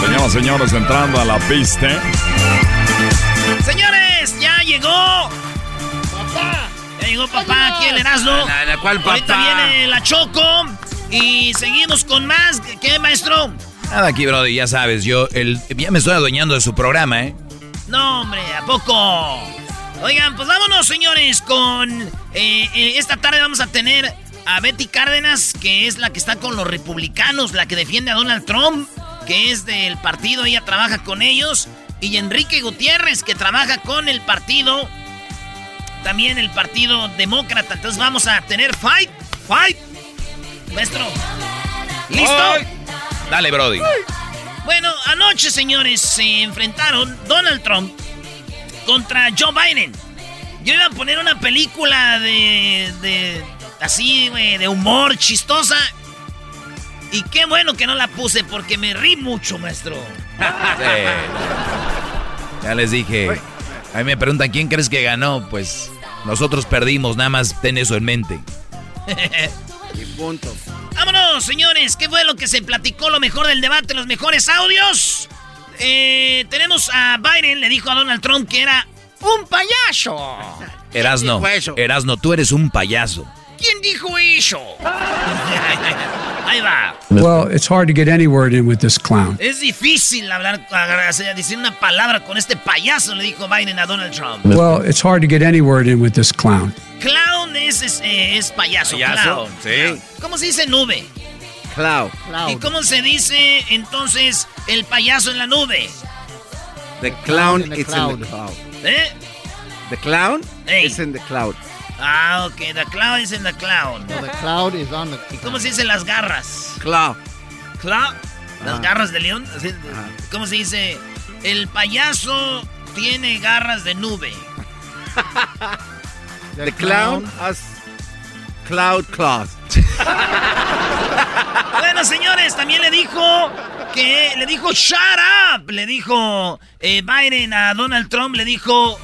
Señoras, señores, entrando a la pista. Señores, ya llegó. Papá. Ya llegó papá aquí el Erasmo. ¿La, la cual papá? Ahorita viene la Choco. Y seguimos con más. ¿Qué, maestro? Nada aquí, Brody, ya sabes, yo el, ya me estoy adueñando de su programa, ¿eh? No, hombre, ¿a poco? Oigan, pues vámonos, señores, con... Eh, eh, esta tarde vamos a tener a Betty Cárdenas, que es la que está con los republicanos, la que defiende a Donald Trump, que es del partido, ella trabaja con ellos. Y Enrique Gutiérrez, que trabaja con el partido, también el partido demócrata. Entonces vamos a tener fight, fight. Maestro, ¿listo? Ay. Dale, Brody. Bueno, anoche, señores, se enfrentaron Donald Trump contra Joe Biden. Yo iba a poner una película de. de así, güey, de humor chistosa. Y qué bueno que no la puse porque me rí mucho, maestro. Ya les dije. A mí me preguntan quién crees que ganó. Pues nosotros perdimos, nada más ten eso en mente. Y punto. Vámonos, señores. ¿Qué fue lo que se platicó? Lo mejor del debate, los mejores audios. Eh, tenemos a Biden, le dijo a Donald Trump que era un payaso. Erasno? Erasno, tú eres un payaso. ¿Quién dijo eso? Ahí va. Well, it's hard to get any word in with this clown. Es difícil hablar, decir una palabra con este payaso, le dijo Biden a Donald Trump. Well, it's hard to get any word in with this clown. Clown es, es, eh, es payaso, Payaso, clown. sí. ¿Cómo se dice nube? Cloud. ¿Y cómo se dice entonces el payaso en la nube? The clown is in the cloud. ¿Eh? The clown Hey. is in the cloud. Ah, ok, the cloud is in the cloud. The cloud is on the. ¿Y cómo se dicen las garras? Cloud. ¿Cloud? ¿Las Ah. garras de león? ¿Cómo se dice? El payaso tiene garras de nube. The clown has cloud claws. Bueno, señores, también le dijo que le dijo shut up. Le dijo eh, Biden a Donald Trump, le dijo,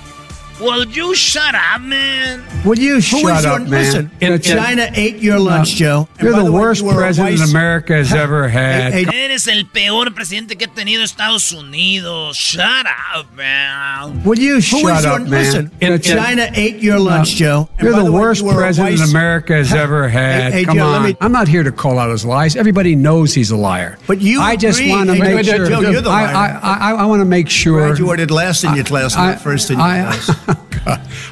will you shut up, man? Will you shut is up, man? Listen, if That's it. China ate your lunch, Joe. and You're by the way, worst you president vice- America has ever had. Hey, hey, Eres el peor presidente que ha tenido Estados Unidos. Shut up, man. Will you Who shut is your, up, man? listen, if That's it. China ate your lunch, Joe. and You're by the way, worst you president vice- America has ever had. Hey, hey, Come Joe, on. me- I'm not here to call out his lies. Everybody knows he's a liar. But you I just want to make sure. Joe, you're the I, liar. I, I, I want to make sure. You graduated last in your class, I, not first in your I, class.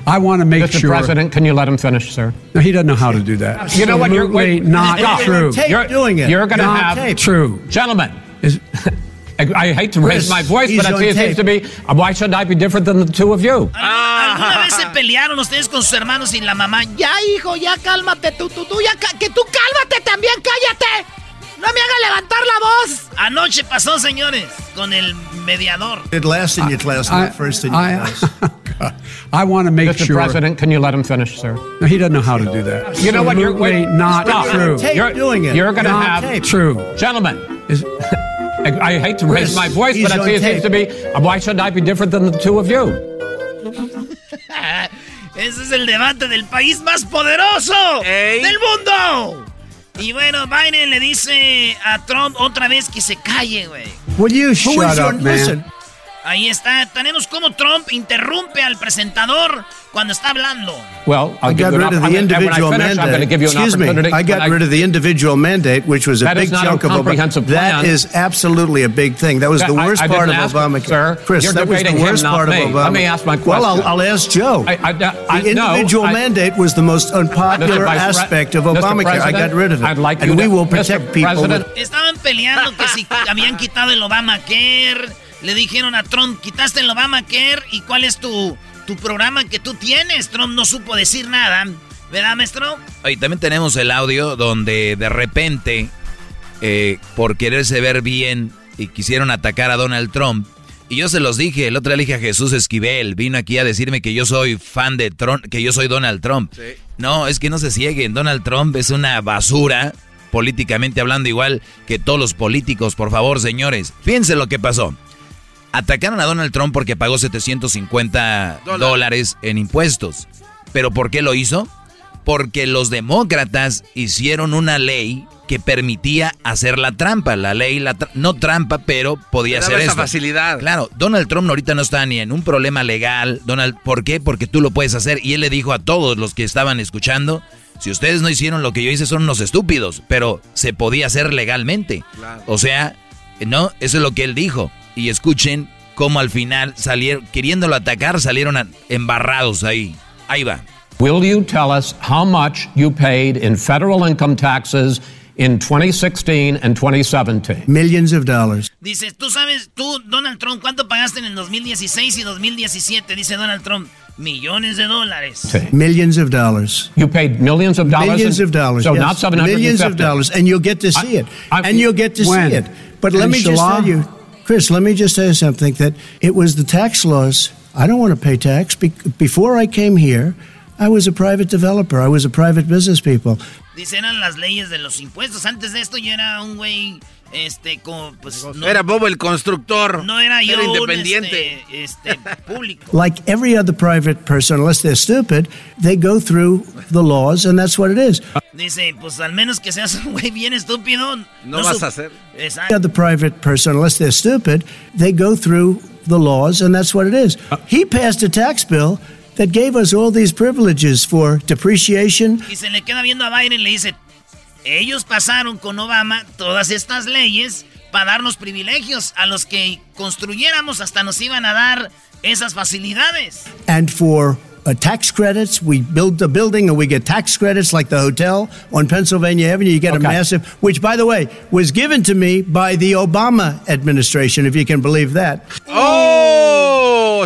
I want to make Mr. sure. President, can you let him finish, sir? No, he doesn't know how to do that. You know what, you're- Absolutely wait, not stop. true. Tape You're doing it. You're going to You're on have tape. True. gentlemen. Is, I, I hate to raise Chris, my voice, he's but on it seems to be. Why should I be different than the two of you? Al, al ¿Alguna vez se pelearon ustedes con sus hermanos y la mamá? Ya, hijo, ya cálmate tú, tú, tú, ya, que tú cálmate también, cállate. ¡No me haga levantar la voz! Anoche pasó, señores, con el mediador. It last in your class, not first in your I, class. I want to make Mr. sure. President, can you let him finish, sir? No, he doesn't know how to do that. You know what? You're Absolutely wait, not stop. true. Tape You're doing it. You're going to Not have tape. True. gentlemen. Is, I, I hate to raise Chris, my voice, but I see it on seems to be. Why should I be different than the two of you? Ese es el debate del país más poderoso Ey. del mundo. Y bueno, Biden le dice a Trump otra vez que se calle, güey. Will you shut up, man? listen. Ahí está. Tenemos como Trump interrumpe al presentador cuando está hablando. Well, I'll I got rid of the individual finish, mandate. Excuse me. I got rid of the individual mandate, which was a big a chunk of Obama. comprehensive plan. That is absolutely a big thing. That was the worst I part of Obamacare. sir, Chris, that was the worst part me. of Obama. Let me ask my Well, I'll, question. I'll ask Joe. I- I- I- the no, individual I- mandate was the most unpopular Mr. Aspect of Mr. Obamacare. I got rid of it. I'd like and we will Mr. protect people. President, with- Estaban peleando que si habían quitado el Obamacare. Le dijeron a Trump, quitaste el Obamacare. ¿Y cuál es tu, tu programa que tú tienes? Trump no supo decir nada. ¿Verdad, maestro? Y también tenemos el audio donde de repente, eh, por quererse ver bien, y quisieron atacar a Donald Trump. Y yo se los dije, el otro día le dije a Jesús Esquivel, vino aquí a decirme que yo soy fan de Trump, que yo soy Donald Trump. No, es que no se cieguen, Donald Trump es una basura, políticamente hablando igual que todos los políticos, por favor, señores. Fíjense lo que pasó. Atacaron a Donald Trump porque pagó 750 dólares en impuestos. ¿Pero por qué lo hizo? Porque los demócratas hicieron una ley que permitía hacer la trampa. La ley, la tra- no trampa, pero podía hacer esto. facilidad. Claro, Donald Trump ahorita no está ni en un problema legal. Donald, ¿por qué? Porque tú lo puedes hacer. Y él le dijo a todos los que estaban escuchando, si ustedes no hicieron lo que yo hice, son unos estúpidos. Pero se podía hacer legalmente. O sea, no, eso es lo que él dijo. Y escuchen cómo al final salieron, queriéndolo atacar, salieron embarrados ahí. Ahí va. will you tell us how much you paid in federal income taxes in 2016 and 2017? Millions of dollars. Dice, tú sabes, tú, Donald Trump, ¿cuánto pagaste en el 2016 y 2017? Dice Donald Trump, millones de dólares. Millions of dollars. You paid millions of dollars. Millions in- of dollars. So yes. not 750. Millions of dollars, and you'll get to see I- it. I- and you'll get to When? see it. But let me just tell you, Chris. Let me just say something. That it was the tax laws. I don't want to pay tax. Be- before I came here, I was a private developer. I was a private business people. Dice, eran las leyes de los impuestos. Antes de esto yo era un güey, este, como, pues, no, Era Bobo el constructor. no era yo Era un, independiente. este, este, público. Like every other private person, unless they're stupid, they go through the laws, and that's what it is. Dice, pues al menos que seas un güey bien estúpido. No vas sup- a hacer. Exacto. other private person, unless they're stupid, they go through the laws, and that's what it is. He passed a tax bill that gave us all these privileges for depreciation. Y se le queda viendo a Biden y le dice, ellos pasaron con Obama todas estas leyes para darnos privilegios. A los que construyéramos hasta nos iban a dar esas facilidades. And for uh, tax credits, we build a building and we get tax credits like the hotel on Pennsylvania Avenue. You get a massive, which, by the way, was given to me by the Obama administration, if you can believe that. ¡Oh!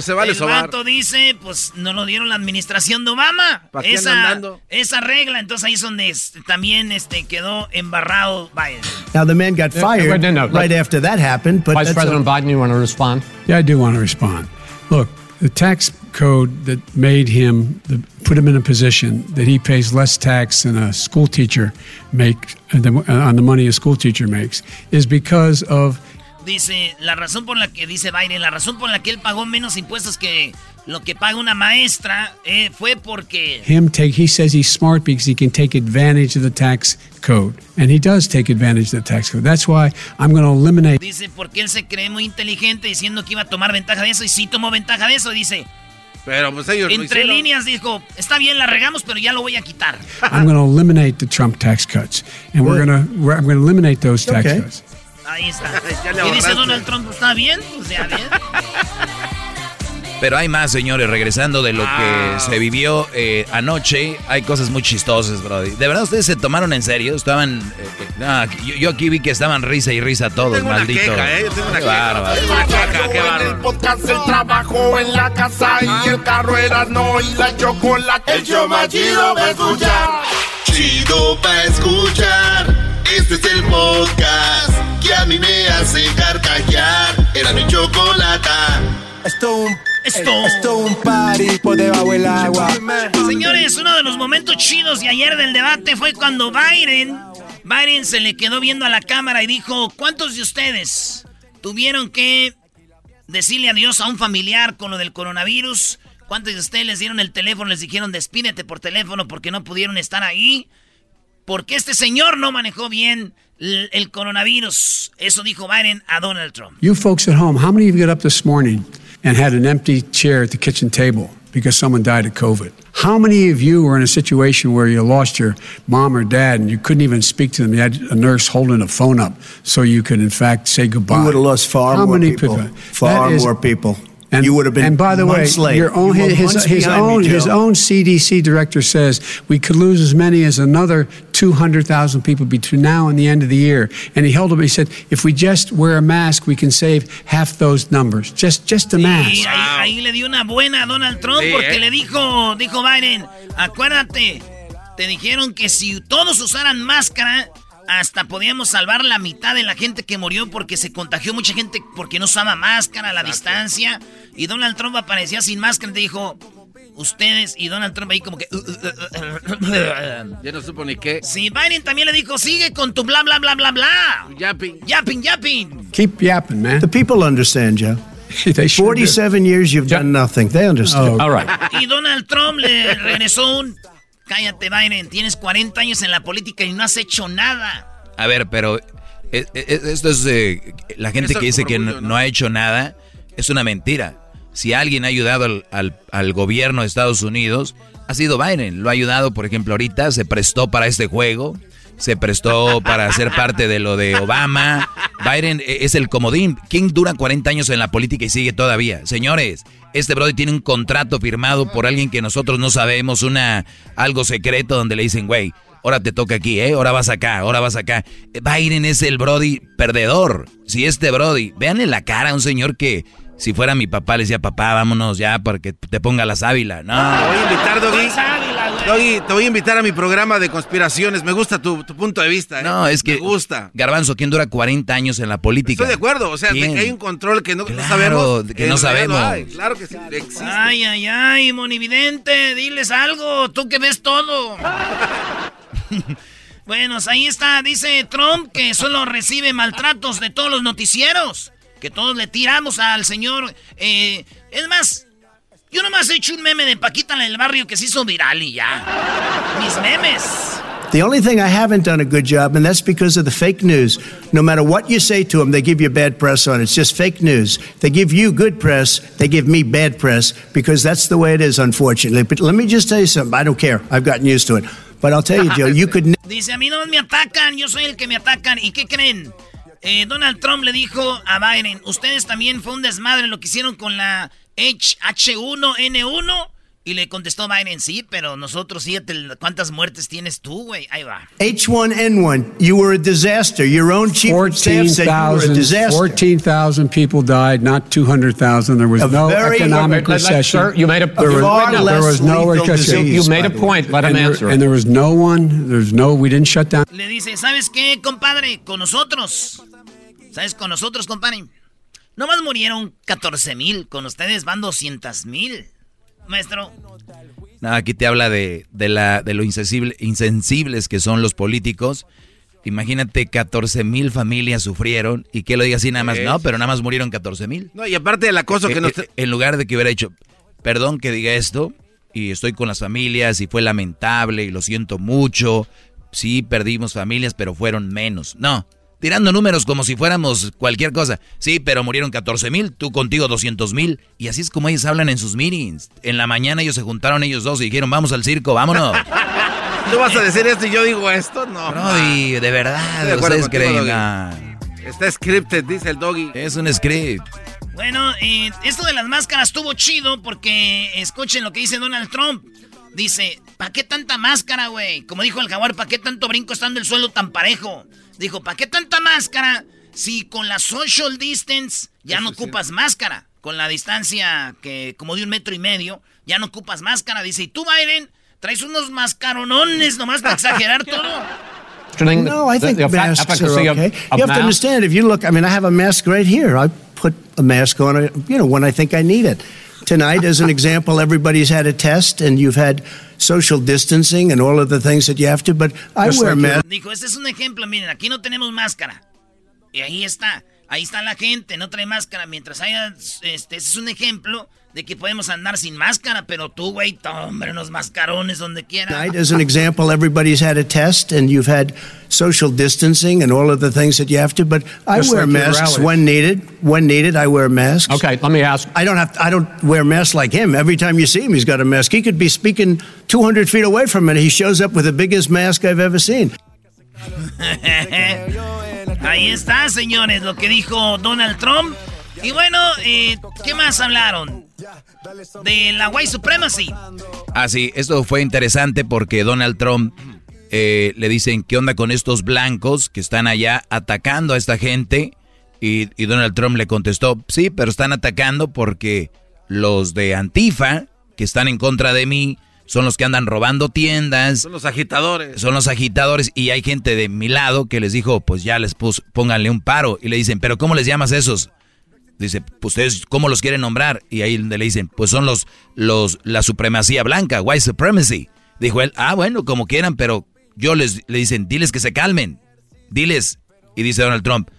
Se vale El sobar. vato dice, pues no lo dieron la administración de Obama. ¿Pa' qué Esa, esa regla, entonces ahí es donde este, también este, quedó embarrado Biden. Now, the man got Yeah, fired no, no, no. right after that happened, but Vice that's President Biden, you want to respond? Yeah, I do want to respond. Look, the tax code that made him, the, put him in a position that he pays less tax than a school teacher make uh, than, uh, on the money a school teacher makes is because of Dice, la razón por la que, dice Biden, la razón por la que él pagó menos impuestos que lo que paga una maestra eh, fue porque... him take. He says he's smart because he can take advantage of the tax code, and he does take advantage of the tax code. That's why I'm going to eliminate. Dice, porque él se cree muy inteligente diciendo que iba a tomar ventaja de eso y sí tomó ventaja de eso. Dice, Pero pues ellos lo entre hicieron. líneas dijo, está bien, la regamos, pero ya lo voy a quitar. I'm going to eliminate the Trump tax cuts, and we're going to. I'm going to eliminate those tax Okay. cuts. Ahí está. Ya le Y dice. Donald Trump, está bien, pues ya bien. Pero hay más, señores, regresando de lo que Ah. se vivió eh, anoche, hay cosas muy chistosas, Brody. ¿De verdad ustedes se tomaron en serio? Estaban... eh, eh, no, yo, yo aquí vi que estaban risa y risa todos, tengo una maldito. queja, ¿eh? Yo tengo una Qué bárbaro. Una En el bárbaro. podcast, el trabajo en la casa y el carro era no y la chocolate. El show más chido va a escuchar. Chido va a escuchar. Este es el podcast que a mí me hace carcajear. Era mi chocolate. Esto un, Esto. esto un party por debajo del agua. Señores, uno de los momentos chidos de ayer del debate fue cuando Biden, Biden se le quedó viendo a la cámara y dijo, ¿cuántos de ustedes tuvieron que decirle adiós a un familiar con lo del coronavirus? ¿Cuántos de ustedes les dieron el teléfono, les dijeron despídete por teléfono porque no pudieron estar ahí? Porque este señor no manejó bien el, el coronavirus. Eso dijo Biden a Donald Trump. You folks at home, how many of you got up this morning and had an empty chair at the kitchen table because someone died of COVID? How many of you were in a situation where you lost your mom or dad and you couldn't even speak to them? You had a nurse holding a phone up so you could, in fact, say goodbye. You would have lost far How more many people. people? Far That is- more people. And, you would have been and by the way, late. your own, You his, his, behind me, own, his own CDC director says we could lose as many as another 200,000 people between now and the end of the year. And he held up, he said, if we just wear a mask, we can save half those numbers. Just, just a Y mask. ahí, ahí le dio una buena a Donald Trump Sí, porque ¿eh? le dijo, dijo Biden, acuérdate, te dijeron que si todos usaran máscara, hasta podíamos salvar la mitad de la gente que murió porque se contagió mucha gente porque no usaba máscara a la distancia. Y Donald Trump aparecía sin máscara y dijo, ustedes, y Donald Trump ahí como que... Ya no supo ni qué. Sí, Biden también le dijo, sigue con tu bla bla bla bla bla. Yapping. Yapping, yapping. Keep yapping, man. The people understand, Joe. they sure do. 47 years you've done nothing. They understand. Oh, All right. Y Donald Trump le regresó un... Cállate, Biden, tienes 40 años en la política y no has hecho nada. A ver, pero eh, eh, esto es... eh, la gente que dice que orgullo, no, ¿no? no ha hecho nada es una mentira. Si alguien ha ayudado al, al- al gobierno de Estados Unidos, ha sido Biden. Lo ha ayudado, por ejemplo, ahorita se prestó para este juego, se prestó para ser parte de lo de Obama. Biden eh, es el comodín. ¿Quién dura 40 años en la política y sigue todavía? Señores, este brother tiene un contrato firmado por alguien que nosotros no sabemos, una algo secreto donde le dicen, güey, ahora te toca aquí, ¿eh? Ahora vas acá, ahora vas acá. Biden es el Brody perdedor. Si este Brody, véanle la cara a un señor que si fuera mi papá le decía, papá, vámonos ya para que te ponga la sábila. No. voy a invitar, Doggy. Te voy a invitar a mi programa de conspiraciones. Me gusta tu, tu punto de vista. ¿eh? No, es que. Me gusta. Garbanzo, ¿quién dura 40 años en la política? Estoy de acuerdo. O sea, de que hay un control que no, sabemos. que no sabemos. hay. Claro que sí. Existe. Ay, ay, ay, monividente, diles algo, tú que ves todo. bueno, ahí está, dice Trump que solo recibe maltratos de todos los noticieros, que todos le tiramos al señor. eh, es más, yo nomás he hecho un meme de Paquita en el barrio que se hizo viral y ya. Mis memes. The only thing I haven't done a good job, and that's because of the fake news. No matter what you say to them, they give you bad press on it. It's just fake news. They give you good press, they give me bad press because that's the way it is, unfortunately. But let me just tell you something. I don't care. I've gotten used to it. But I'll tell you, Joe, you could. Dice, a mí no me atacan, yo soy el que me atacan. ¿Y qué creen? Eh, Donald Trump le dijo a Biden, ustedes también fue un desmadre lo que hicieron con la H1N1. Y le contestó Biden, sí, pero nosotros, fíjate, ¿cuántas muertes tienes tú, güey? Ahí va. H1N1, you were a disaster. Your own chief of staff said you were a 14,000 disaster. 14,000 people died, not 200,000. There was A no very- economic Let- let- recession. sir, you made a- there, was, far there was no recession. disease, You made a point. Let him answer there, and there was no one, there's no, we didn't shut down. Le dice, ¿sabes qué, compadre? Con nosotros. ¿Sabes? Con nosotros, compadre. Nomás murieron 14 mil. Con ustedes van 200 mil. Maestro. No, aquí te habla de, de, la, de lo insensible- insensibles que son los políticos. Imagínate, 14 mil familias sufrieron y que lo diga así nada más. No, pero nada más murieron 14 mil. No, y aparte del acoso que Eh, nos. eh, En lugar de que hubiera dicho, perdón que diga esto, y estoy con las familias, y fue lamentable, y lo siento mucho. Sí, perdimos familias, pero fueron menos. No, tirando números como si fuéramos cualquier cosa. Sí, pero murieron 14 mil, tú contigo 200 mil. Y así es como ellos hablan en sus meetings. En la mañana ellos se juntaron ellos dos y dijeron, vamos al circo, vámonos. Tú vas a decir esto y yo digo esto. No. Brody, de verdad, de ustedes creen. Ah, Está scripted, dice el doggy. es un script. Bueno, eh, esto de las máscaras estuvo chido porque escuchen lo que dice Donald Trump. Dice, ¿para qué tanta máscara, güey? Como dijo el jaguar, ¿para qué tanto brinco estando el suelo tan parejo? Dijo, ¿para qué tanta máscara si con la social distance ya no ocupas máscara? Con la distancia que como de un metro y medio, ya no ocupas máscara. Dice, ¿y tú, Biden? Traes unos mascaronones nomás para exagerar todo. No, I think masks are okay. you have to understand, if you look, I mean, I have a mask right here. I put a mask on, you know, when I think I need it. Tonight, as an example, everybody's had a test and you've had social distancing and all of the things that you have to, but I wear a mask. Dijo, este es un ejemplo, miren, aquí no tenemos máscara. Y ahí está, ahí está la gente, no trae máscara. Mientras haya, este, es un ejemplo de que podemos andar sin máscara, pero tú, güey, hombre, unos mascarones donde quiera. Tonight, as an example, everybody's had a test and you've had social distancing and all of the things that you have to, but I Just wear like masks when needed. When needed, I wear masks. Okay, let me ask. I don't have. I don't wear masks like him. Every time you see him, he's got a mask. He could be speaking 200 feet away from it. He shows up with the biggest mask I've ever seen. Ahí está, señores, lo que dijo Donald Trump. Y bueno, eh, ¿qué más hablaron? De la white supremacy. Ah, sí, esto fue interesante porque Donald Trump eh, le dicen, ¿qué onda con estos blancos que están allá atacando a esta gente? Y, y Donald Trump le contestó, sí, pero están atacando porque los de Antifa, que están en contra de mí, son los que andan robando tiendas. Son los agitadores. Son los agitadores y hay gente de mi lado que les dijo, pues ya les pus, pónganle un paro. Y le dicen, ¿pero cómo les llamas esos? Dice, pues ustedes, ¿cómo los quieren nombrar? Y ahí le dicen, pues son los, los, la supremacía blanca, white supremacy. Dijo él, ah, bueno, como quieran, pero yo les, le dicen, diles que se calmen. Diles. Y dice Donald Trump,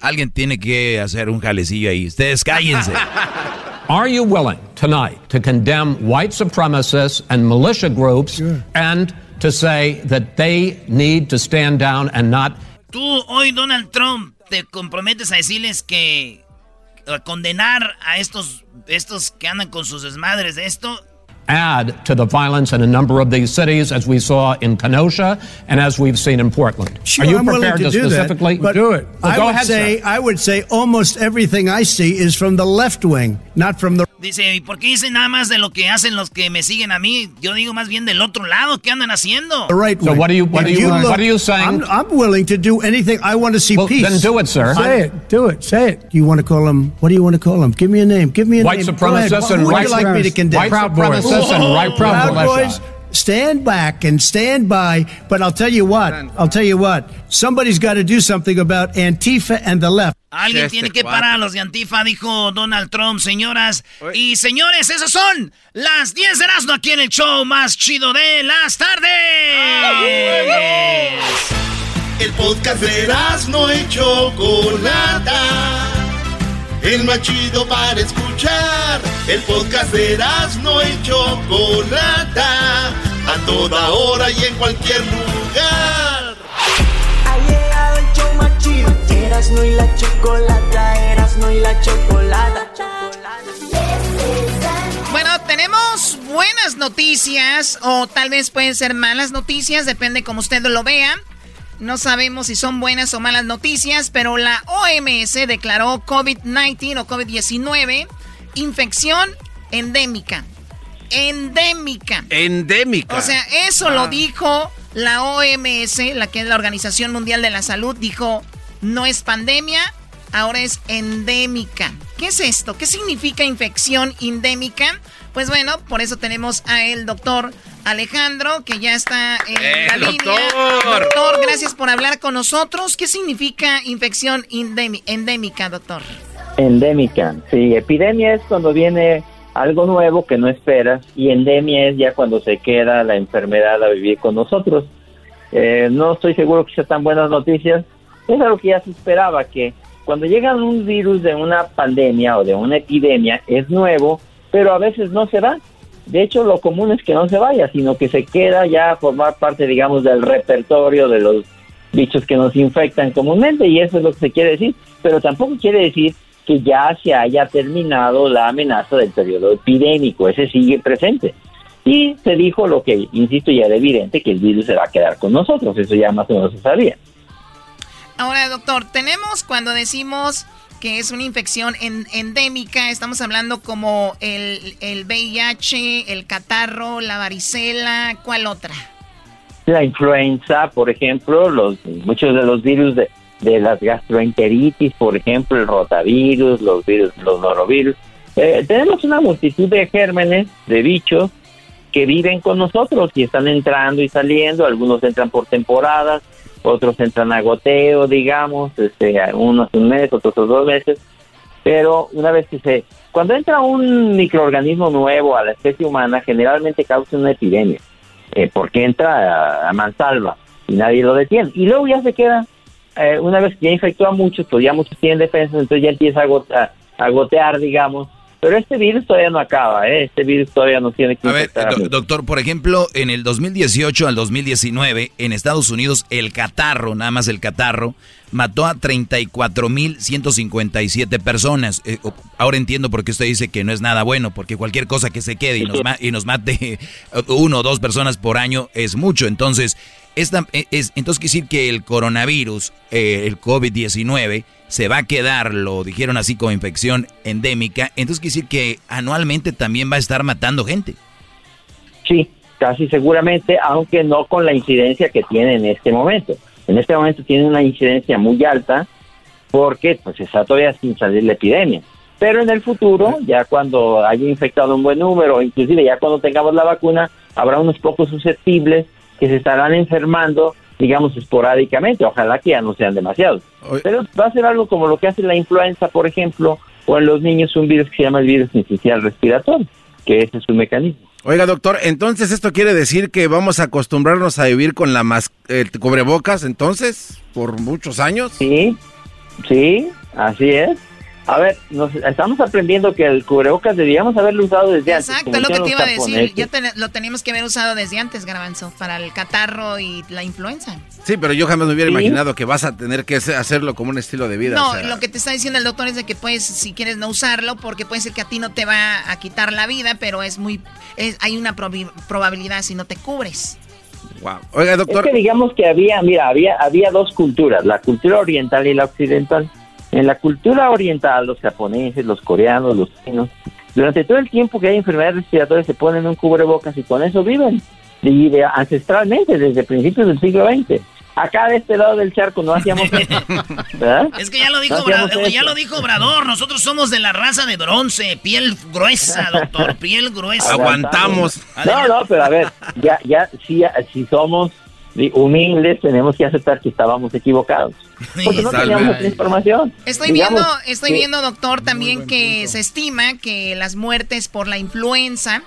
alguien tiene que hacer un jalecillo ahí. Ustedes cállense. Are you willing tonight to condemn white supremacists and militia groups and to say that they need to stand down and not Tú hoy, Donald Trump, te comprometes a decirles que a condenar a estos, estos que andan con sus desmadres de esto. add to the violence in a number of these cities, as we saw in Kenosha and as we've seen in Portland? Sure, Are you I'm prepared to, to, do specifically that, but do it? Well, I go would ahead, say sir. I would say almost everything I see is from the left wing, not from the Dice, ¿y por qué dicen nada más de lo que hacen los que me siguen a mí? Yo digo más bien del otro lado, ¿qué andan haciendo? the right So what are you- what are you- look- what are you saying? I'm, I'm willing to do anything. I want to see Well, peace. then do it, sir. Say it. Do it. Say it. You want to call them? What do you want to call them? Give me a name. Give me a White name. Go ahead. supremacists Who and would right you like me to condemn? white supremacists and right Proud. Boys, stand back and stand by. But I'll tell you what. I'll tell you what. Somebody's got to do something about Antifa and the left. Alguien Este tiene que parar a los de Antifa, dijo Donald Trump, señoras y señores. Esas son las 10 de Erasmo aquí en el show más chido de las tardes. El podcast de Erasmo y Chocolata. El más chido para escuchar. El podcast de Erasmo y Chocolata. A toda hora y en cualquier lugar. Ha llegado el show más chido. Erasmo y la chocolata, Erasmo y la chocolata. Bueno, tenemos buenas noticias o tal vez pueden ser malas noticias, depende como usted lo vea. No sabemos si son buenas o malas noticias, pero la OMS declaró COVID-19 o COVID-19 infección endémica. Endémica. Endémica. O sea, eso lo dijo la OMS, la que es la Organización Mundial de la Salud, dijo, no es pandemia, ahora es endémica. ¿Qué es esto? ¿Qué significa infección endémica? Pues bueno, por eso tenemos a el doctor Alejandro, que ya está en ¡Eh, la línea. doctor! Doctor, gracias por hablar con nosotros. ¿Qué significa infección endémi- endémica, doctor? Endémica, sí, epidemia es cuando viene algo nuevo que no esperas y endemia es ya cuando se queda la enfermedad a vivir con nosotros. Eh, no estoy seguro que sean tan buenas noticias, es algo que ya se esperaba, que cuando llega un virus de una pandemia o de una epidemia es nuevo, pero a veces no se va. De hecho, lo común es que no se vaya, sino que se queda ya a formar parte, digamos, del repertorio de los bichos que nos infectan comúnmente y eso es lo que se quiere decir, pero tampoco quiere decir que ya se haya terminado la amenaza del periodo epidémico, ese sigue presente. Y se dijo lo que, insisto, ya era evidente, que el virus se va a quedar con nosotros, eso ya más o menos se sabía. Ahora, doctor, tenemos cuando decimos que es una infección endémica. Estamos hablando como el, el VIH, el catarro, la varicela, ¿cuál otra? La influenza, por ejemplo, los muchos de los virus de, de las gastroenteritis, por ejemplo, el rotavirus, los virus, los norovirus. Eh, tenemos una multitud de gérmenes, de bichos, que viven con nosotros y están entrando y saliendo. Algunos entran por temporadas, otros entran a goteo, digamos, este, unos un mes, otros dos meses. Pero una vez que se... Cuando entra un microorganismo nuevo a la especie humana, generalmente causa una epidemia, eh, porque entra a, mansalva y nadie lo detiene. Y luego ya se queda, eh, una vez que ya infectó a muchos, pues ya muchos tienen defensas, entonces ya empieza a, a gotear, digamos, pero este virus todavía no acaba, ¿eh? Este virus todavía no tiene que... A ver, doctor, por ejemplo, en el 2018 al 2019, en Estados Unidos, el catarro, nada más el catarro, mató a 34.157 personas. Eh, ahora entiendo por qué usted dice que no es nada bueno, porque cualquier cosa que se quede y nos, y nos mate uno o dos personas por año es mucho. Entonces, esta, e, es, entonces quiere decir que el coronavirus, eh, el COVID-19, se va a quedar, lo dijeron así como infección endémica, entonces quiere decir que anualmente también va a estar matando gente. Sí, casi seguramente, aunque no con la incidencia que tiene en este momento. En este momento tiene una incidencia muy alta porque pues está todavía sin salir la epidemia. Pero en el futuro, ya cuando haya infectado un buen número, inclusive ya cuando tengamos la vacuna, habrá unos pocos susceptibles que se estarán enfermando, digamos, esporádicamente. Ojalá que ya no sean demasiados. Pero va a ser algo como lo que hace la influenza, por ejemplo, o en los niños un virus que se llama el virus respiratorio, que ese es su mecanismo. Oiga, doctor, entonces esto quiere decir que vamos a acostumbrarnos a vivir con la mas el cubrebocas, entonces, por muchos años. Sí, sí, así es. A ver, nos estamos aprendiendo que el cubrebocas debíamos haberlo usado desde antes. Exacto, lo que te iba a decir. Ya lo teníamos que haber usado desde antes, Garbanzo, para el catarro y la influenza. Sí, pero yo jamás me hubiera imaginado que vas a tener que hacerlo como un estilo de vida. No, lo que te está diciendo el doctor es de que puedes, si quieres, no usarlo, porque puede ser que a ti no te va a quitar la vida, pero es muy, hay una probabilidad si no te cubres. Wow. Oiga, doctor. Es que digamos que había, mira, había, había dos culturas, la cultura oriental y la occidental. En la cultura oriental, los japoneses, los coreanos, los chinos, durante todo el tiempo que hay enfermedades respiratorias se ponen un cubrebocas y con eso viven. Y ancestralmente, desde principios del siglo XX. Acá de este lado del charco no hacíamos ¿verdad? Es que ya lo dijo, ya lo dijo Obrador, nosotros somos de la raza de bronce, piel gruesa, doctor, piel gruesa. Aguantamos. No, no, pero a ver, ya, ya, si, si somos humildes, tenemos que aceptar que estábamos equivocados. Porque no teníamos información. Estoy viendo, estoy viendo, doctor, también que se estima que las muertes por la influenza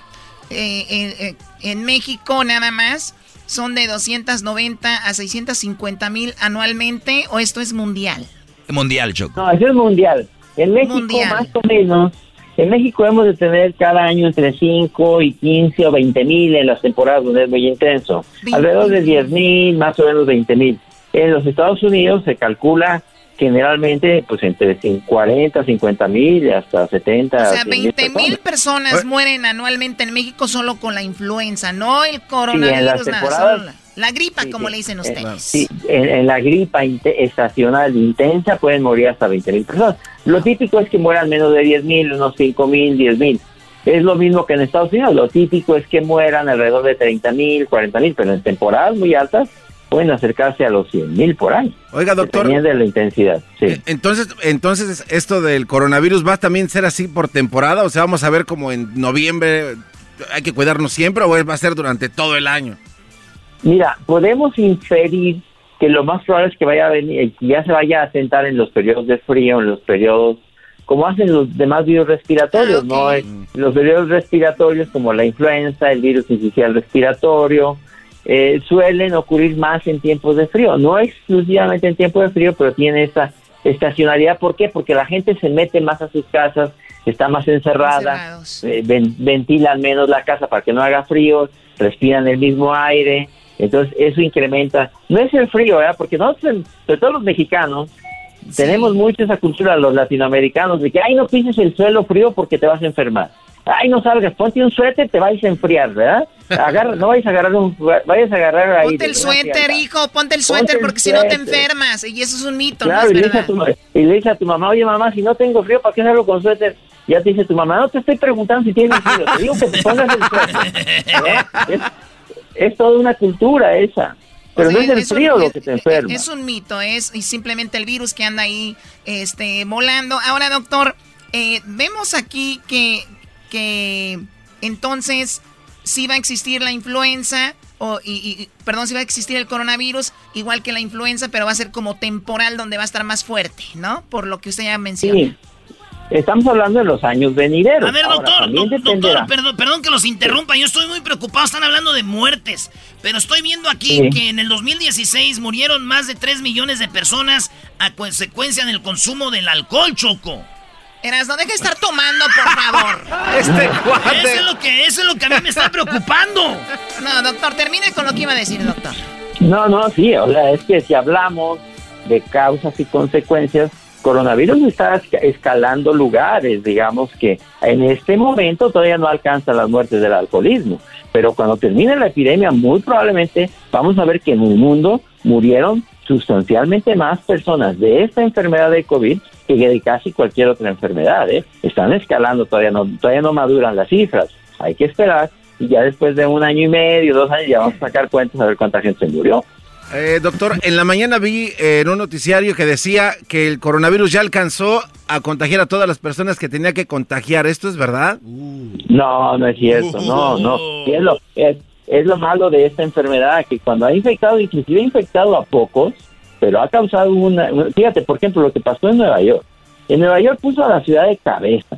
eh, eh, en México nada más son de 290 a 650 mil anualmente, o esto es mundial. Mundial, Choco. No, eso es mundial. En México, más o menos, en México hemos de tener cada año entre 5 y 15 o 20 mil en las temporadas donde es muy intenso. Alrededor de 10 mil, más o menos 20 mil. En los Estados Unidos se calcula generalmente pues entre 40, 50 mil hasta 70. O sea, 20 mil personas mueren anualmente en México solo con la influenza, no el coronavirus, nada, la, gripa, como le dicen ustedes. Sí, en, la gripa estacional intensa pueden morir hasta 20 mil personas. Lo típico es que mueran menos de 10 mil, unos 5 mil, 10 mil. Es lo mismo que en Estados Unidos. Lo típico es que mueran alrededor de 30 mil, 40 mil, pero en temporadas muy altas pueden acercarse a los 100 mil por año. Oiga, doctor. de la intensidad, sí. Eh, entonces, entonces, esto del coronavirus va a también ser así por temporada, o sea, vamos a ver como en noviembre hay que cuidarnos siempre o va a ser durante todo el año. Mira, podemos inferir que lo más probable es que vaya a venir, eh, que ya se vaya a sentar en los periodos de frío, en los periodos como hacen los demás virus respiratorios, ¿no? Eh, los virus respiratorios como la influenza, el virus inicial respiratorio, eh, suelen ocurrir más en tiempos de frío. No exclusivamente en tiempos de frío, pero tiene esa estacionalidad. ¿Por qué? Porque la gente se mete más a sus casas, está más encerrada, eh, ventilan menos la casa para que no haga frío, respiran el mismo aire. Entonces eso incrementa, no es el frío, ¿verdad? porque nosotros, sobre todo los mexicanos, tenemos mucho esa cultura, los latinoamericanos, de que, ay, no pises el suelo frío porque te vas a enfermar ay, no salgas, ponte un suéter, te vais a enfriar, ¿verdad? Agarra, no vayas a agarrar un, vayas a agarrar ahí. Ponte el suéter, hijo, ponte el suéter porque si no te enfermas. Y eso es un mito, no es y, le a tu, y le dice a tu mamá, oye mamá, si no tengo frío, ¿para qué salgo con suéter? Ya te dice tu mamá, no te estoy preguntando si tienes frío, te digo que te pongas el suéter. ¿Eh? Es, es toda una cultura esa. Pero O sea, no es el un- frío lo que te enferma. Es un mito, es y simplemente el virus que anda ahí este, volando. Ahora, doctor, eh, vemos aquí que, que entonces sí va a existir la influenza, o, y, y- perdón, sí va a existir el coronavirus, igual que la influenza, pero va a ser como temporal donde va a estar más fuerte, ¿no? Por lo que usted ya mencionó. Sí. Estamos hablando de los años venideros. A ver, doctor, do- doctor, perdón, perdón que los interrumpa, yo estoy muy preocupado, están hablando de muertes, pero estoy viendo aquí Sí. que en el 2016 murieron más de 3 millones de personas a consecuencia del consumo del alcohol, Choco. Eras, no deja de estar tomando, por favor. Este cuate. Eso es lo que, eso es lo que a mí me está preocupando. No, doctor, termine con lo que iba a decir, doctor. No, no, sí, o sea, es que si hablamos de causas y consecuencias, coronavirus está esca- escalando lugares, digamos que en este momento todavía no alcanza las muertes del alcoholismo, pero cuando termine la epidemia muy probablemente vamos a ver que en el mundo murieron sustancialmente más personas de esta enfermedad de COVID que de casi cualquier otra enfermedad, ¿eh? Están escalando, todavía no, todavía no maduran las cifras, hay que esperar y ya después de un año y medio, dos años, ya vamos a sacar cuentas a ver cuánta gente se murió. Eh, doctor, en la mañana vi eh, en un noticiario que decía que el coronavirus ya alcanzó a contagiar a todas las personas que tenía que contagiar. ¿Esto es verdad? No, no es cierto, no, no. Y es, lo, es, es lo malo de esta enfermedad, que cuando ha infectado, inclusive ha infectado a pocos, pero ha causado una... Fíjate, por ejemplo, lo que pasó en Nueva York. En Nueva York puso a la ciudad de cabeza,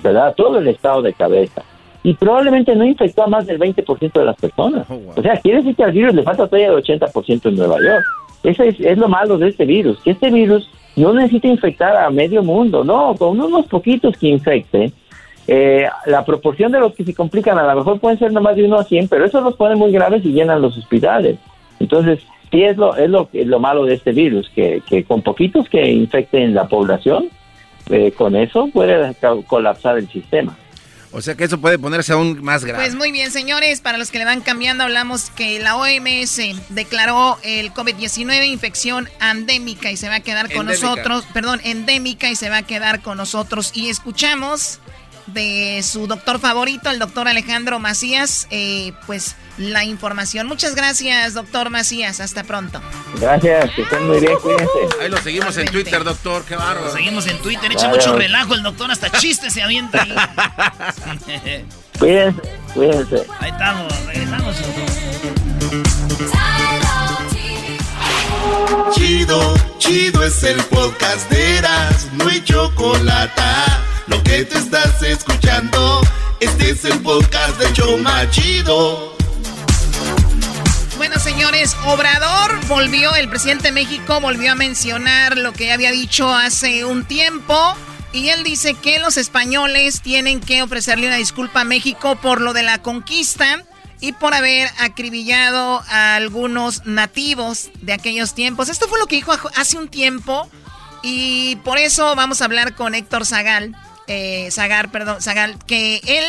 ¿verdad? Todo el estado de cabeza. Y probablemente no infectó a más del 20% de las personas. O sea, quiere decir que al virus le falta todavía el 80% en Nueva York. Eso es, es lo malo de este virus, que este virus no necesita infectar a medio mundo, no, con unos poquitos que infecten, eh, la proporción de los que se complican a lo mejor pueden ser nomás de uno a 100, pero eso los pone muy graves y llenan los hospitales. Entonces, sí es lo, es lo, lo malo de este virus, que, que con poquitos que infecten la población, eh, con eso puede colapsar el sistema. O sea que eso puede ponerse aún más grave. Pues muy bien, señores, para los que le van cambiando, hablamos que la OMS declaró el COVID-19 infección endémica y se va a quedar con Endémica. nosotros, perdón, endémica y se va a quedar con nosotros. Y escuchamos de su doctor favorito, el doctor Alejandro Macías, eh, pues la información. Muchas gracias, doctor Macías. Hasta pronto. Gracias, que estén muy bien, cuídense. Ahí lo seguimos en Twitter, doctor. Qué bárbaro. Lo seguimos en Twitter, echa Claro. mucho relajo el doctor, hasta chistes se avienta ahí. Cuídense, cuídense. Ahí estamos, regresamos. Chido, chido es el podcast de Eras, no hay chocolate. Lo que te estás escuchando, este es el podcast de Choma Chido. Bueno, señores, Obrador volvió, el presidente de México volvió a mencionar lo que había dicho hace un tiempo. Y él dice que los españoles tienen que ofrecerle una disculpa a México por lo de la conquista y por haber acribillado a algunos nativos de aquellos tiempos. Esto fue lo que dijo hace un tiempo y por eso vamos a hablar con Héctor Zagal, eh, Zagar, perdón, Zagal, que él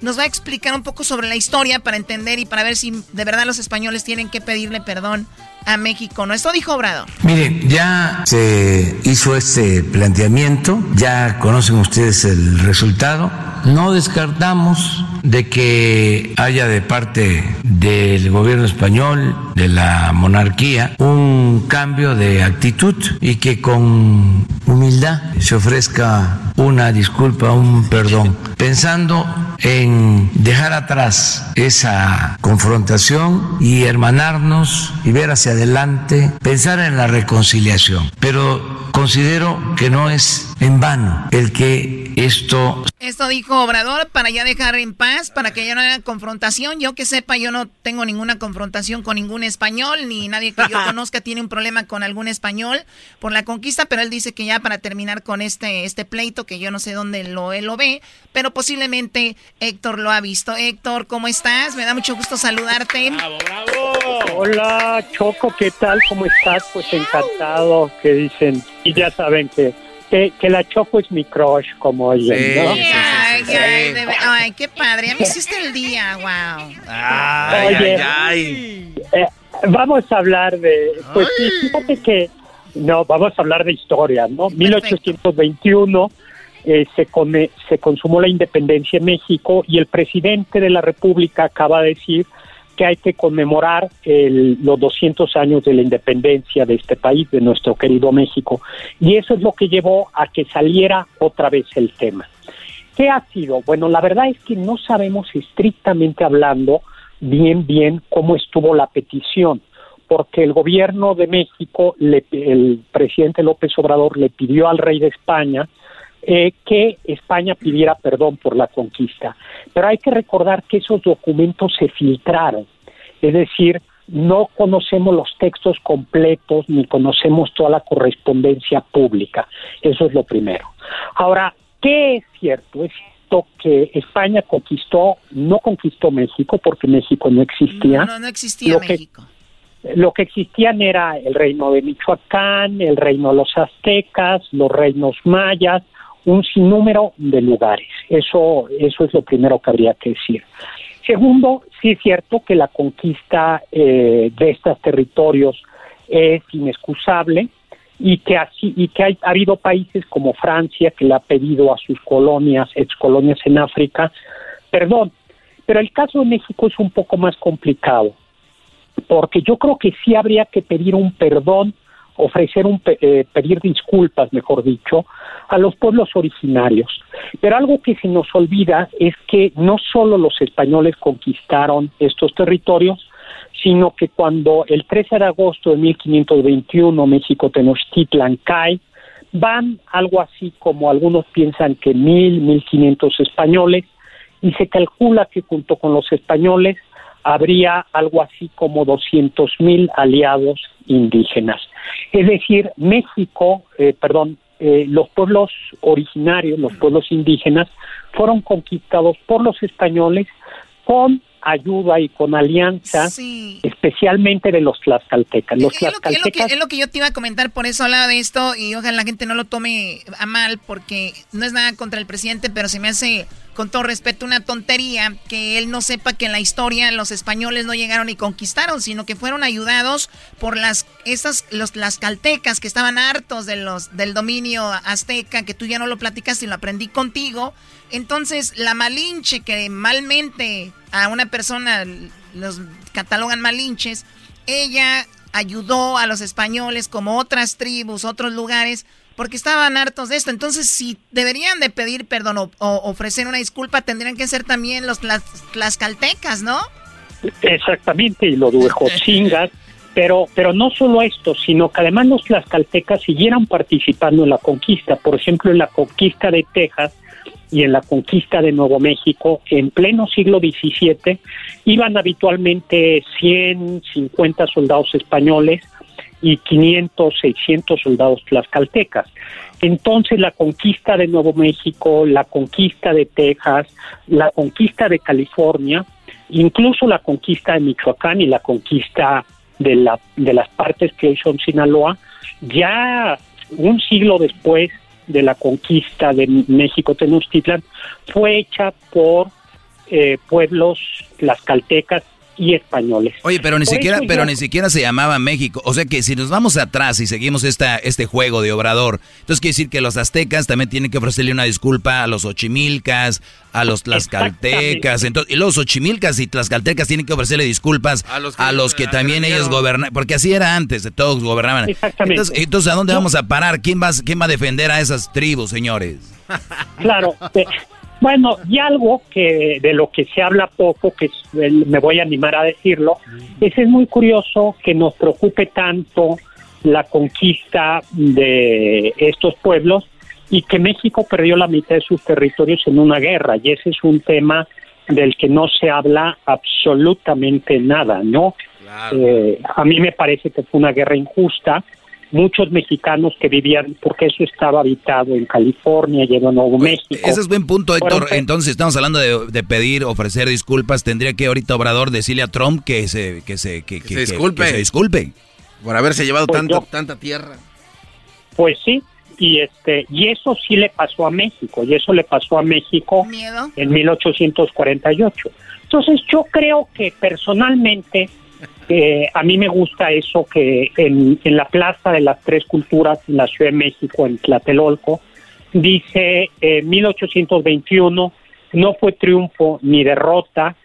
nos va a explicar un poco sobre la historia para entender y para ver si de verdad los españoles tienen que pedirle perdón a México. ¿No? Esto dijo Obrador. Mire, ya se hizo este planteamiento, ya conocen ustedes el resultado. No descartamos de que haya de parte del gobierno español, de la monarquía, un cambio de actitud y que con humildad se ofrezca una disculpa, un perdón, pensando en dejar atrás esa confrontación y hermanarnos y ver hacia adelante, pensar en la reconciliación. Pero considero que no es en vano el que esto Esto dijo Obrador para ya dejar en paz, para que ya no haya confrontación. Yo que sepa, yo no tengo ninguna confrontación con ningún español, ni nadie que yo conozca tiene un problema con algún español por la conquista, pero él dice que ya para terminar con este, este pleito, que yo no sé dónde lo, él lo ve, pero posiblemente Héctor lo ha visto. Héctor, ¿cómo estás? Me da mucho gusto saludarte. Hola Choco, ¿qué tal? ¿Cómo estás? Pues encantado que dicen, y ya saben que, que, que la Choco es mi crush, como oyen, ¿no? Ay, Ay, ay, de ay, qué padre. Ya me hiciste el día, wow. Ay, Oye. ay, ay. Eh, vamos a hablar de. Pues sí, fíjate que. No, vamos a hablar de historia, ¿no? 1821 eh, se, come- se consumó la independencia en México y el presidente de la República acaba de decir hay que conmemorar el- los 200 años de la independencia de este país, de nuestro querido México. Y eso es lo que llevó a que saliera otra vez el tema. ¿Qué ha sido? Bueno, la verdad es que no sabemos estrictamente hablando bien, bien cómo estuvo la petición, porque el gobierno de México, le- el presidente López Obrador le pidió al rey de España eh, que España pidiera perdón por la conquista. Pero hay que recordar que esos documentos se filtraron, es decir, no conocemos los textos completos ni conocemos toda la correspondencia pública. Eso es lo primero. Ahora, ¿qué es cierto? Es cierto que España conquistó, no conquistó México porque México no existía. No, no existía Lo que- México. Lo que existían era el reino de Michoacán, el reino de los aztecas, los reinos mayas, un sinnúmero de lugares. Eso, eso es lo primero que habría que decir. Segundo, sí es cierto que la conquista eh, de estos territorios es inexcusable y que así y que hay, ha habido países como Francia que le ha pedido a sus colonias, excolonias en África, perdón. Pero el caso de México es un poco más complicado porque yo creo que sí habría que pedir un perdón, ofrecer un eh, pedir disculpas, mejor dicho, a los pueblos originarios. Pero algo que se nos olvida es que no solo los españoles conquistaron estos territorios, sino que cuando el 13 de agosto de 1521 México Tenochtitlan cae, van algo así como algunos piensan que mil, mil quinientos españoles, y se calcula que junto con los españoles habría algo así como 200 mil aliados indígenas. Es decir, México, eh, perdón, eh, los pueblos originarios, los pueblos indígenas, fueron conquistados por los españoles con ayuda y con alianza, especialmente de los tlaxcaltecas. Los Es lo, que, es lo que- tlaxcaltecas es lo que yo te iba a comentar, por eso hablaba de esto y ojalá la gente no lo tome a mal porque no es nada contra el presidente, pero se me hace, con todo respeto, una tontería que él no sepa que en la historia los españoles no llegaron y conquistaron, sino que fueron ayudados por las esas los tlaxcaltecas que estaban hartos de los del dominio azteca, que tú ya no lo platicaste y lo aprendí contigo. Entonces, la malinche que malmente a una persona los catalogan malinches, ella ayudó a los españoles como otras tribus, otros lugares, porque estaban hartos de esto. Entonces, si deberían de pedir perdón o, o ofrecer una disculpa, tendrían que ser también los tlaxcaltecas, ¿no? Exactamente, y lo de Huejotzingas, pero, pero no solo esto, sino que además los tlaxcaltecas siguieran participando en la conquista, por ejemplo, en la conquista de Texas y en la conquista de Nuevo México, en pleno siglo XVII, iban habitualmente 100, 50 soldados españoles y 500, 600 soldados tlaxcaltecas. Entonces la conquista de Nuevo México, la conquista de Texas, la conquista de California, incluso la conquista de Michoacán y la conquista de, la, de las partes que hoy son Sinaloa, ya un siglo después de la conquista de México Tenochtitlan, fue hecha por eh, pueblos tlaxcaltecas y españoles. Oye, pero ni Por siquiera, pero yo- ni siquiera se llamaba México. O sea que si nos vamos atrás y seguimos esta, este juego de Obrador, entonces quiere decir que los aztecas también tienen que ofrecerle una disculpa a los ochimilcas, a los tlaxcaltecas, entonces, y los ochimilcas y tlaxcaltecas tienen que ofrecerle disculpas a los que, también ellos gobernaban, porque así era antes, de todos gobernaban. Exactamente. Entonces, entonces, ¿a dónde vamos a parar? ¿Quién va, quién va a defender a esas tribus, señores? Claro. Bueno, y algo que de lo que se habla poco, que me voy a animar a decirlo, es, es muy curioso que nos preocupe tanto la conquista de estos pueblos y que México perdió la mitad de sus territorios en una guerra, y ese es un tema del que no se habla absolutamente nada, ¿no? Eh, a mí me parece que fue una guerra injusta. Muchos mexicanos que vivían, porque eso estaba habitado en California y en Nuevo México. Ese es buen punto, Héctor. Fueron Entonces, estamos hablando de, de pedir, ofrecer disculpas. Tendría que ahorita Obrador decirle a Trump que se, que se, que, que- se disculpe. que se disculpe. Por haberse llevado Pues tanto, yo- tanta tierra. Pues sí, y este y eso sí le pasó a México y eso le pasó a México en 1848 entonces yo creo que personalmente eh, a mí me gusta eso que en, en la Plaza de las Tres Culturas en la Ciudad de México en Tlatelolco dice eh, 1821 no fue triunfo ni derrota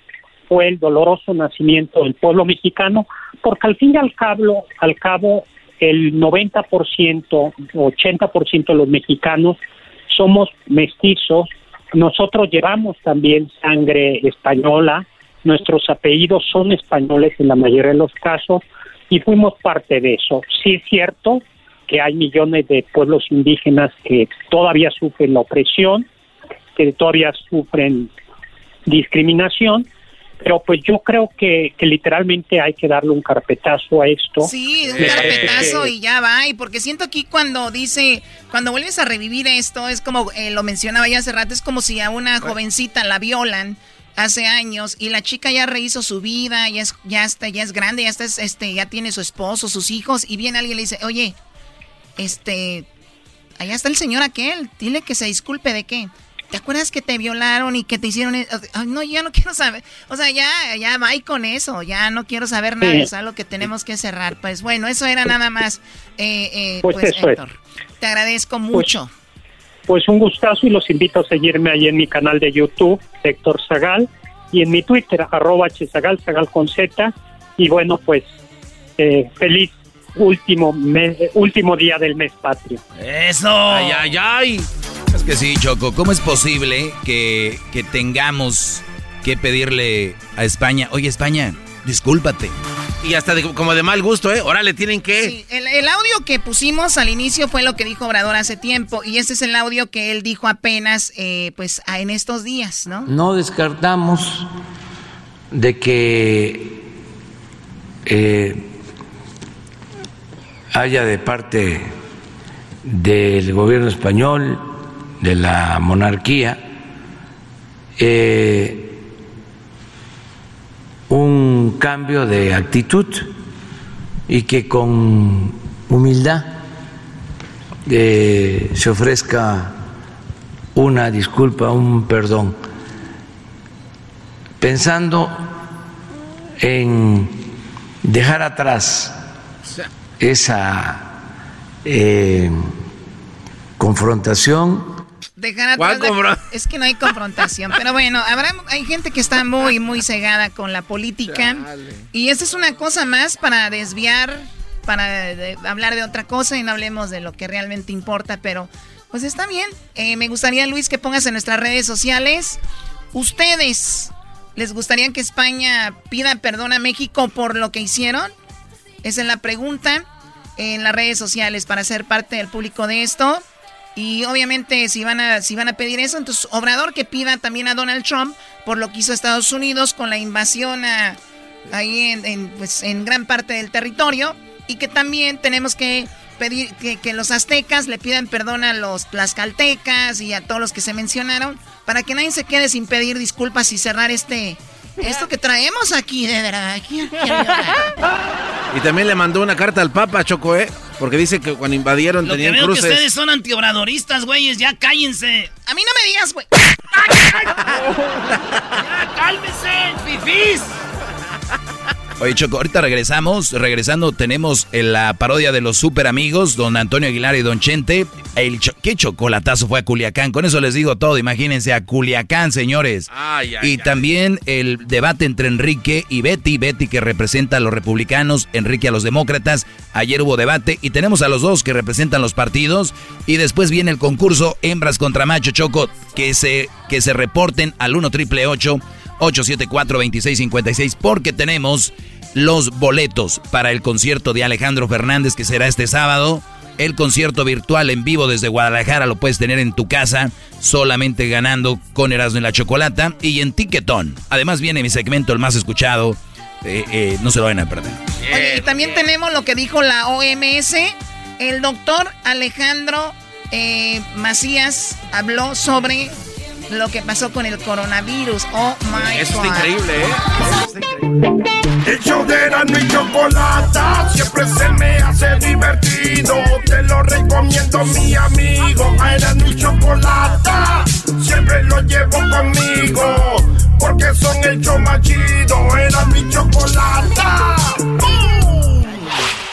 fue el doloroso nacimiento del pueblo mexicano porque al fin y al cabo al cabo el 90%, 80% de los mexicanos somos mestizos, nosotros llevamos también sangre española, nuestros apellidos son españoles en la mayoría de los casos y fuimos parte de eso. Sí es cierto que hay millones de pueblos indígenas que todavía sufren la opresión, que todavía sufren discriminación, pero pues yo creo que, que, literalmente hay que darle un carpetazo a esto. Sí, un carpetazo y ya va. Y porque siento aquí cuando dice, cuando vuelves a revivir esto, es como eh, lo mencionaba ya hace rato, es como si a una jovencita la violan hace años y la chica ya rehizo su vida, ya es, ya está, ya es grande, ya está, este, ya tiene su esposo, sus hijos, y viene alguien y le dice, oye, este, allá está el señor aquel, dile que se disculpe de qué. ¿Te acuerdas que te violaron y que te hicieron eso? no, ya no quiero saber. O sea, ya, ya va con eso. Ya no quiero saber nada. Es algo que tenemos que cerrar. Pues bueno, eso era nada más. Eh, eh, pues, pues Héctor, te agradezco pues, mucho. Pues, un gustazo y los invito a seguirme ahí en mi canal de YouTube, Héctor Zagal, y en mi Twitter, arroba Zagal, Zagal con Z. Y bueno, pues eh, feliz último, mes, último día del mes patrio. ¡Eso! ¡Ay, ay, ay! Es que sí, Choco, ¿cómo es posible que, que tengamos que pedirle a España, oye España, discúlpate? Y hasta como de mal gusto, ¿eh? Ahora le tienen que... Sí, el, el, audio que pusimos al inicio fue lo que dijo Obrador hace tiempo y este es el audio que él dijo apenas, eh, pues, en estos días, ¿no? No descartamos de que eh, haya de parte del gobierno español, de la monarquía, eh, un cambio de actitud y que con humildad eh, se ofrezca una disculpa, un perdón, pensando en dejar atrás esa eh, confrontación. Dejar atrás es que no hay confrontación, pero bueno, habrá hay gente que está muy muy cegada con la política y esta es una cosa más para desviar, para hablar de otra cosa y no hablemos de lo que realmente importa, pero pues está bien. Eh, me gustaría Luis que pongas en nuestras redes sociales. Ustedes les gustaría que España pida perdón a México por lo que hicieron? Esa es la pregunta en las redes sociales para ser parte del público de esto. Y obviamente si van a si van a pedir eso, entonces Obrador que pida también a Donald Trump por lo que hizo Estados Unidos con la invasión ahí en, pues, en gran parte del territorio y que también tenemos que pedir que, que, los aztecas le pidan perdón a los tlaxcaltecas y a todos los que se mencionaron para que nadie se quede sin pedir disculpas y cerrar este esto que traemos aquí, de verdad. y también le mandó una carta al Papa, Choco, ¿eh? Porque dice que cuando invadieron Lo tenían que veo cruces. que ustedes son antiobradoristas, güeyes. Ya cállense. A mí no me digas, güey. ya cálmese, fifís. Oye, Choco, ahorita regresamos. Regresando, tenemos la parodia de los super amigos, don Antonio Aguilar y don Chente. El ¿Qué chocolatazo fue a Culiacán? Con eso les digo todo. Imagínense a Culiacán, señores. Ay, ay, y ay. también el debate entre Enrique y Betty. Betty que representa a los republicanos, Enrique a los demócratas. Ayer hubo debate y tenemos a los dos que representan los partidos. Y después viene el concurso Hembras contra Macho Choco. Que se, que se reporten al 1 triple 874-2656 porque tenemos los boletos para el concierto de Alejandro Fernández que será este sábado. El concierto virtual en vivo desde Guadalajara lo puedes tener en tu casa solamente ganando con Erasmo en la Chocolata y en Tiquetón. Además viene mi segmento el más escuchado. Eh, eh, no se lo van a perder. Oye, y también tenemos lo que dijo la OMS. El doctor Alejandro eh, Macías habló sobre lo que pasó con el coronavirus. Oh my Eso God. está increíble, ¿eh? Eso está increíble. El show de Erasmo y Chocolata siempre se me hace divertido. Te lo recomiendo mi amigo. Era mi chocolata, siempre lo llevo conmigo. Porque son el show más chido, era mi chocolata.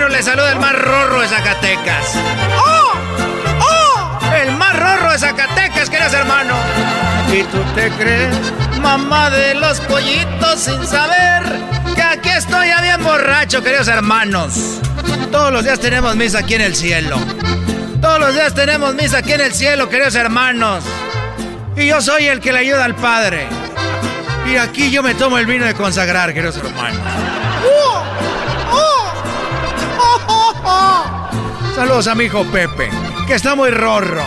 Hermanos! Les saluda el más rorro de Zacatecas. ¡Oh! ¡Oh! El más rorro de Zacatecas, queridos hermanos. ¿Y tú te crees, mamá de los pollitos, sin saber que aquí estoy ya bien borracho, queridos hermanos? Todos los días tenemos misa aquí en el cielo. Todos los días tenemos misa aquí en el cielo, queridos hermanos. Y yo soy el que le ayuda al Padre. Y aquí yo me tomo el vino de consagrar, queridos hermanos. Saludos a mi hijo Pepe, que está muy rorro.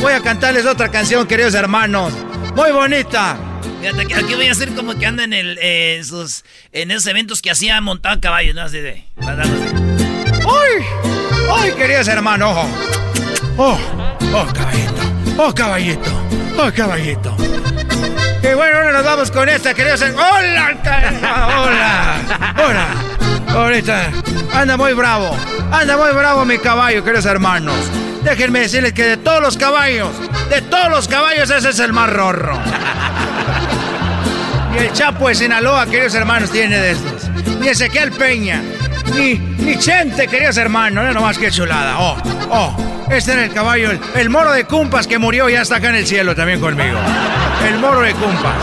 Voy a cantarles otra canción, queridos hermanos. Muy bonita. Fíjate que aquí voy a hacer como que anda en, el, eh, en, sus, en esos eventos que hacía montado a caballo, ¿no? Así de. ¡Ay! ¡Ay, queridos hermanos! ¡Oh! ¡Oh, caballito! ¡Oh, caballito! ¡Oh, caballito! Y bueno, ahora nos vamos con esta, queridos. ¡Hola! ¡Hola! ¡Hola! Ahorita anda muy bravo. Anda muy bravo mi caballo, queridos hermanos. Déjenme decirles que de todos los caballos, de todos los caballos, ese es el más rorro. Y el Chapo de Sinaloa, queridos hermanos, tiene de estos. Ni Ezequiel Peña, ni, ni Chente, queridos hermanos. No nomás que chulada. Oh, oh. Este era el caballo, el, el moro de Cumpas que murió ya está acá en el cielo también conmigo. El moro de Cumpas.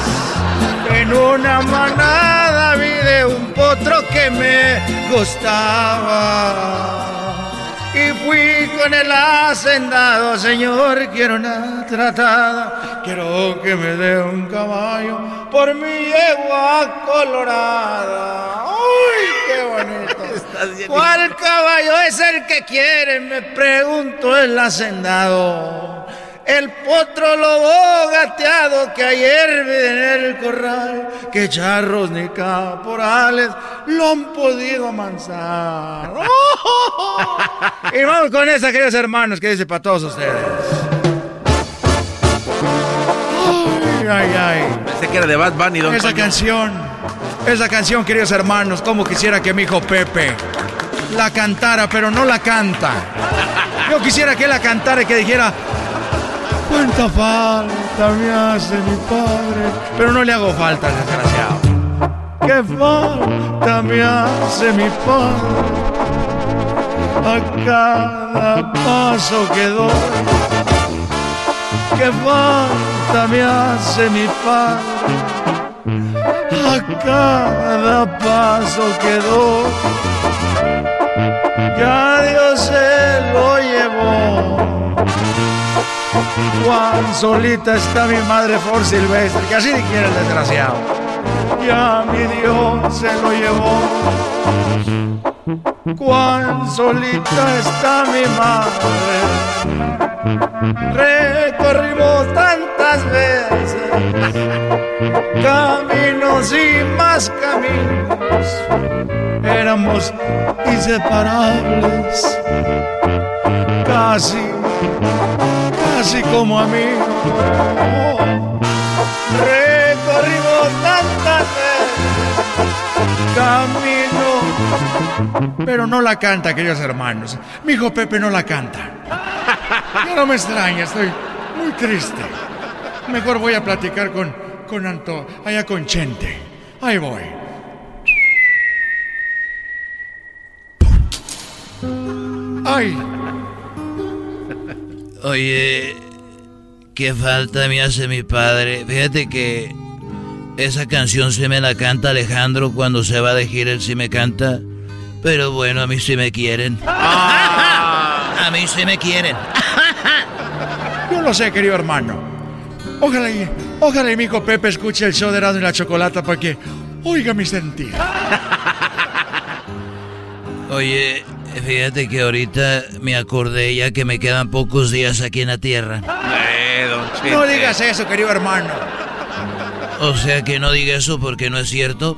En una manada vi de un potro que me gustaba. Y fui con el hacendado, señor, quiero una tratada. Quiero que me dé un caballo por mi yegua colorada. ¡Uy, qué bonito! ¿Cuál caballo es el que quiere? Me preguntó el hacendado. El potro lobo gateado que ayer vi en el corral, que charros ni caporales lo han podido amansar. Y vamos con esa, queridos hermanos, que dice para todos ustedes. Ay, ay, ay. Pensé que era de Bad Bunny, don Esa canción, esa canción, queridos hermanos, como quisiera que mi hijo Pepe la cantara, pero no la canta. Yo quisiera que la cantara y que dijera, cuánta falta me hace mi padre, pero no le hago falta, desgraciado. Qué falta me hace mi padre a cada paso que doy. Qué falta me hace mi padre cada paso que doy. Ya Dios se lo llevó. Juan solita está mi madre por silvestre, que así ni quiere el desgraciado. Ya mi Dios se lo llevó. Cuán solita está mi madre. Recorrimos tantas veces caminos y más caminos. Éramos inseparables, casi, casi como amigos. Recorrimos tantas veces camino. Pero no la canta, queridos hermanos. Mi hijo Pepe no la canta. Ya no me extraña, estoy muy triste. Mejor voy a platicar con, con Anto, allá con Chente. Ahí voy. Ay. Oye, qué falta me hace mi padre. Fíjate que esa canción se me la canta Alejandro cuando se va de gira, él sí me canta. Pero bueno, a mí sí me quieren. A mí sí me quieren. Yo lo sé, querido hermano. Ojalá y, ojalá y mi hijo Pepe escuche el show de Erasmo y la Chocolata para que oiga mi sentir. Oye, fíjate que ahorita me acordé ya que me quedan pocos días aquí en la tierra. Eh, don. No digas eso, querido hermano. O sea que no diga eso porque no es cierto.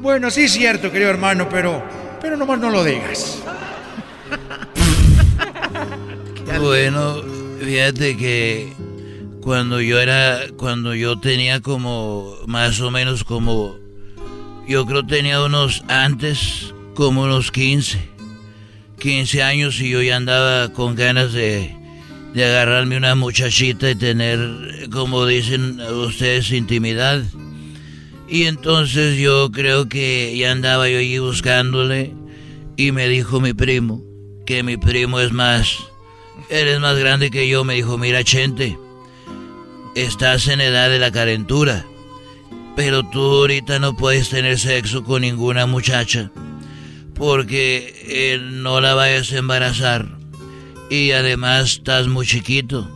Bueno, sí es cierto, querido hermano, pero, pero nomás no lo digas. Bueno, fíjate que cuando yo era, cuando yo tenía como, más o menos como, yo creo tenía unos antes, como unos 15, 15 años y yo ya andaba con ganas de, de agarrarme una muchachita y tener, como dicen ustedes, intimidad. Y entonces yo creo que ya andaba yo allí buscándole y me dijo mi primo, que mi primo es más, eres más grande que yo, me dijo, mira Chente, estás en edad de la calentura, pero tú ahorita no puedes tener sexo con ninguna muchacha, porque eh, no la vayas a embarazar. Y además estás muy chiquito.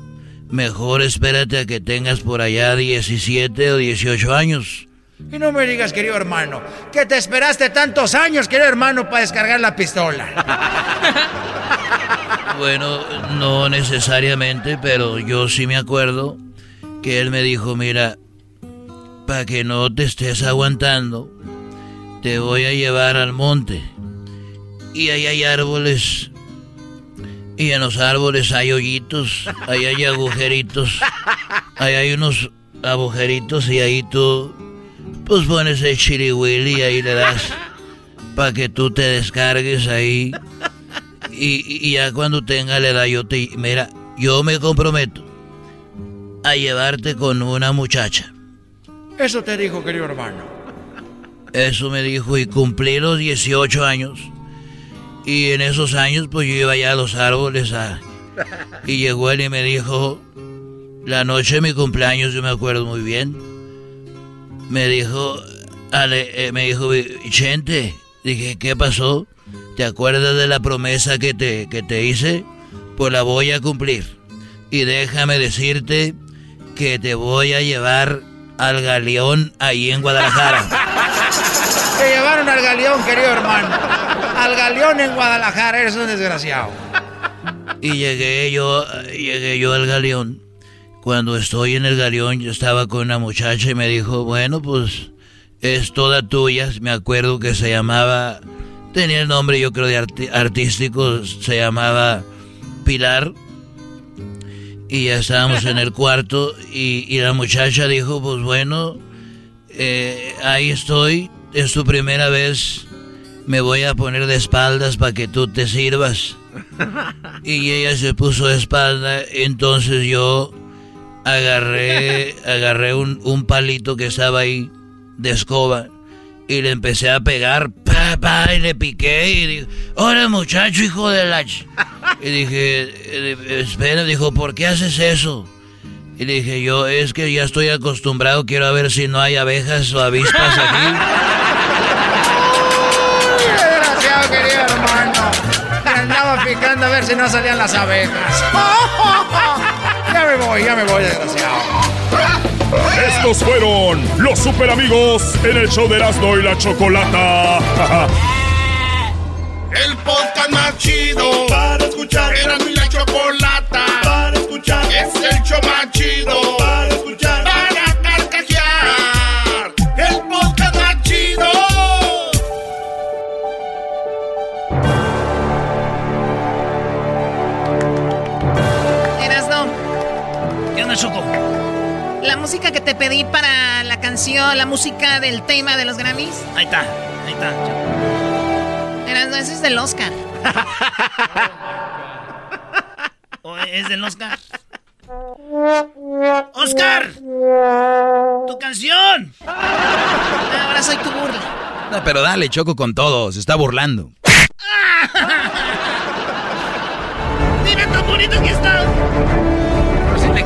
Mejor espérate a que tengas por allá 17 o 18 años. Y no me digas, querido hermano, que te esperaste tantos años, querido hermano, para descargar la pistola. Bueno, no necesariamente, pero yo sí me acuerdo que él me dijo, mira, para que no te estés aguantando, te voy a llevar al monte. Y ahí hay árboles. Y en los árboles hay hoyitos, ahí hay agujeritos, ahí hay unos agujeritos y ahí tú pues pones el chirihuili y ahí le das para que tú te descargues ahí. Y, y ya cuando tenga la edad yo te... Mira, yo me comprometo a llevarte con una muchacha. Eso te dijo, querido hermano. Eso me dijo y cumplí los 18 años. Y en esos años pues yo iba allá a los árboles a... Y llegó él y me dijo, la noche de mi cumpleaños, yo me acuerdo muy bien, me dijo, Ale, eh, me dijo, Chente, dije, ¿qué pasó? ¿Te acuerdas de la promesa que te, que te hice? Pues la voy a cumplir. Y déjame decirte que te voy a llevar al galeón ahí en Guadalajara. Te llevaron al galeón, querido hermano. Al galeón en Guadalajara, eres un desgraciado. Y llegué yo, llegué yo al galeón. Cuando estoy en el galeón, yo estaba con una muchacha y me dijo, bueno, pues es toda tuya. Me acuerdo que se llamaba, tenía el nombre yo creo de artístico, se llamaba Pilar. Y ya estábamos en el cuarto y, y la muchacha dijo, pues bueno, eh, ahí estoy, es tu primera vez, me voy a poner de espaldas para que tú te sirvas. Y ella se puso de espalda, entonces yo agarré, agarré un, un palito que estaba ahí de escoba y le empecé a pegar, pa, pa, y le piqué y dije, ahora muchacho, hijo de la... ch-". Y dije, eh, espera, dijo, ¿por qué haces eso? Y dije, yo es que ya estoy acostumbrado, quiero ver si no hay abejas o avispas aquí. ¡Qué desgraciado, querido hermano! Me andaba picando a ver si no salían las abejas. Ya me voy, ya me voy, desgraciado. Estos fueron los super amigos en el show de Erasmo y la Chocolata. El podcast más chido para escuchar. Era mi la chocolata para escuchar. Es el show más chido para escuchar. Música que te pedí para la canción, la música del tema de los Grammys. Ahí está, ahí está. Erasno, ese es del Oscar. ¿O es del Oscar? ¡Oscar! ¡Tu canción! Ahora soy tu burla. No, pero dale, Choco con todo, se está burlando. ¡Mira tan bonito que está!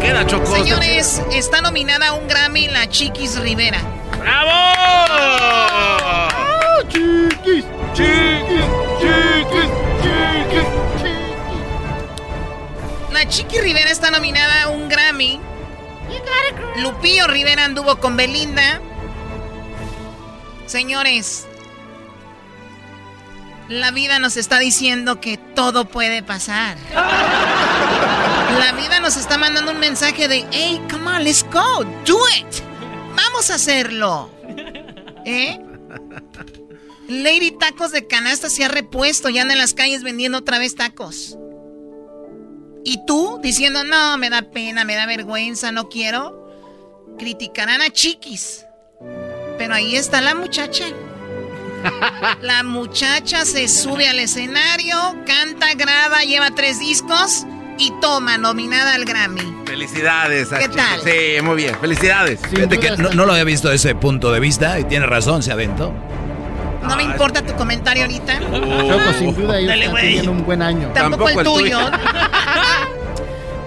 Queda, Choco. Señores, está nominada a un Grammy la Chiquis Rivera. ¡Bravo! Chiquis, chiquis, chiquis, chiquis, La Chiquis Rivera está nominada a un Grammy. Lupillo Rivera anduvo con Belinda. Señores, La vida nos está diciendo que todo puede pasar. La vida nos está mandando un mensaje de, hey, come on, let's go, do it. Vamos a hacerlo. ¿Eh? Lady Tacos de Canasta se ha repuesto, ya anda en las calles vendiendo otra vez tacos. Y tú diciendo, no, me da pena, me da vergüenza, no quiero. Criticarán a Chiquis. Pero ahí está la muchacha. La muchacha se sube al escenario, canta, graba, lleva tres discos y toma, nominada al Grammy. Felicidades. ¿Qué tal? Sí, muy bien. Felicidades. Fíjate que no, no lo había visto desde ese punto de vista y tiene razón, se aventó. No me importa tu comentario ahorita. Choco, sin duda, ellos Dale, están güey. teniendo un buen año. Tampoco, el tuyo.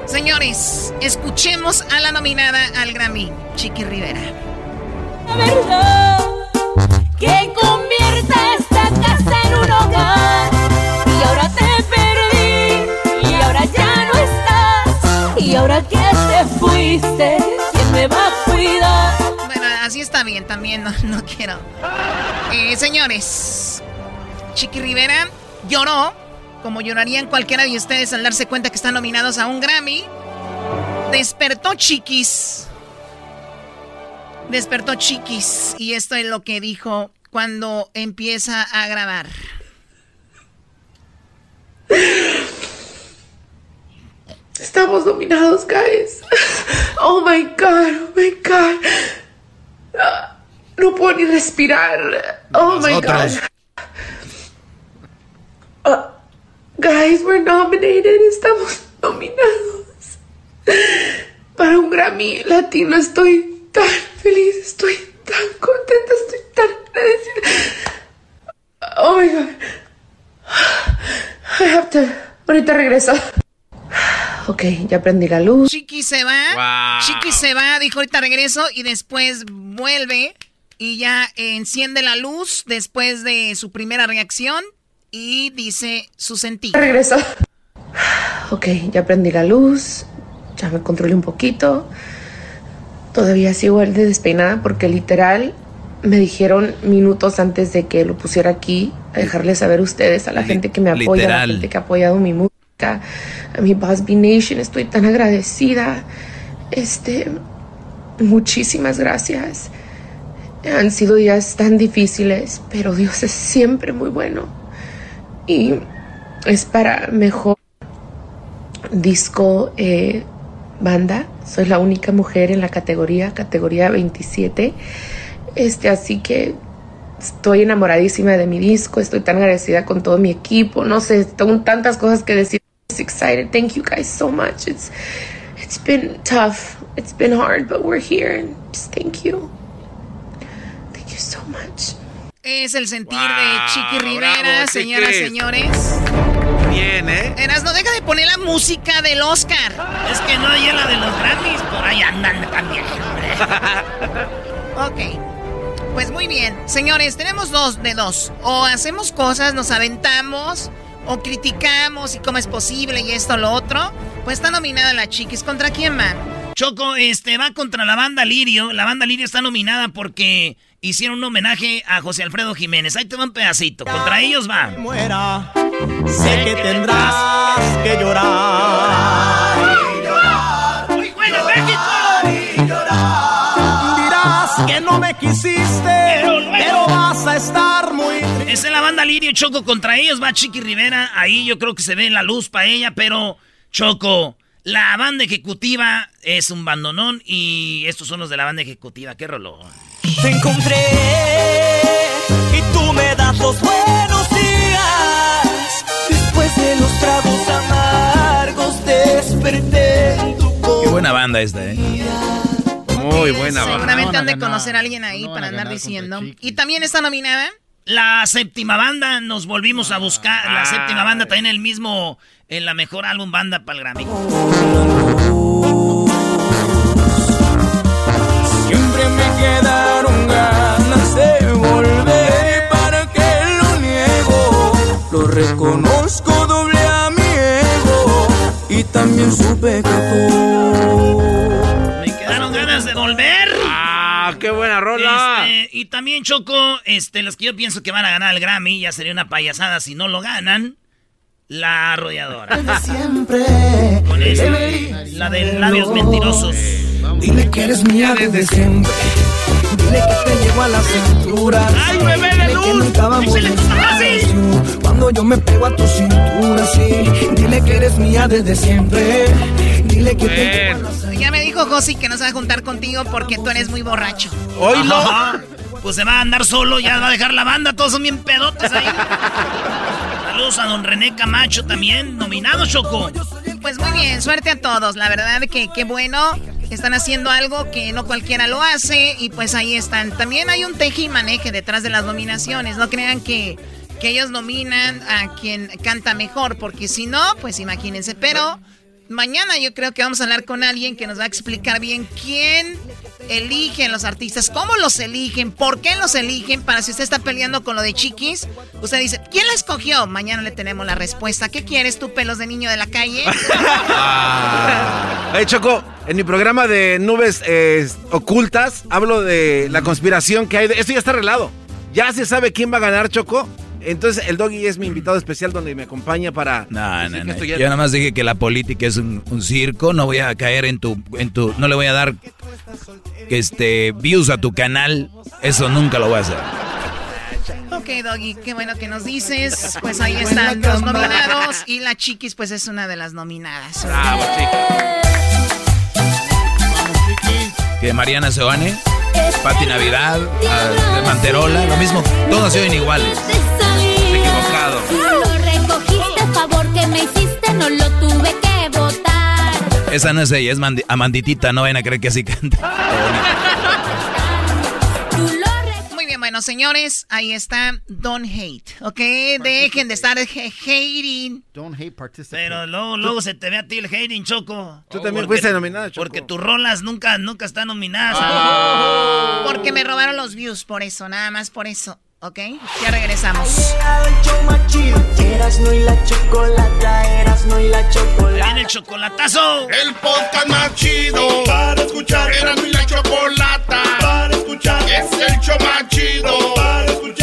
Señores, escuchemos a la nominada al Grammy, Chiqui Rivera. La verdad que convierte esta casa en un hogar. Y ahora te perdí, y ahora ya no estás. Y ahora que te fuiste, ¿quién me va a cuidar? Bueno, así está bien también, no, no quiero. Eh, señores, Chiqui Rivera lloró, como llorarían cualquiera de ustedes al darse cuenta que están nominados a un Grammy. Despertó Chiquis. Despertó Chiquis. Y esto es lo que dijo cuando empieza a grabar. Estamos dominados, guys. Oh my god, oh my god. No puedo ni respirar. Oh my god. Ah, guys, we're nominated. Estamos nominados. Para un Grammy latino estoy tan feliz, estoy tan contenta, estoy tan agradecida. Oh my god. I have to. Ahorita regreso. Ok, ya prendí la luz. Chiqui se va. Wow. Chiqui se va, dijo ahorita regreso y después vuelve y ya enciende la luz después de su primera reacción y dice su sentir. Regreso. Ok, ya prendí la luz. Ya me controlé un poquito. Todavía sigo igual de despeinada porque literal me dijeron minutos antes de que lo pusiera aquí a dejarles saber a ustedes, a la gente que me apoya, a la gente que ha apoyado mi música, a mi Boss B Nation. Estoy tan agradecida. Este, muchísimas gracias. Han sido días tan difíciles, pero Dios es siempre muy bueno. Y es para mejor disco eh, banda. Soy la única mujer en la categoría, categoría 27. Este, así que estoy enamoradísima de mi disco, estoy tan agradecida con todo mi equipo. No sé, tengo tantas cosas que decir. I'm excited. Thank you guys so much. It's it's been tough. It's been hard, but we're here and just thank you. Thank you so much. Es el sentir de Chiqui Rivera, bravo, señoras y señores. Bien, ¿eh? Eras, no deja de poner la música del Oscar. Es que no hay la de los Grammys, por ahí andan también, Ok. Pues muy bien. Señores, tenemos dos de dos. O hacemos cosas, nos aventamos, o criticamos y cómo es posible y esto lo otro. Pues está nominada la Chiquis. ¿Contra quién va? Choco, este va contra la banda Lirio. La banda Lirio está nominada porque hicieron un homenaje a José Alfredo Jiménez. Ahí te va un pedacito. Contra ellos va. Muera, sé que tendrás que llorar. ¡Muy bueno, Dirás que no me quisiste, pero vas a estar muy Esa es la banda Lirio Choco. Contra ellos va Chiqui Rivera. Ahí yo creo que se ve la luz para ella, pero Choco, la banda ejecutiva es un bandonón y estos son los de la banda ejecutiva. ¡Qué rolón! Te encontré y tú me das los buenos desperté en tu Qué buena banda esta, ¿eh? Muy buena banda. Seguramente han de conocer a alguien ahí para andar diciendo. Y también está nominada. La séptima banda, nos volvimos a buscar. La séptima banda también el mismo, en la mejor álbum banda para el Grammy. También supe que tú. Me quedaron ganas de volver. Ah, qué buena rola! Este, y también, Choco, este, los que yo pienso que van a ganar el Grammy, ya sería una payasada si no lo ganan. La arrolladora. Siempre. Con esta, la de labios mentirosos. Dile que eres mía desde siempre. Dile que te llevo a la cintura. ¡Ay, bebé de Dile que luz! nunca vamos ¡Dísele tus papás, sí! despacio. Cuando yo me pego a tu cintura, sí. Dile que eres mía desde siempre. Dile que te llevo a la Ya me dijo Josi que no se va a juntar contigo porque tú eres muy borracho. ¡Oílo! Pues se va a andar solo, ya va a dejar la banda, todos son bien pedotes ahí. Saludos a don René Camacho también, nominado Choco. Pues muy bien, suerte a todos. La verdad que qué bueno. Están haciendo algo que no cualquiera lo hace y pues ahí están. También hay un teje y maneje detrás de las nominaciones. No crean que, que ellos nominan a quien canta mejor, porque si no, pues imagínense. Pero mañana yo creo que vamos a hablar con alguien que nos va a explicar bien quién eligen los artistas, cómo los eligen, por qué los eligen, para si usted está peleando con lo de Chiquis, usted dice, ¿quién la escogió? Mañana le tenemos la respuesta. ¿Qué quieres tú, pelos de niño de la calle? Hey, Choco, en mi programa de nubes eh, ocultas hablo de la conspiración que hay. De... Esto ya está arreglado. Ya se sabe quién va a ganar, Choco. Entonces, el Doggy es mi invitado especial donde me acompaña para... No, no, no. ya- Yo nada más dije que la política es un, un circo. No voy a caer en tu, en tu. No le voy a dar este views a tu canal. Eso nunca lo voy a hacer. Ok, Doggy, qué bueno que nos dices. Pues ahí están los nominados y la Chiquis pues es una de las nominadas. Bravo, Que Mariana Seoane, Pati Navidad, de Manterola, lo mismo. Todos se oyen iguales. Favor que me hiciste, no lo tuve que votar. Esa no es ella, es Mandi- Amanditita. No vayan a creer que así canta. Muy bien, bueno, señores, ahí está Don't Hate, ¿ok? Dejen de estar hating. Don't hate, participate. Pero luego, luego se te ve a ti el hating, Choco. Tú también Porque- fuiste nominada, Choco. Porque tus rolas nunca, nunca están nominadas. Porque me robaron los views, por eso, nada más por eso, ¿ok? Ya regresamos. Erasno y la chocolata, Erasno y la chocolata. Viene el chocolatazo. El podcast más chido para escuchar. Era mi la chocolata para escuchar. Es el show más chido para escuchar.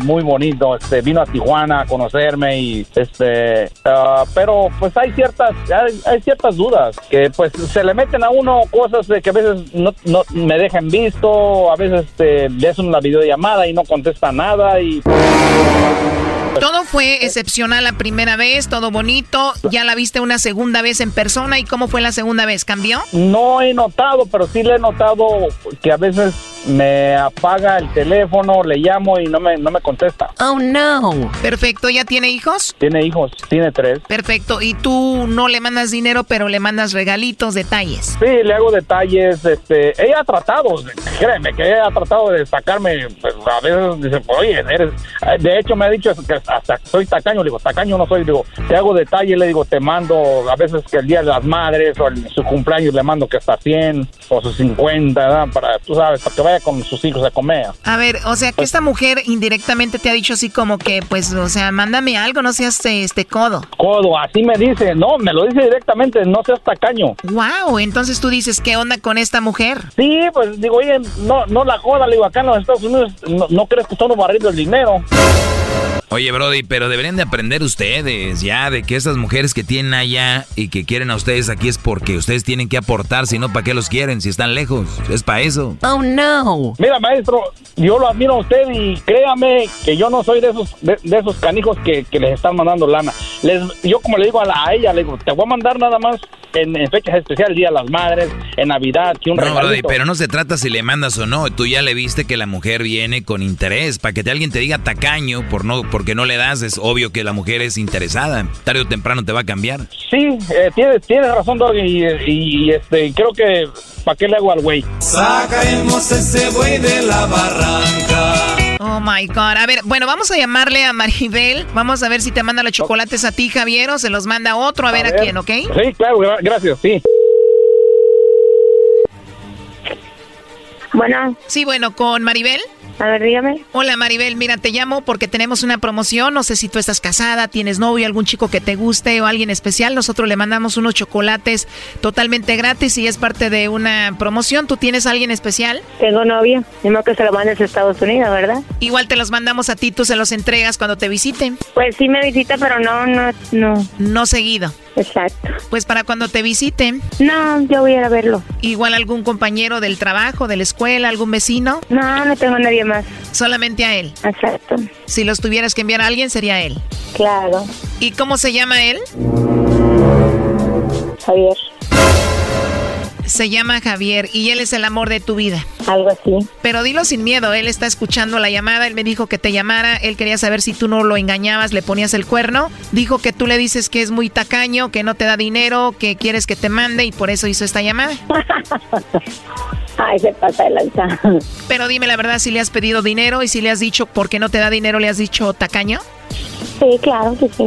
muy bonito. Este, vino a Tijuana a conocerme y este, ah, pero pues hay ciertas, hay, ciertas dudas que pues se le meten a uno cosas de que a veces no, no me dejan visto, a veces este, le hacen una videollamada y no contesta nada y Todo fue excepcional la primera vez, todo bonito, ya la viste una segunda vez en persona y ¿cómo fue la segunda vez? ¿Cambió? No he notado, pero sí le he notado que a veces me apaga el teléfono, le llamo y no me, no me contesta. Oh no. Perfecto, ¿ya tiene hijos? Tiene hijos, tiene tres. Perfecto, y tú no le mandas dinero, pero le mandas regalitos, detalles. Sí, le hago detalles, este, ella ha tratado, créeme que ella ha tratado de sacarme, pues a veces dice, oye, eres, de hecho me ha dicho que hasta soy tacaño, le digo, tacaño no soy, le digo, te hago detalles, le digo, te mando, a veces que el día de las madres o el, su cumpleaños le mando que hasta 100 o sus 50, ¿verdad? para, tú sabes, para que vaya con sus hijos a comer. A ver, o sea, que esta mujer indirectamente te ha dicho así como que, pues, o sea, mándame algo, no seas este codo. Codo, así me dice, no, me lo dice directamente, no seas tacaño. Wow, entonces tú dices, ¿qué onda con esta mujer? Sí, pues digo, oye, no, no la joda, le digo, acá en los Estados Unidos no, no crees que estamos barriendo el dinero. Oye, Brody, pero deberían de aprender ustedes ya de que esas mujeres que tienen allá y que quieren a ustedes aquí es porque ustedes tienen que aportar, si no, ¿para qué los quieren? Si están lejos, es para eso. Oh, no. Mira, maestro, yo lo admiro a usted y créame que yo no soy de esos de, de esos canijos que, que les están mandando lana. Les, yo como le digo a, la, a ella, le digo, te voy a mandar nada más en, en fechas especiales, Día de las Madres, en Navidad, que un No. Brody, pero no se trata si le mandas o no. Tú ya le viste que la mujer viene con interés. Para que te, alguien te diga tacaño por no, porque no le das, es obvio que la mujer es interesada. Tarde o temprano te va a cambiar. Sí, eh, tienes, tienes razón, Doggy, y, y, este, creo que, ¿para qué le hago al güey? Sacaremos ese buey de la barranca. Oh my God. A ver, bueno, vamos a llamarle a Maribel. Vamos a ver si te manda los chocolates a ti, Javier, o se los manda a otro, a, ver, a quién, ¿ok? Sí, claro, gra- gracias, sí. Bueno. Sí, bueno, con Maribel. A ver, dígame. Hola Maribel, mira, te llamo porque tenemos una promoción. No sé si tú estás casada, tienes novio, algún chico que te guste o alguien especial. Nosotros le mandamos unos chocolates totalmente gratis y es parte de una promoción. ¿Tú tienes a alguien especial? Tengo novio. Mismo que se lo mandes a Estados Unidos, ¿verdad? Igual te los mandamos a ti, tú se los entregas cuando te visiten. Pues sí me visita, pero no, no, no. No seguido. Exacto. Pues para cuando te visiten. No, yo voy a ir a verlo. Igual algún compañero del trabajo, de la escuela, algún vecino. No, no tengo a nadie más. Solamente a él. Exacto. Si los tuvieras que enviar a alguien, sería él. Claro. ¿Y cómo se llama él? Javier. Se llama Javier y él es el amor de tu vida. Algo así. Pero dilo sin miedo, él está escuchando la llamada, él me dijo que te llamara, él quería saber si tú no lo engañabas, le ponías el cuerno, dijo que tú le dices que es muy tacaño, que no te da dinero, que quieres que te mande y por eso hizo esta llamada. Ay, se pasa de lanza. Pero dime la verdad, si le has pedido dinero y si le has dicho por qué no te da dinero, le has dicho tacaño. Sí, claro que sí.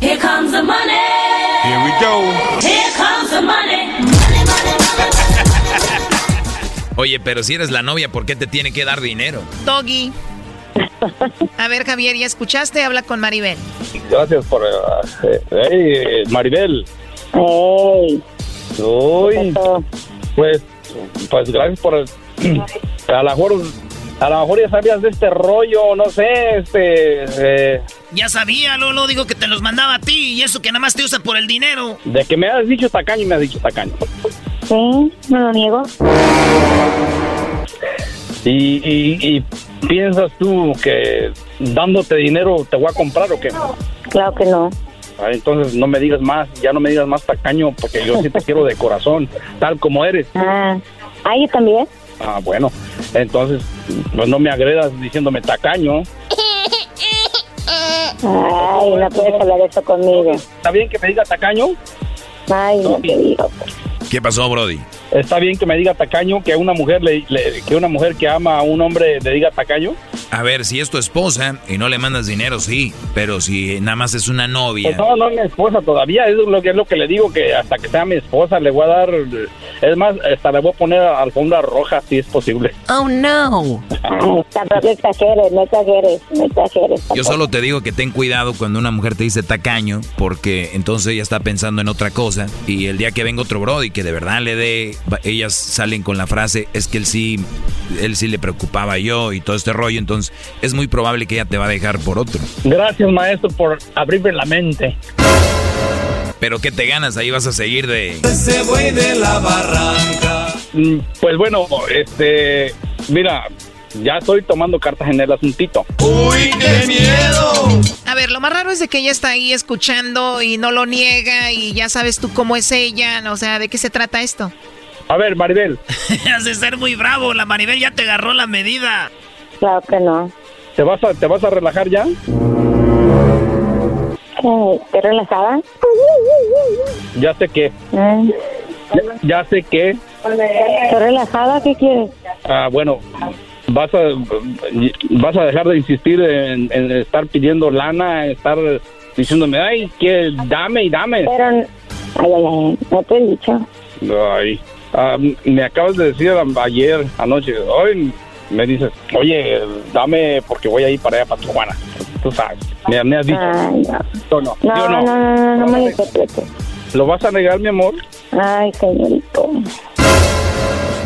Here comes the money. Here we go. Here comes the money. Oye, pero si eres la novia, ¿por qué te tiene que dar dinero? Doggy. A ver, Javier, ¿ya escuchaste? Habla con Maribel. Gracias por... eh, eh, hey, Maribel. Hey. Uy, pues, pues gracias por... A lo mejor... A lo mejor ya sabías de este rollo, no sé, este... eh, Ya sabía, Lolo, digo que te los mandaba a ti y eso que nada más te usa por el dinero. de que me has dicho tacaño, me has dicho tacaño. Sí, no lo niego. Y, y, y piensas tú que dándote dinero te voy a comprar o qué? Claro que no. Ah, entonces no me digas más, ya no me digas más tacaño, porque yo sí te quiero de corazón, tal como eres. Ah, ah, yo también. Ah, bueno, entonces pues no me agredas diciéndome tacaño. Ay, no puedes hablar eso conmigo. ¿Está bien que me diga tacaño? Ay, no te digo. ¿Qué pasó, Brody? ¿Está bien que me diga tacaño que a una mujer le, le- que una mujer que ama a un hombre le diga tacaño? A ver, si es tu esposa y no le mandas dinero, sí. Pero si nada más es una novia. Pues no, no es mi esposa todavía, es lo que es lo que le digo que hasta que sea mi esposa le voy a dar es más, hasta le voy a poner alfombra roja si es posible. Oh, no. Tampoco exageres, no exageres, no exageres. Yo solo te digo que ten cuidado cuando una mujer te dice tacaño, porque entonces ella está pensando en otra cosa. Y el día que venga otro Brody que de verdad le dé, ellas salen con la frase, es que él sí, él sí le preocupaba yo y todo este rollo. Entonces es muy probable que ella te va a dejar por otro. Gracias, maestro, por abrirme la mente. Pero ¿qué te ganas? Ahí vas a seguir de... Ese buey de la barranca. Mm, Pues bueno, este, mira, ya estoy tomando cartas en el asuntito. ¡Uy, qué miedo! A ver, lo más raro es de que ella está ahí escuchando y no lo niega y ya sabes tú cómo es ella, o sea, ¿de qué se trata esto? A ver, Maribel, Has de ser muy bravo, la Maribel ya te agarró la medida. Claro que no. ¿te vas a, te vas a relajar ya? Eh, ¿Estás relajada? Ya sé que, Mm. ya, ya sé que, ¿Estás relajada? ¿Qué quieres? ah, bueno, vas a, vas a dejar de insistir en, en estar pidiendo lana, estar diciéndome, ay, que dame y dame. Pero, ay, ay, ay, no te he dicho. Ay, ah, me acabas de decir ayer, anoche, hoy me dices, oye, dame porque voy a ir para allá, para Tijuana. Tú sabes, me, me has dicho. Ay, no. ¿O no? No, ¿Sí o no, no, no, no, no me interpretes. ¿Lo vas a negar, mi amor? Ay, señorito.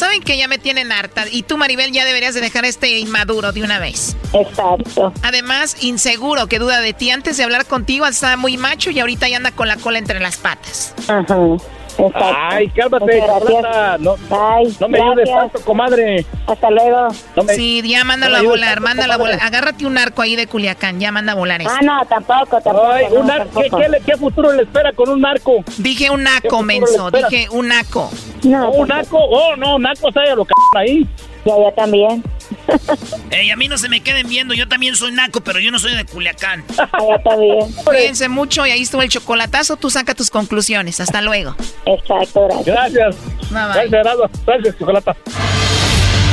Saben que ya me tienen harta. Y tú, Maribel, ya deberías de dejar este inmaduro de una vez. Exacto. Además, inseguro, que duda de ti. Antes de hablar contigo estaba muy macho y ahorita ya anda con la cola entre las patas. Ajá. Exacto. Ay, cálmate, chocolata. No, Ay, no me ayudes tanto, comadre. Hasta luego. No me- Sí, ya mándalo no a volar, tanto, mándalo a volar. Agárrate un arco ahí de Culiacán, ya manda a volar eso. Ah, no, tampoco, tampoco. Ay, un ¿qué, tampoco. qué le- qué futuro le espera con un narco? Dije un ¿Qué naco, menso, dije un naco. No, ¿Un naco? Oh, no, naco, se lo c ahí. Ya, ya también. Ey, a mí no se me queden viendo, yo también soy naco, pero yo no soy de Culiacán. Ya también. Cuídense mucho y ahí estuvo el chocolatazo. Tú saca tus conclusiones. Hasta luego. Exacto, gracias. Gracias. Bye, bye. Gracias. Gracias, chocolata.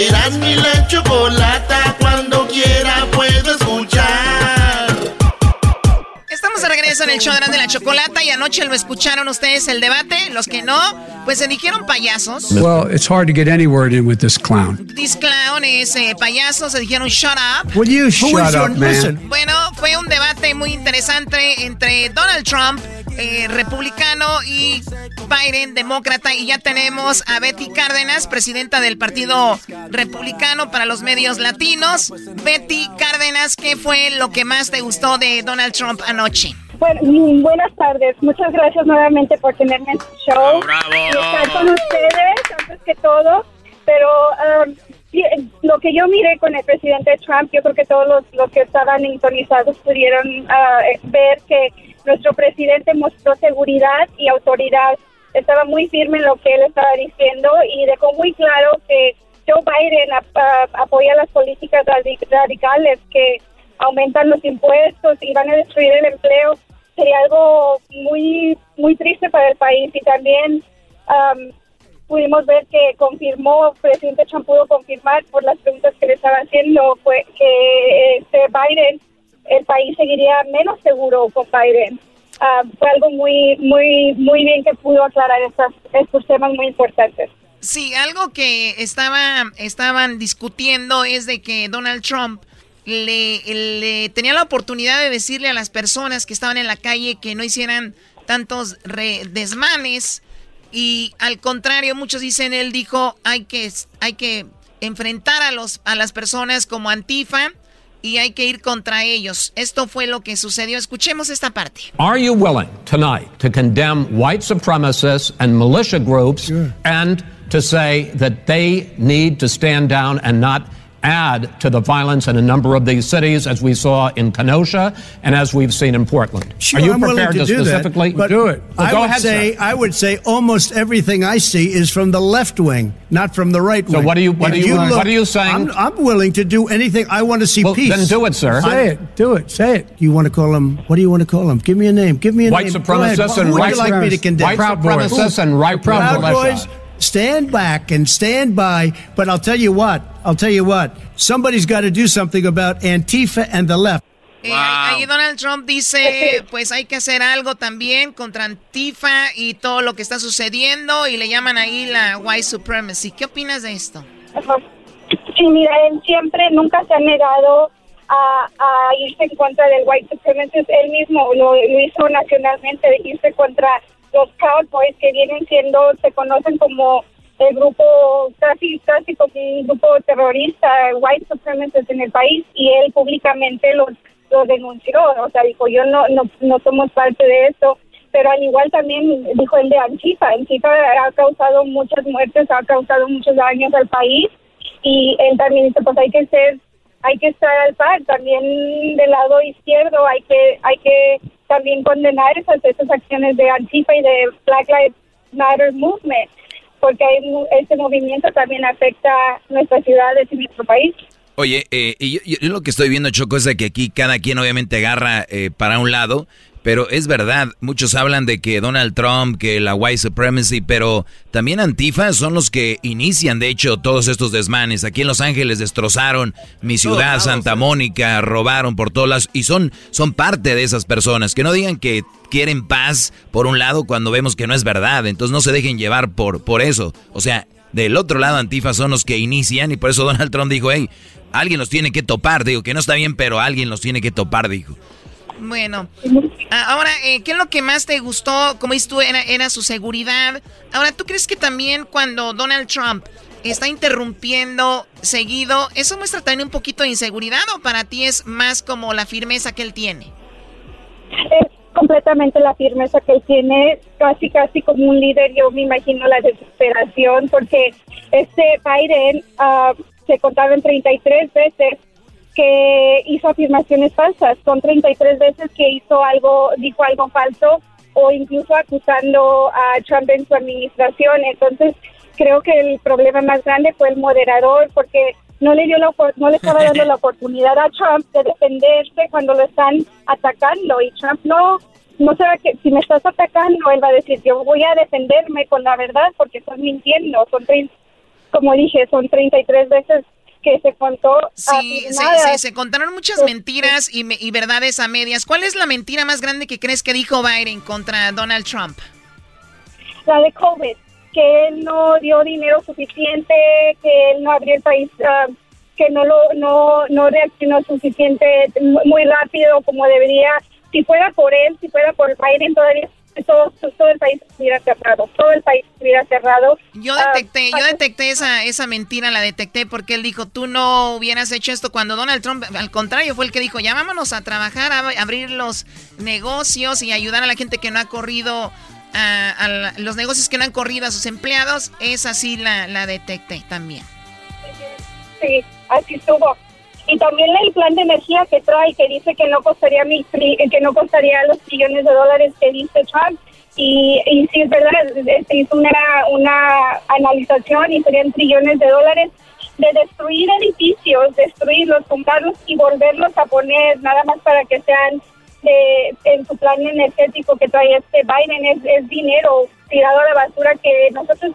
Eras mi la chocolata. En el show de la Chocolata y anoche lo escucharon ustedes el debate. Los que no, pues se dijeron payasos. Well, it's hard to get any word in with this clown. This clown es eh, payasos, se dijeron shut up. Will you shut up, man? Bueno, fue un debate muy interesante entre Donald Trump, eh, republicano, y Biden, demócrata. Y ya tenemos a Betty Cárdenas, presidenta del Partido Republicano para los medios latinos. Betty Cárdenas, ¿qué fue lo que más te gustó de Donald Trump anoche? Bueno, mm, buenas tardes. Muchas gracias nuevamente por tenerme en su show. Y estar con ustedes antes que todo. Pero um, eh, lo que yo miré con el presidente Trump, yo creo que todos los, los que estaban sintonizados pudieron eh, ver que nuestro presidente mostró seguridad y autoridad. Estaba muy firme en lo que él estaba diciendo y dejó muy claro que Joe Biden ap- ah, apoya las políticas radi- radicales que aumentan los impuestos y van a destruir el empleo sería algo muy muy triste para el país y también am, pudimos ver que confirmó presidente Trump pudo confirmar por las preguntas que le estaba haciendo fue que este Biden el país seguiría menos seguro con Biden. Ah, fue algo muy muy muy bien que pudo aclarar estas, estos temas muy importantes. Sí, algo que estaba, estaban discutiendo es de que Donald Trump le, le tenía la oportunidad de decirle a las personas que estaban en la calle que no hicieran tantos re- desmanes y al contrario muchos dicen él dijo hay que hay que enfrentar a los a las personas como Antifa y hay que ir contra ellos. Esto fue lo que sucedió. Escuchemos esta parte. Are you willing tonight to condemn white supremacists and militia groups and to say that they need to stand down and not add to the violence in a number of these cities, as we saw in Kenosha and as we've seen in Portland? Sure, Are you I'm prepared to, to, do specifically that, but do it? Well, I go would ahead, say sir. I would say almost everything I see is from the left wing, not from the right So wing. what are you- what are you- what are you saying? I'm, I'm willing to do anything. I want to see Well, peace. then do it, sir. Say it. Do it. Say it. You want to call him? What do you want to call him? Give me a name. Give me a White name. Go ahead. supremacists Who and would right you like me to condemn? white Proud Boys. supremacists and right Proud militia. Boys. Stand back and stand by. But I'll tell you what. I'll tell you what. Somebody's got to do something about Antifa and the left. Eh, ahí ahí Donald Trump dice, pues hay que hacer algo también contra Antifa y todo lo que está sucediendo y le llaman ahí la white supremacy. ¿Qué opinas de esto? Ajá. Sí, mira, él siempre, nunca se ha negado a, a irse en contra del white supremacy. Él mismo lo, lo hizo nacionalmente, de irse contra los Proud Boys, que vienen siendo, se conocen como el grupo, casi, casi como un grupo terrorista, white supremacists en el país, y él públicamente los, los denunció. O sea, dijo, yo no, no, no somos parte de esto pero al igual también dijo el de Antifa. Antifa ha causado muchas muertes, ha causado muchos daños al país y él también dice, pues hay que ser hay que estar al par. También del lado izquierdo hay que hay que también condenar esas, esas acciones de Antifa y de Black Lives Matter Movement, porque este movimiento también afecta nuestras ciudades y nuestro país. Oye, eh, y yo, lo que estoy viendo, Choco, es de que aquí cada quien obviamente agarra eh, para un lado pero es verdad, muchos hablan de que Donald Trump, que la white supremacy, pero también Antifa son los que inician, de hecho, todos estos desmanes. Aquí en Los Ángeles destrozaron mi ciudad, Santa Mónica, robaron por todas las... Y son, son parte de esas personas. Que no digan que quieren paz por un lado cuando vemos que no es verdad. Entonces no se dejen llevar por, por eso. O sea, del otro lado Antifa son los que inician y por eso Donald Trump dijo, hey, alguien los tiene que topar. Digo, que no está bien, pero alguien los tiene que topar, dijo. Bueno, ahora, eh, ¿qué es lo que más te gustó? Como dices tú, era, su seguridad. Ahora, ¿tú crees que también cuando Donald Trump está interrumpiendo seguido, eso muestra también un poquito de inseguridad o para ti es más como la firmeza que él tiene? Es completamente la firmeza que él tiene, casi casi como un líder, yo me imagino la desesperación, porque este Biden uh, se contaba en 33 veces que hizo afirmaciones falsas. Son 33 veces que hizo algo, dijo algo falso o incluso acusando a Trump en su administración. Entonces, creo que el problema más grande fue el moderador porque no le dio la no le estaba dando la oportunidad a Trump de defenderse cuando lo están atacando y Trump no no sabe que si me estás atacando él va a decir yo voy a defenderme con la verdad porque estás mintiendo son como dije son 33 veces que se contó. Sí, se, contaron muchas mentiras y, y, verdades a medias. ¿Cuál es la mentira más grande que crees que dijo Biden contra Donald Trump? La de COVID, que él no dio dinero suficiente, que él no abrió el país, ah, que no lo no, no reaccionó suficiente, muy rápido como debería. Si fuera por él, si fuera por Biden, todavía todo, todo el país estuviera cerrado, todo el país estuviera cerrado. Yo ah, detecté, yo detecté esa, esa mentira, la detecté porque él dijo, tú no hubieras hecho esto cuando Donald Trump, al contrario, fue el que dijo, ya vámonos a trabajar, a abrir los negocios y ayudar a la gente que no ha corrido, a, los negocios que no han corrido a sus empleados, esa sí la, la detecté también. Sí, así estuvo y también el plan de energía que trae que dice que no costaría mil que no costaría los trillones de dólares que dice Trump. Y, y sí es verdad se hizo una una analización y serían trillones de dólares de destruir edificios destruirlos comprarlos y volverlos a poner nada más para que sean de, en su plan energético que trae este Biden. Es, es dinero tirado a la basura que nosotros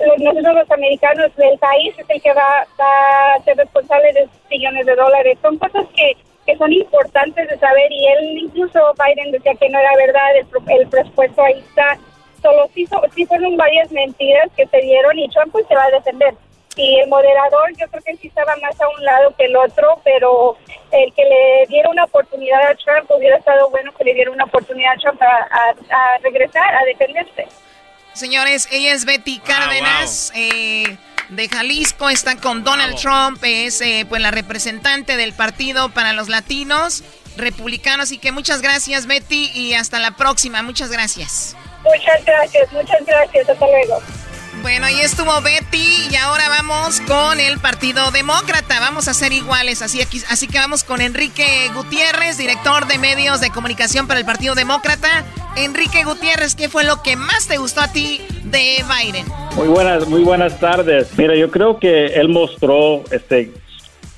nosotros los americanos del país es el que va, a ser responsable de millones de dólares. Son cosas que, que son importantes de saber y él, incluso Biden decía que no era verdad, el, el presupuesto ahí está. Solo sí, sí fueron varias mentiras que se dieron y Trump pues se va a defender. Y el moderador yo creo que sí estaba más a un lado que el otro, pero el que le diera una oportunidad a Trump hubiera estado bueno que le diera una oportunidad a Trump a regresar, a defenderse. Señores, ella es Betty Cárdenas. Eh, de Jalisco está con Donald Trump, es eh, pues la representante del partido para los latinos republicanos. Así que muchas gracias Betty y hasta la próxima. Muchas gracias. Muchas gracias, muchas gracias. Hasta luego. Bueno, ahí estuvo Betty y ahora vamos con el Partido Demócrata. Vamos a ser iguales, así, aquí, así que vamos con Enrique Gutiérrez, director de medios de comunicación para el Partido Demócrata. Enrique Gutiérrez, ¿qué fue lo que más te gustó a ti de Biden? Muy buenas, muy buenas tardes. Mira, yo creo que él mostró este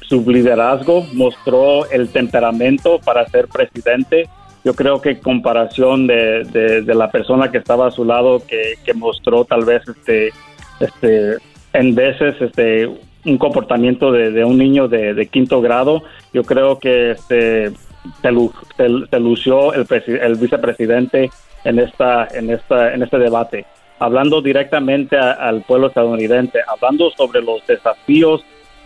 su liderazgo, mostró el temperamento para ser presidente yo creo que en comparación de, de, la persona que estaba a su lado que, que, mostró tal vez este este en veces este un comportamiento de, un niño de, quinto grado yo creo que este se, lució el, el, vicepresidente en esta en esta en este debate. Hablando directamente al pueblo estadounidense hablando sobre los desafíos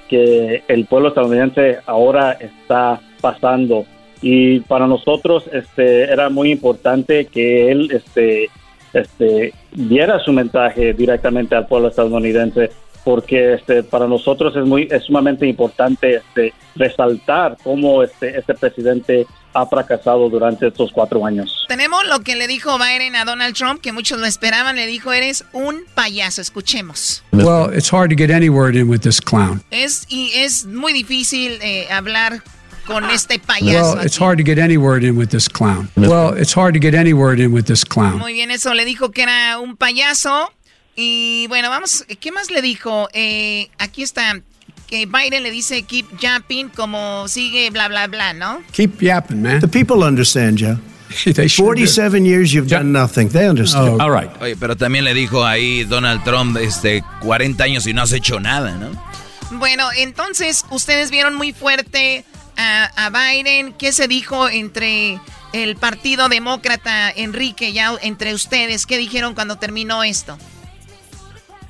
que el pueblo estadounidense ahora está pasando y para nosotros este era muy importante que él este este diera su mensaje directamente al pueblo estadounidense porque este, para nosotros es muy es sumamente importante este, resaltar cómo este, este presidente ha fracasado durante estos cuatro años. Tenemos lo que le dijo Biden a Donald Trump, que muchos lo esperaban, le dijo, eres un payaso, escuchemos. Well, it's hard to get any word in with this clown. Es, y es muy difícil eh, hablar con este payaso. Well, it's hard to get any word in with this clown. Well, it's hard to get any word in with this clown. Muy bien, eso le dijo que era un payaso. Y bueno, vamos, ¿qué más le dijo? Eh, aquí está, que Biden le dice keep yapping como sigue bla bla bla, ¿no? Keep yapping, man. The people understand. They do. 47 years you've done nothing. They understand. Oh, all right. Oye, pero también le dijo ahí Donald Trump, este, 40 años y no has hecho nada, ¿no? Bueno, entonces, ustedes vieron muy fuerte a, a Biden. ¿Qué se dijo entre el Partido Demócrata, Enrique, ya entre ustedes? ¿Qué dijeron cuando terminó esto?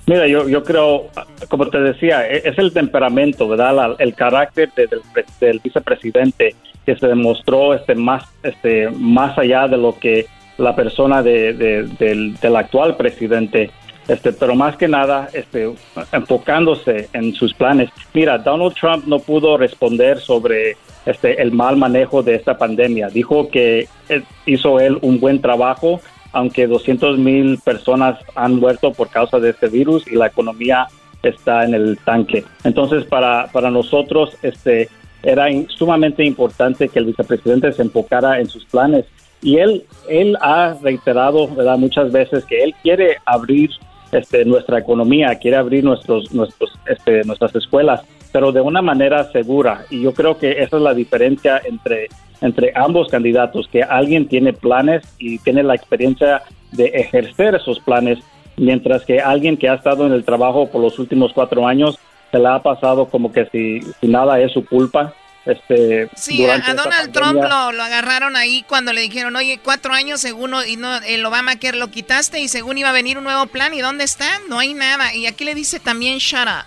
Mira, yo, yo creo, como te decía, e- es el temperamento, ¿verdad? La- el carácter de- del, del vicepresidente que se demostró este más, este, más allá de lo que la persona de, de- del, del actual presidente. Este, pero más que nada, este, enfocándose en sus planes. Mira, Donald Trump no pudo responder sobre este, el mal manejo de esta pandemia. Dijo que eh, hizo él un buen trabajo, aunque 200 mil personas han muerto por causa de este virus y la economía está en el tanque. Entonces, para, para nosotros, este, era sumamente importante que el vicepresidente se enfocara en sus planes. Y él, él ha reiterado ¿verdad? muchas veces que él quiere abrir este, nuestra economía, quiere abrir nuestros, nuestros, este, nuestras escuelas, pero de una manera segura. Y yo creo que esa es la diferencia entre, entre ambos candidatos, que alguien tiene planes y tiene la experiencia de ejercer esos planes, mientras que alguien que ha estado en el trabajo por los últimos cuatro años se la ha pasado como que si, si nada es su culpa. Este, Sí, a, durante a esta Donald. Trump lo, lo agarraron ahí cuando le dijeron, oye, cuatro años según no- y no, el Obamacare lo quitaste y según iba a venir un nuevo plan. ¿Y dónde está? No hay nada. Y aquí le dice también, shut up.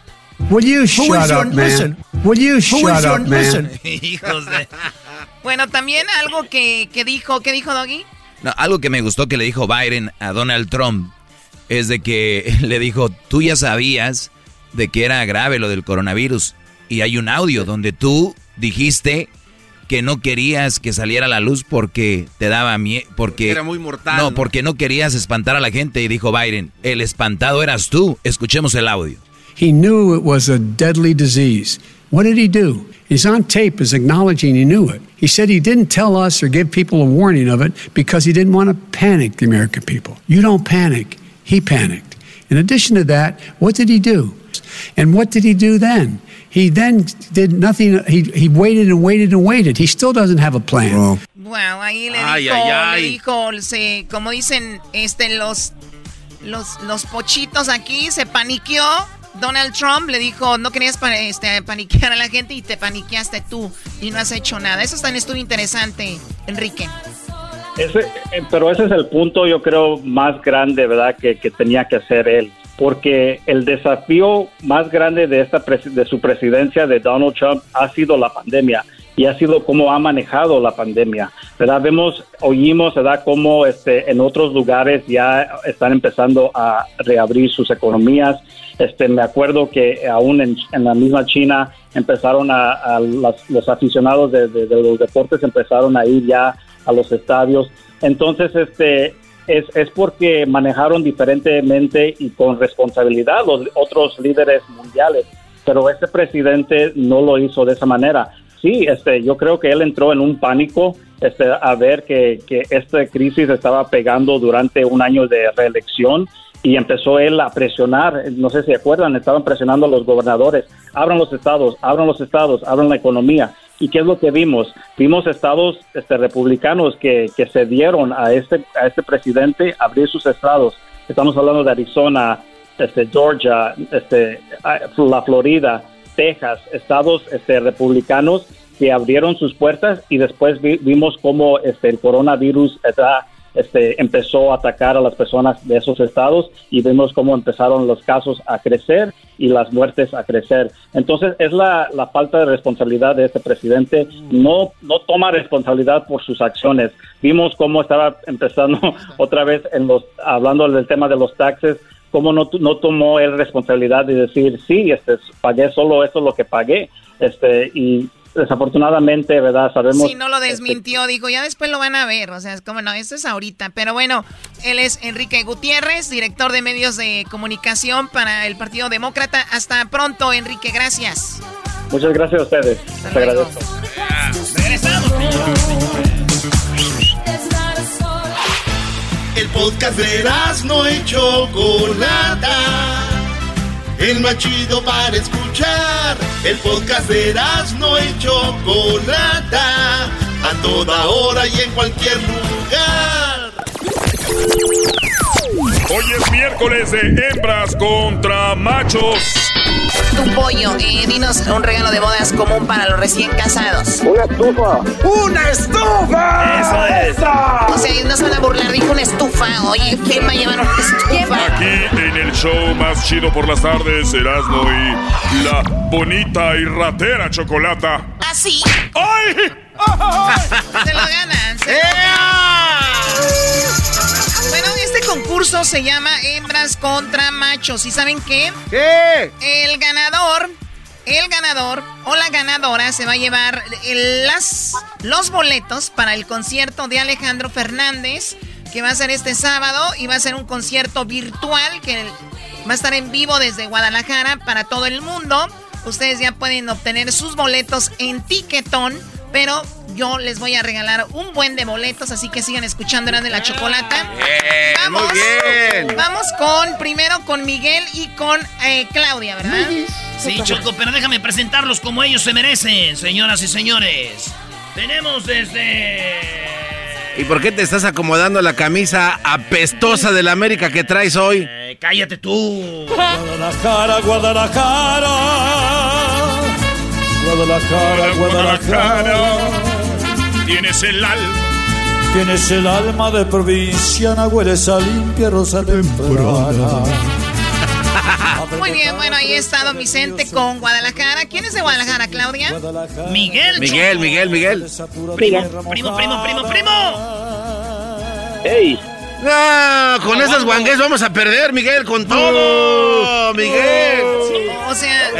Will you Who shut is your- up, man? Will you Who shut is your- up, man? Hijos de... Bueno, también algo que, que dijo, ¿qué dijo Doggy? No, algo que me gustó que le dijo Biden a Donald Trump es de que le dijo, tú ya sabías de que era grave lo del coronavirus y hay un audio donde tú dijiste que no querías que saliera a la luz porque te daba miedo, porque Era muy mortal. no, porque no querías espantar a la gente y dijo Biden, el espantado eras tú. Escuchemos el audio. He knew it was a deadly disease. What did he do? He's on tape as acknowledging he knew it. He said he didn't tell us or give people a warning of it because he didn't want to panic the American people. You don't panic. He panicked. In addition to that, what did he do? And what did he do then? He then did nothing. He, he waited and waited and waited. He still doesn't have a plan. Wow, ahí le Ay, dijo, ay, le ay. dijo, se, como dicen, este, los, los, los pochitos aquí, se paniqueó. Donald Trump le dijo, no querías pa- este, paniquear a la gente y te paniqueaste tú y no has hecho nada. Eso también estuvo interesante, Enrique. Ese, eh, pero ese es el punto, yo creo, más grande, ¿verdad?, que, que tenía que hacer él. Porque el desafío más grande de, esta de su presidencia de Donald Trump ha sido la pandemia y ha sido cómo ha manejado la pandemia, ¿verdad? Vemos, oímos, ¿verdad?, cómo este, en otros lugares ya están empezando a reabrir sus economías. Este, me acuerdo que aún en, la misma China empezaron a, las- los aficionados de, de- de los deportes empezaron a ir ya a los estadios. Entonces, este es, es porque manejaron diferentemente y con responsabilidad los otros líderes mundiales, pero este presidente no lo hizo de esa manera. Sí, este, yo creo que él entró en un pánico este, a ver que, que esta crisis estaba pegando durante un año de reelección y empezó él a presionar, no sé si acuerdan, estaban presionando a los gobernadores, abran los estados, abran los estados, abran la economía. ¿Y qué es lo que vimos? Vimos estados este, republicanos que, que se dieron a este, a este presidente abrir sus estados. Estamos hablando de Arizona, este, Georgia, este, ah, la Florida, Texas, estados este, republicanos que abrieron sus puertas y después vi- vimos cómo este, el coronavirus está, este, empezó a atacar a las personas de esos estados y vimos cómo empezaron los casos a crecer y las muertes a crecer. Entonces es la, la falta de responsabilidad de este presidente. No, no toma responsabilidad por sus acciones. Vimos cómo estaba empezando otra vez en los, hablando del tema de los taxes, cómo no, no tomó él responsabilidad de decir, sí, este, pagué solo eso lo que pagué, este, y desafortunadamente, ¿verdad? Sabemos... Sí, no lo desmintió, dijo, ya después lo van a ver, o sea, es como, no, eso es ahorita, pero bueno, él es Enrique Gutiérrez, director de medios de comunicación para el Partido Demócrata. Hasta pronto, Enrique, gracias. Muchas gracias a ustedes, te agradezco. El podcast de no y Chocolata. El más chido para escuchar. El podcast de no y Chocolata. A toda hora y en cualquier lugar. Hoy es miércoles de hembras contra machos. Tu pollo, eh, dinos un regalo de bodas común para los recién casados. Una estufa. ¡Una estufa! Eso es. O sea, no se van a burlar, dijo una estufa. Oye, ¿quién va a llevar una estufa? Aquí en el show más chido por las tardes, Erasmo y la bonita y ratera chocolata. ¿Ah, sí? Se lo ganan. Se lo ganan. Bueno, este concurso se llama Hembras contra Machos. ¿Y saben qué? ¿Qué? El ganador, el ganador o la ganadora se va a llevar las, los boletos para el concierto de Alejandro Fernández, que va a ser este sábado y va a ser un concierto virtual que va a estar en vivo desde Guadalajara para todo el mundo. Ustedes ya pueden obtener sus boletos en Tiquetón, pero yo les voy a regalar un buen de boletos, así que sigan escuchando Eran de la Chocolata. vamos, muy bien. Vamos con, primero con Miguel y con eh, Claudia, ¿verdad? Sí, Choco, pero déjame presentarlos como ellos se merecen, señoras y señores. Tenemos desde... ¿Y por qué te estás acomodando la camisa apestosa de la América que traes hoy? Eh, cállate tú. Guadalajara, Guadalajara. Guadalajara, Guadalajara. Tienes el alma. Tienes el alma de provinciana, hueles a limpia rosa temporada. Muy bien, bueno, ahí está Don Vicente con Guadalajara. ¿Quién es de Guadalajara, Claudia? Miguel. Miguel, Miguel, Miguel. Primo, primo, primo, primo. ¡Ey! Ah, con esas guangues vamos a perder, Miguel, con todo. Miguel. O sea,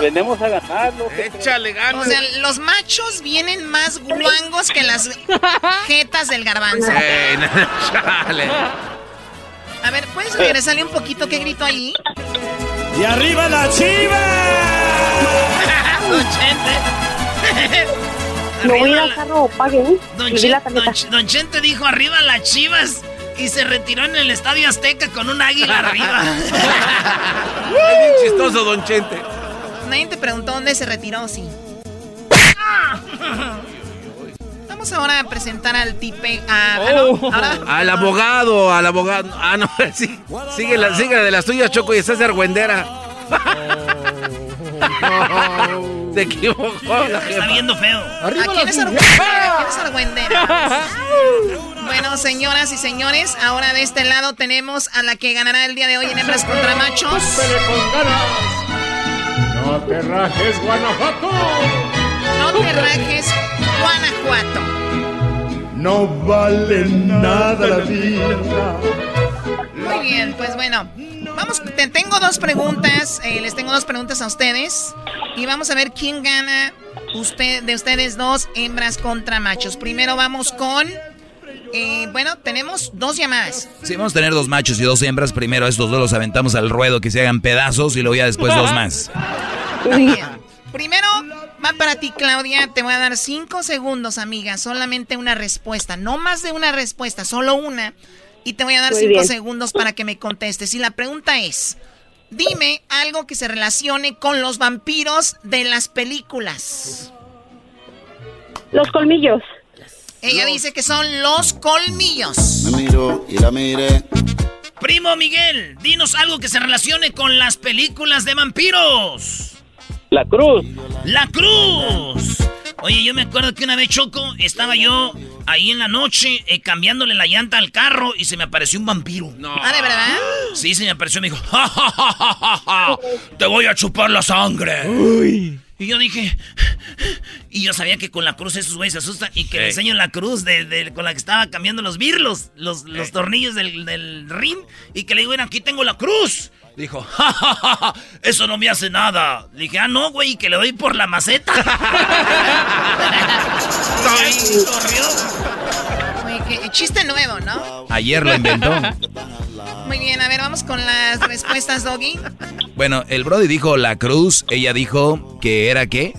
venimos a ganar. Échale ganas. O sea, los machos vienen más guangos que las jetas del garbanzo. A ver, ¿puedes regresarle un poquito qué grito ahí? ¡Y arriba la chiva! Don Chente. No voy a carro, pague. Don, Chen- don. Ch- Don Chente dijo arriba las chivas y se retiró en el Estadio Azteca con un águila arriba. Es bien chistoso, Don Chente. Nadie te preguntó dónde se retiró, sí. Vamos ahora a presentar al tipe. A, ah, no, ahora- Al abogado, al abogado. Ah, no, sí. Sigue la, sigue la de las tuyas, Choco, y estás de argüendera. Se equivocó la Está viendo feo. ¿A quién es argüendera? ¿A quién es argüendera? Bueno, señoras y señores, ahora de este lado tenemos a la que ganará el día de hoy en Hembras contra Machos. No te rajes, Guanajuato. No te rajes, Guanajuato. No vale nada la vida. Muy bien, pues bueno, vamos, te tengo dos preguntas, eh, les tengo dos preguntas a ustedes y vamos a ver quién gana usted de ustedes dos hembras contra machos. Primero vamos con, eh, bueno, tenemos dos llamadas. Sí, vamos a tener dos machos y dos hembras. Primero a estos dos los aventamos al ruedo que se hagan pedazos y luego ya después dos más. Primero va para ti, Claudia. Te voy a dar cinco segundos, amiga. Solamente una respuesta. No más de una respuesta, solo una. Y te voy a dar Muy cinco bien. segundos para que me contestes. Y la pregunta es: dime algo que se relacione con los vampiros de las películas. Los colmillos. Ella dice que son los colmillos. Me miro y la miré. Primo Miguel, dinos algo que se relacione con las películas de vampiros. La cruz. La Cruz. Oye, yo me acuerdo que una vez Choco estaba yo ahí en la noche eh, cambiándole la llanta al carro y se me apareció un vampiro. No. Ah, ¿de verdad? Sí, se me apareció y me dijo, "Ja, ja, ja, ja, ja, ja, te voy a chupar la sangre. Y yo dije, y yo sabía que con la cruz esos güeyes se asustan y que le enseño la cruz de, con la que estaba cambiando los birlos, los, los tornillos del, del ring, y que le digo, bueno, aquí tengo la cruz. Dijo, ja, ja, ja, eso no me hace nada. Le dije, ah, no, güey, que le doy por la maceta. Oye, chiste nuevo, ¿no? Ayer lo inventó. Muy bien, a ver, vamos con las respuestas, Doggy. Bueno, el Brody dijo la cruz, ella dijo que era qué?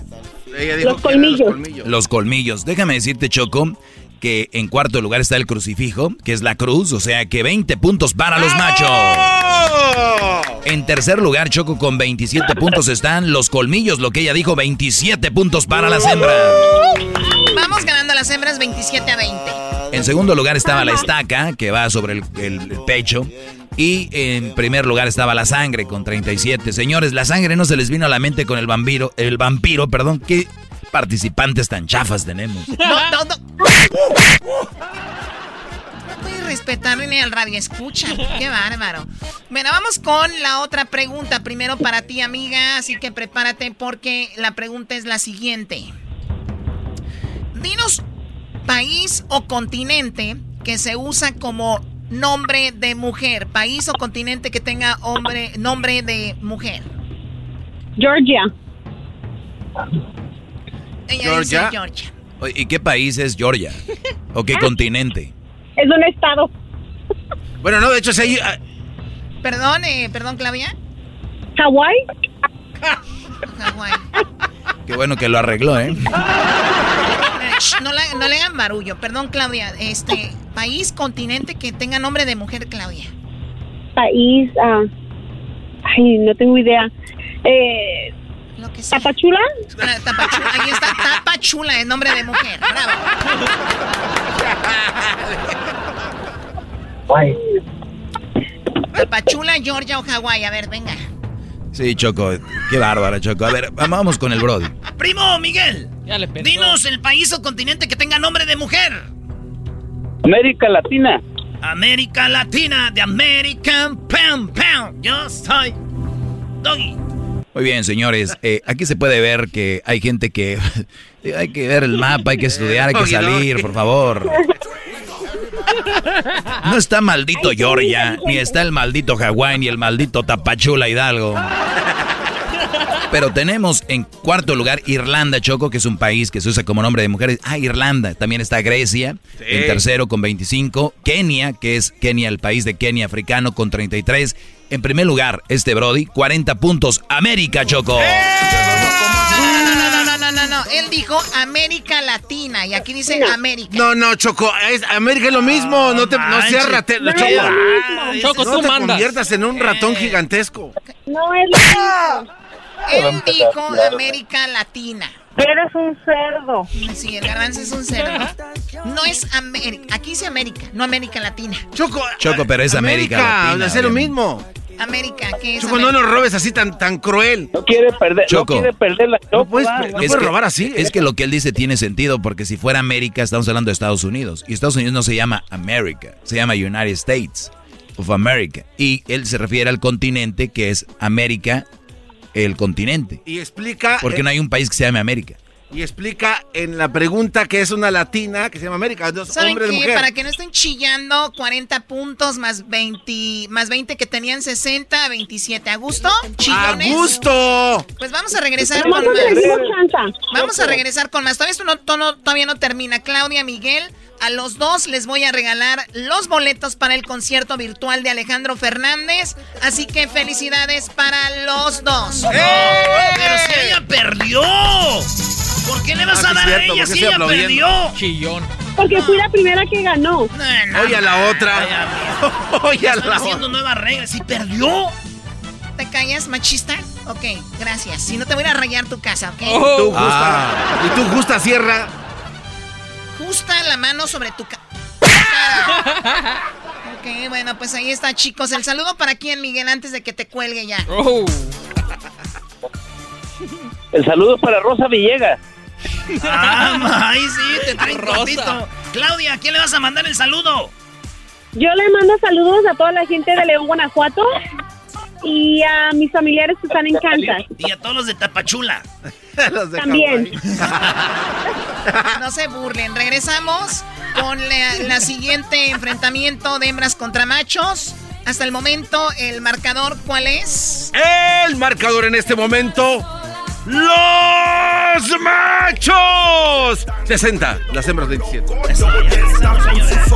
Ella dijo los, colmillos. los colmillos. Los colmillos. Déjame decirte, Choco, que en cuarto lugar está el crucifijo, que es la cruz, o sea que 20 puntos para los machos. En tercer lugar, Choco, con 27 puntos están los colmillos, lo que ella dijo, 27 puntos para las hembras. Vamos ganando las hembras 27 a 20. En segundo lugar estaba la estaca, que va sobre el, el pecho. Y en primer lugar estaba la sangre con 37. Señores, la sangre no se les vino a la mente con el vampiro, el vampiro, perdón, que participantes tan chafas tenemos. No, no, no. No puedes respetar ni al radio escucha. Qué bárbaro. Bueno, vamos con la otra pregunta. Primero para ti, amiga. Así que prepárate porque la pregunta es la siguiente. Dinos país o continente que se usa como nombre de mujer. País o continente que tenga hombre, nombre de mujer. Georgia. Georgia. ¿Y qué país es Georgia? ¿O qué continente? Es un estado. Bueno, no, de hecho, se ah, Perdón, eh, perdón, Claudia. Hawái. Hawái. Qué bueno que lo arregló, ¿eh? No, le hagan barullo. Perdón, Claudia. Este, país, continente que tenga nombre de mujer, Claudia. País, ah, ay, no tengo idea. Eh, ¿Tapachula? Ah, tapachula, ahí está, Tapachula, el nombre de mujer. Bravo. Tapachula, Georgia o Hawái. A ver, venga. Sí, Choco, qué bárbara, Choco. A ver, vamos con el Brody. Primo Miguel, dinos el país o continente que tenga nombre de mujer. América Latina. América Latina, de American Pam Pam. Yo soy Doggy. Muy bien, señores. Eh, aquí se puede ver que hay gente que... hay que ver el mapa, hay que estudiar, hay que salir, por favor. No está maldito Georgia, ni está el maldito Hawái, ni el maldito Tapachula Hidalgo. Pero tenemos en cuarto lugar Irlanda, Choco, que es un país que se usa como nombre de mujeres. Ah, Irlanda. También está Grecia, en tercero con 25. Kenia, que es Kenia, el país de Kenia africano, con 33. En primer lugar, este Brody, 40 puntos. América, Choco. No, no, no, no, no, Él dijo América Latina y aquí dice América. No, no, Choco. América es lo mismo. No, te no seas ratero. Choco, Choco, no te conviertas en un ratón gigantesco. No es lo mismo. Él dijo América Latina. Eres un cerdo. Sí, el garbanzo es un cerdo. No es América. Aquí dice América, no América Latina. Choco. Choco, pero es América, América Latina. Es lo mismo. América, ¿qué es? Choco, no nos robes así tan, tan cruel. No quiere perder, Choco. no quiere perder la Choco. No puedes, no robar así. Es que lo que él dice tiene sentido, porque si fuera América, estamos hablando de Estados Unidos. Y Estados Unidos no se llama América, se llama United States of America. Y él se refiere al continente que es América el continente. Y explica... Porque no hay un país que se llame América. Y explica en la pregunta que es una latina que se llama América. Dos hombres de mujer. Para que no estén chillando, 40 puntos más 20, más 20 que tenían 60, 27. ¿A gusto? ¡A gusto! Pues vamos a regresar con más. Vamos a regresar con más. Todavía esto no, todavía no termina. Claudia, Miguel, a los dos les voy a regalar los boletos para el concierto virtual de Alejandro Fernández. Así que felicidades para los dos. ¡Eh! Pero si ella perdió. ¿Por qué le vas ah, a dar a ella si ella perdió? Chillón. Porque fui la primera que ganó. Oye a la otra. Oye a la otra. haciendo nuevas reglas. Si perdió. ¿Te callas, machista? Ok, gracias. Si no te voy a rayar tu casa, ¿ok? Oh. Tú justa. Ah. Y tú justa sierra justa la mano sobre tu cara. ok, bueno, pues ahí está, chicos. El saludo para quién, Miguel, antes de que te cuelgue ya. Oh. El saludo para Rosa Villegas. Ah, ay, sí, te traen Rosa. Claudia, ¿a quién le vas a mandar el saludo? Yo le mando saludos a toda la gente de León, Guanajuato y a mis familiares que están en Kansas. Y a todos los de Tapachula. También. No se burlen. Regresamos con la, la siguiente enfrentamiento de hembras contra machos. Hasta el momento, el marcador, ¿cuál es? El marcador en este momento. ¡Los machos! 60, las hembras 27. sus ocurrencias,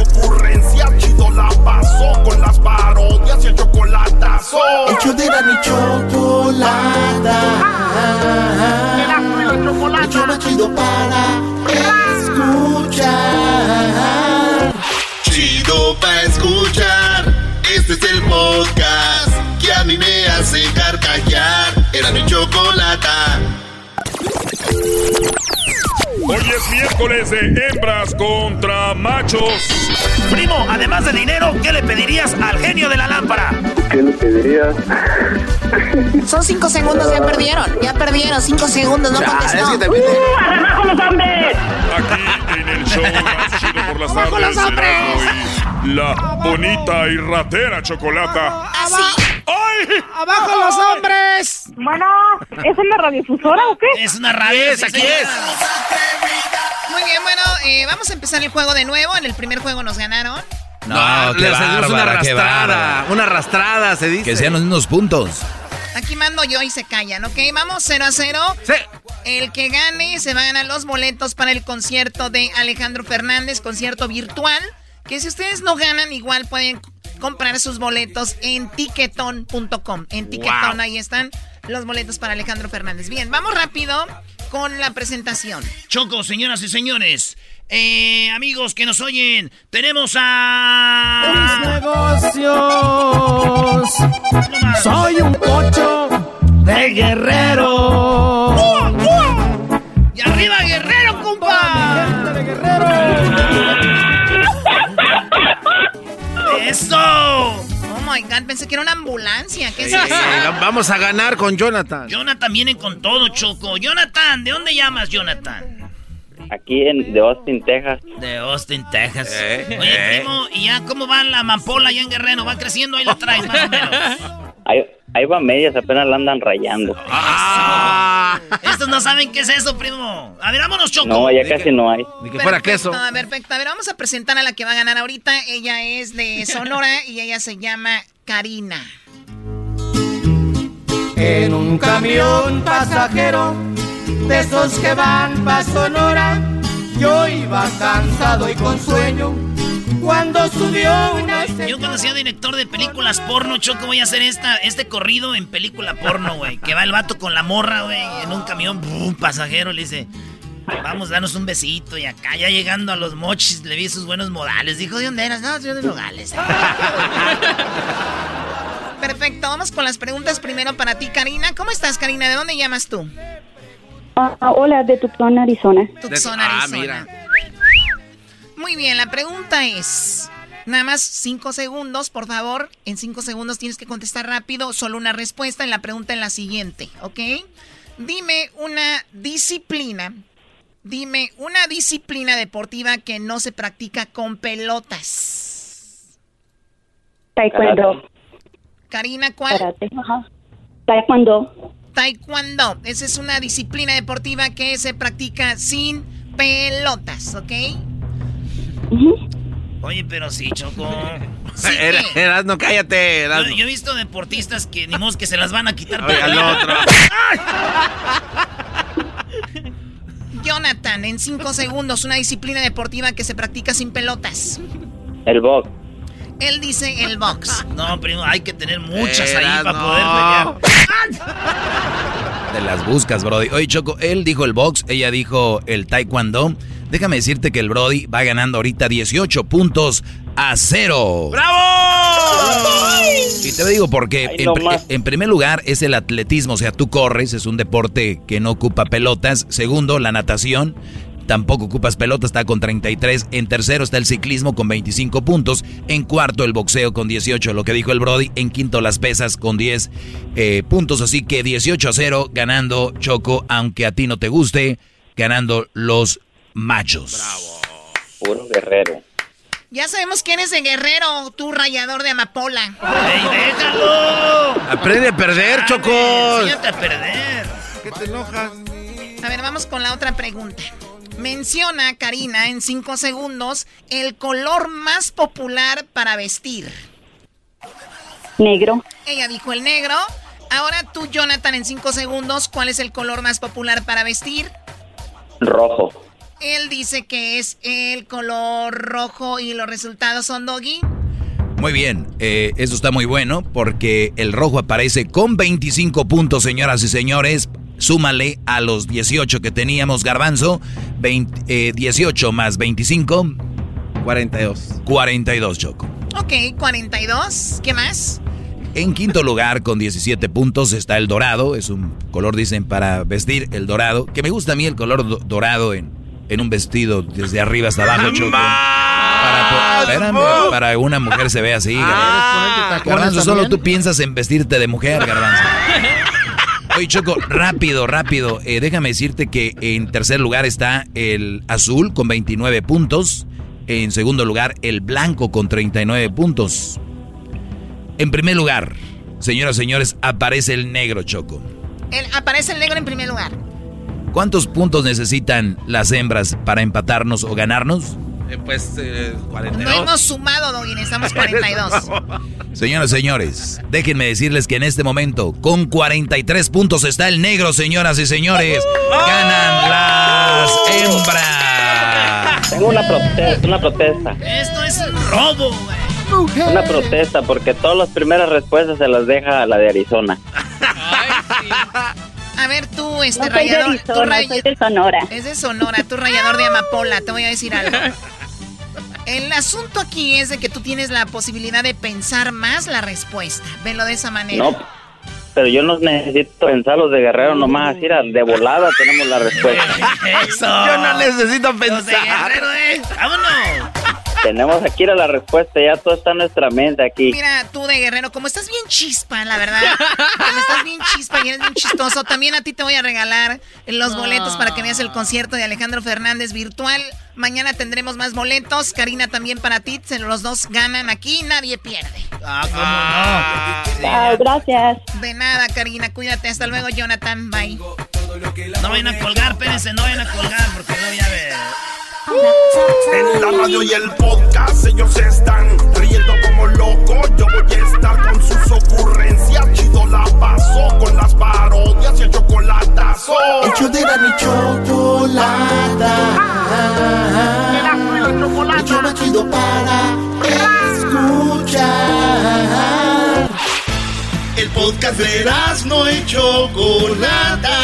miércoles de hembras contra machos. Primo, además de dinero, ¿qué le pedirías al genio de la lámpara? ¿Qué le pedirías? Son cinco segundos, ya perdieron. Ya perdieron, cinco segundos, no contestó. ¡Uh, abajo los hombres! Aquí en el show más chido por las ¡Abajo los tardes. hombres! Erasmo y la bonita y ratera chocolata. ¡Ay! ¡Abajo los hombres! Bueno, ¿es una radiofusora o qué? Es una radio. Aquí es, sí, aquí es. Vamos a empezar el juego de nuevo. En el primer juego nos ganaron. No, qué les hacemos una bárbara, qué arrastrada. bárbara. Una arrastrada, se dice. Que sean los mismos puntos. Aquí mando yo y se callan, ¿ok? Vamos 0 a 0. Sí. El que gane se va a ganar los boletos para el concierto de Alejandro Fernández, concierto virtual. Que si ustedes no ganan, igual pueden comprar sus boletos en tiquetón.com. En Tiquetón, Wow. ahí están los boletos para Alejandro Fernández. Bien, vamos rápido con la presentación. Choco, señoras y señores. Eh, amigos que nos oyen, tenemos a. negocios. Soy un pocho de guerrero. ¡Y arriba, guerrero, compa! ¡Eso! Oh my god, pensé que era una ambulancia. ¿Qué es Sí, eso? Vamos a ganar con Jonathan. Jonathan viene con todo, Choco. Jonathan, ¿de dónde llamas, Jonathan? Aquí en de Austin, Texas. De Austin, Texas. Eh, Oye, eh. primo, ¿y ya cómo va la amapola allá en Guerrero? ¿Va creciendo? Ahí la traes, más o menos. Ahí, ahí va medias, apenas la andan rayando. Ah. Estos no saben qué es eso, primo. A ver, vámonos, Choco. No, ya casi no hay. Ni que fuera queso. Perfecto, perfecto. A ver, vamos a presentar a la que va a ganar ahorita. Ella es de Sonora y ella se llama Karina. En un camión pasajero de esos que van pa' Sonora, yo iba cansado y con sueño cuando subió una Yo cuando sea director de películas porno, Choco, voy a hacer esta, este corrido en película porno, güey. Que va el vato con la morra, güey, en un camión, un pasajero, le dice, vamos, danos un besito. Y acá ya llegando a los mochis, le vi sus buenos modales. Dijo, ¿de dónde eras? No, yo de Nogales. Perfecto, vamos con las preguntas primero para ti, Karina. ¿Cómo estás, Karina? ¿De dónde llamas tú? Ah, hola, de Tucson, Arizona. Tucson, Ah, Arizona. Muy bien, la pregunta es... Nada más cinco segundos, por favor. En cinco segundos tienes que contestar rápido. Solo una respuesta en la pregunta en la siguiente, ¿ok? Dime una disciplina. Dime una disciplina deportiva que no se practica con pelotas. Taekwondo. Karina, ¿cuál? Karate. Ajá. Taekwondo. Taekwondo. Esa es una disciplina deportiva que se practica sin pelotas, ¿ok? Oye, pero sí, Choco. Sí, Era- cállate, Yo, Erasno. yo he visto deportistas que ni modo que se las van a quitar. Oye, al otro. Jonathan, en cinco segundos, una disciplina deportiva que se practica sin pelotas. El box. Él dice el box. No, primo, hay que tener muchas ahí para poder pelear. Te las buscas, Brody. Oye, Choco, él dijo el box, ella dijo el taekwondo. Déjame decirte que el Brody va ganando ahorita 18 puntos a cero. ¡Bravo! Y te digo porque, en, nomás. en primer lugar, es el atletismo, o sea, tú corres, es un deporte que no ocupa pelotas. Segundo, la natación, tampoco ocupas pelotas, está con 33. En tercero está el ciclismo con 25 puntos. En cuarto, el boxeo con 18, lo que dijo el Brody. En quinto, las pesas con 10 eh, puntos. Así que 18 a 0, ganando Choco, aunque a ti no te guste, ganando los machos. Puro guerrero. Ya sabemos quién es el guerrero, tú rayador de amapola. ¡Ey, déjalo! Aprende a perder, Chocos. Enséñate a perder. ¿Qué te enojas? A ver, vamos con la otra pregunta. Menciona, Karina, en cinco segundos, el color más popular para vestir. Negro. Ella dijo el negro. Ahora tú, Jonathan, en cinco segundos, ¿cuál es el color más popular para vestir? Rojo. Él dice que es el color rojo y los resultados son doggy. Muy bien, eh, eso está muy bueno porque el rojo aparece con 25 puntos, señoras y señores. Súmale a los 18 que teníamos, Garbanzo. 18 eh, más 25. 42. 42, Choco. Ok, 42. ¿Qué más? En quinto lugar, con 17 puntos, está el dorado. Es un color, dicen, para vestir el dorado. Que me gusta a mí el color dorado en, en un vestido desde arriba hasta abajo, Choco. Para, para una mujer se ve así. Ah, garbanzo, solo tú piensas en vestirte de mujer, Garbanzo. Oye, Choco, rápido, rápido. Eh, déjame decirte que en tercer lugar está el azul con 29 puntos. En segundo lugar, el blanco con 39 puntos. En primer lugar, señoras y señores, aparece el negro, Choco. aparece el negro en primer lugar. ¿Cuántos puntos necesitan las hembras para empatarnos o ganarnos? Eh, pues 42. Eh, no hemos sumado, Doggy, necesitamos 42. Señoras y señores, déjenme decirles que en este momento, con 43 puntos está el negro, señoras y señores. Ganan las hembras. Tengo una protesta, una protesta. Esto es un robo, güey. Una protesta porque todas las primeras respuestas se las deja a la de Arizona. A ver, tú, este rayador. De soy de Sonora. Es de Sonora, tú rayador de amapola, te voy a decir algo. El asunto aquí es de que tú tienes la posibilidad de pensar más la respuesta. Venlo de esa manera. No, pero yo no necesito pensar los de Guerrero nomás, así de volada tenemos la respuesta. Eso. Yo no necesito pensar. Los de Guerrero, eh. Vámonos. Tenemos aquí la respuesta, ya todo está en nuestra mente aquí. Mira, tú de Guerrero, como estás bien chispa, la verdad. Como estás bien chispa y eres bien chistoso, también a ti te voy a regalar los boletos para que veas el concierto de Alejandro Fernández virtual. Mañana tendremos más boletos. Karina también para ti. Los dos ganan aquí, nadie pierde. Ah, ¿cómo no? Ah, gracias. De nada, Karina. Cuídate. Hasta luego, Jonathan. Bye. No vayan a colgar, espérense, no vayan a colgar porque no voy a ver. En la radio y el podcast ellos están riendo como locos. Yo voy a estar con sus ocurrencias. Chido la paso con las parodias y el chocolatazo. Hecho de la ni chocolata. Hecho más chido para escuchar. El podcast de no y Chocolata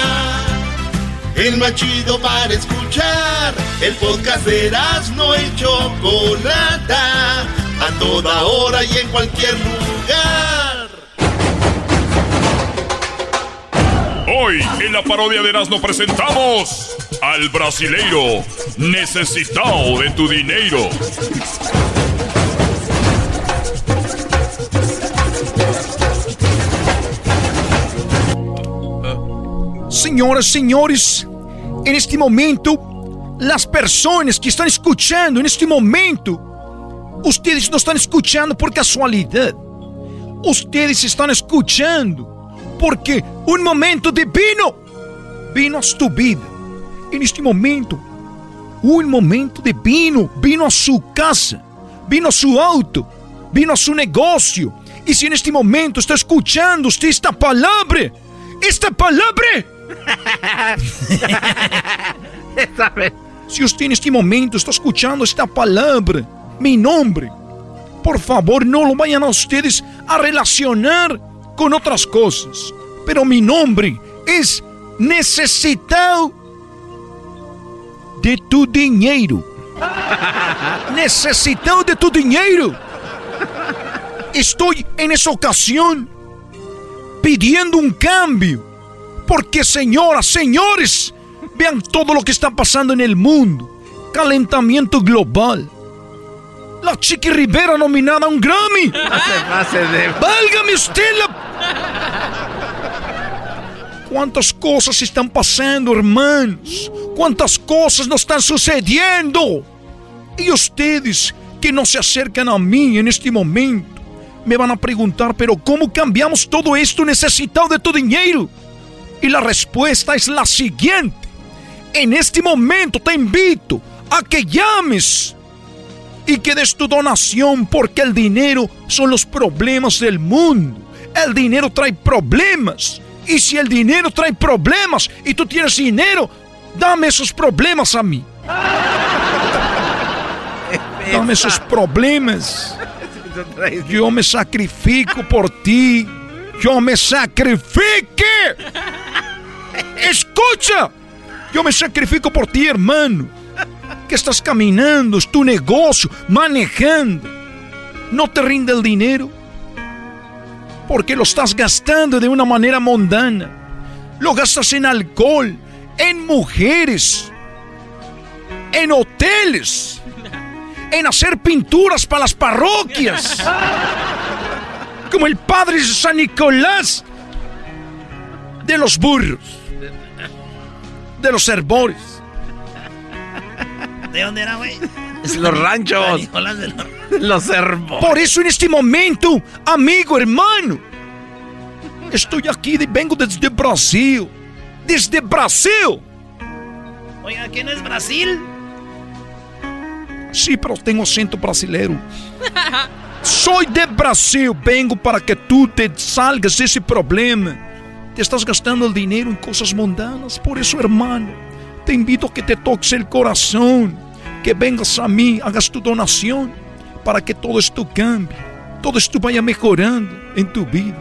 el más chido para escuchar. El podcast de no y Chocolata, a toda hora y en cualquier lugar. Hoy en la parodia de Erasmo presentamos al brasileiro necesitado de tu dinero. Senhoras, senhores, neste momento, as pessoas que estão escutando neste momento, ustedes não estão escutando por casualidade. Ustedes estão escutando porque um momento divino vino a sua vida. Neste momento, um momento divino vino a sua casa, vino a seu auto, vino a seu negócio. E se neste momento está escutando esta palavra, esta palavra si usted en este momento está escuchando esta palabra, mi nombre, por favor no lo vayan a ustedes a relacionar con otras cosas. Pero mi nombre es necesitado de tu dinero. necesitado de tu dinero. Estoy en esa ocasión pidiendo un cambio porque señoras, señores, vean todo lo que está pasando en el mundo. Calentamiento global. La Chiqui Rivera nominada a un Grammy. Válgame usted ¿Cuántas cosas están pasando, hermanos? ¿Cuántas cosas nos están sucediendo? Y ustedes que no se acercan a mí en este momento me van a preguntar, pero ¿cómo cambiamos todo esto necesitado de tu dinero? Y la respuesta es la siguiente. En este momento te invito a que llames y que des tu donación porque el dinero son los problemas del mundo. El dinero trae problemas. Y si el dinero trae problemas y tú tienes dinero, dame esos problemas a mí. Dame esos problemas. Yo me sacrifico por ti. Yo me sacrifique. Escucha. Yo me sacrifico por ti, hermano. Que estás caminando, es tu negocio, manejando. No te rinde el dinero. Porque lo estás gastando de una manera mundana. Lo gastas en alcohol, en mujeres, en hoteles, en hacer pinturas para las parroquias. Como el padre San Nicolás de los burros, de los herbores. ¿De dónde era, güey? Los ranchos. Nicolás de los- Los herbores. Por eso en este momento, amigo, hermano, estoy aquí, de- vengo desde Brasil. Desde Brasil. Oiga, ¿qué no es Brasil? Sí, pero tengo acento brasileiro. Soy de Brasil, vengo para que tú te salgas de ese problema. Te estás gastando el dinero en cosas mundanas, por eso, hermano, te invito a que te toques el corazón, que vengas a mí, hagas tu donación, para que todo esto cambie, todo esto vaya mejorando en tu vida.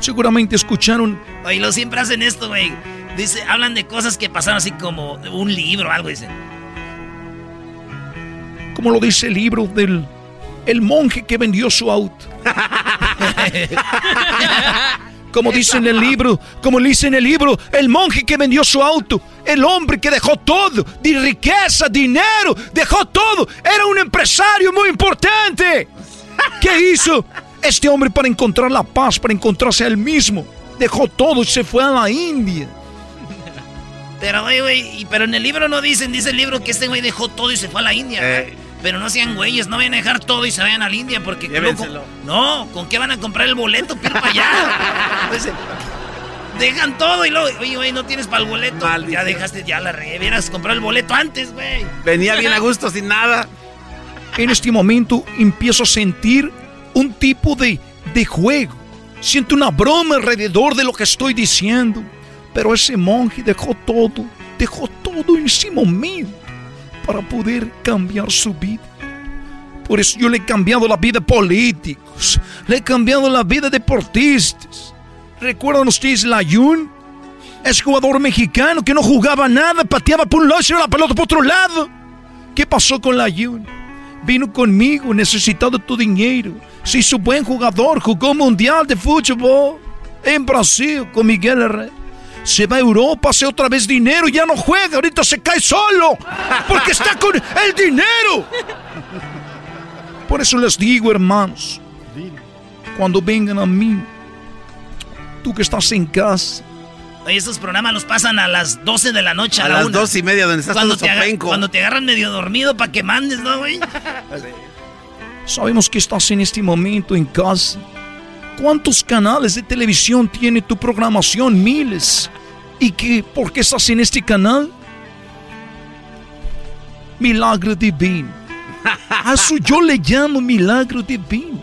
Seguramente escucharon Oye, lo siempre hacen esto, güey. Dice, hablan de cosas que pasaron así como un libro o algo, dicen. como lo dice el libro del el monje que vendió su auto. Como dice en el libro, como dice en el libro, el monje que vendió su auto, el hombre que dejó todo, de riqueza, dinero, dejó todo, era un empresario muy importante. ¿Qué hizo? Este hombre para encontrar la paz, para encontrarse a él mismo, dejó todo y se fue a la India. Pero, güey, pero en el libro no dicen, dice el libro que este güey dejó todo y se fue a la India. Eh. Pero no sean güeyes, no vayan a dejar todo y se vayan a la India porque... Llévenselo. loco, no, ¿con qué van a comprar el boleto para allá? Pues, eh, dejan todo y luego, oye, güey, no tienes para el boleto. Ya dejaste, ya la regué, hubieras comprado el boleto antes, güey. Venía bien a gusto, sin nada. En este momento empiezo a sentir un tipo de, de juego. Siento una broma alrededor de lo que estoy diciendo. Pero ese monje dejó todo, dejó todo en ese momento para poder cambiar su vida. Por eso yo le he cambiado la vida a políticos, le he cambiado la vida a deportistas. ¿Recuerdan ustedes la Yun? Es jugador mexicano que no jugaba nada, pateaba por un lado y la pelota por otro lado. ¿Qué pasó con la Yun? Vino conmigo necesitado tu dinero. Se hizo buen jugador, jugó mundial de fútbol en Brasil con Miguel Herrera. Se va a Europa, hace otra vez dinero ya no juega. Ahorita se cae solo porque está con el dinero. Por eso les digo, hermanos, cuando vengan a mí, tú que estás en casa, Oye, estos programas los pasan a las 12 de la noche, a, A la las una. dos y media, donde estás cuando todo te, cuando te agarran medio dormido para que mandes, ¿no, güey? Sabemos que estás en este momento en casa. ¿Cuántos canales de televisión tiene tu programación? Miles. ¿Y qué? ¿Por qué estás en este canal? Milagro divino. A eso yo le llamo milagro divino.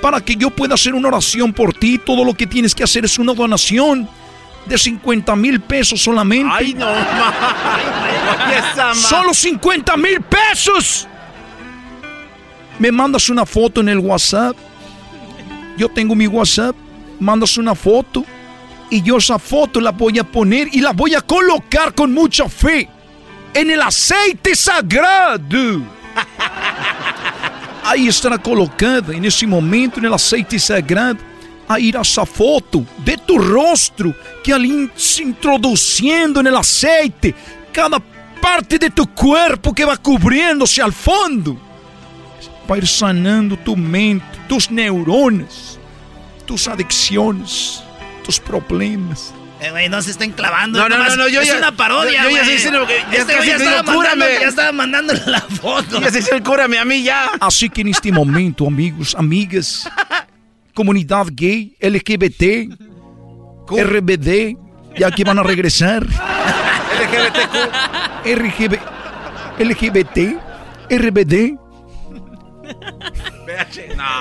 Para que yo pueda hacer una oración por ti, todo lo que tienes que hacer es una donación de 50 mil pesos solamente. Ay, no. ¡Solo 50 mil pesos! Me mandas una foto en el WhatsApp. Yo tengo mi WhatsApp. Mandas una foto. Y yo esa foto la voy a poner y la voy a colocar con mucha fe en el aceite sagrado. Ahí estará colocada en ese momento en el aceite sagrado. Ahí irá esa foto de tu rostro que al in- se introduciendo en el aceite, cada parte de tu cuerpo que va cubriéndose al fondo, va a ir sanando tu mente, tus neuronas, tus adicciones, tus problemas. Eh, güey, no se estén clavando. No, no, no, no, yo es ya- una parodia, yo ya güey. estoy diciendo que ya este ya estaba, digo, mandando, cúrame. ya estaba mandándole la foto. Ya se hizo el cúrame a mí ya. Así que en este momento, amigos, amigas, comunidad gay, LGBT, RBD, ya que van a regresar. RGB, LGBT, RBD,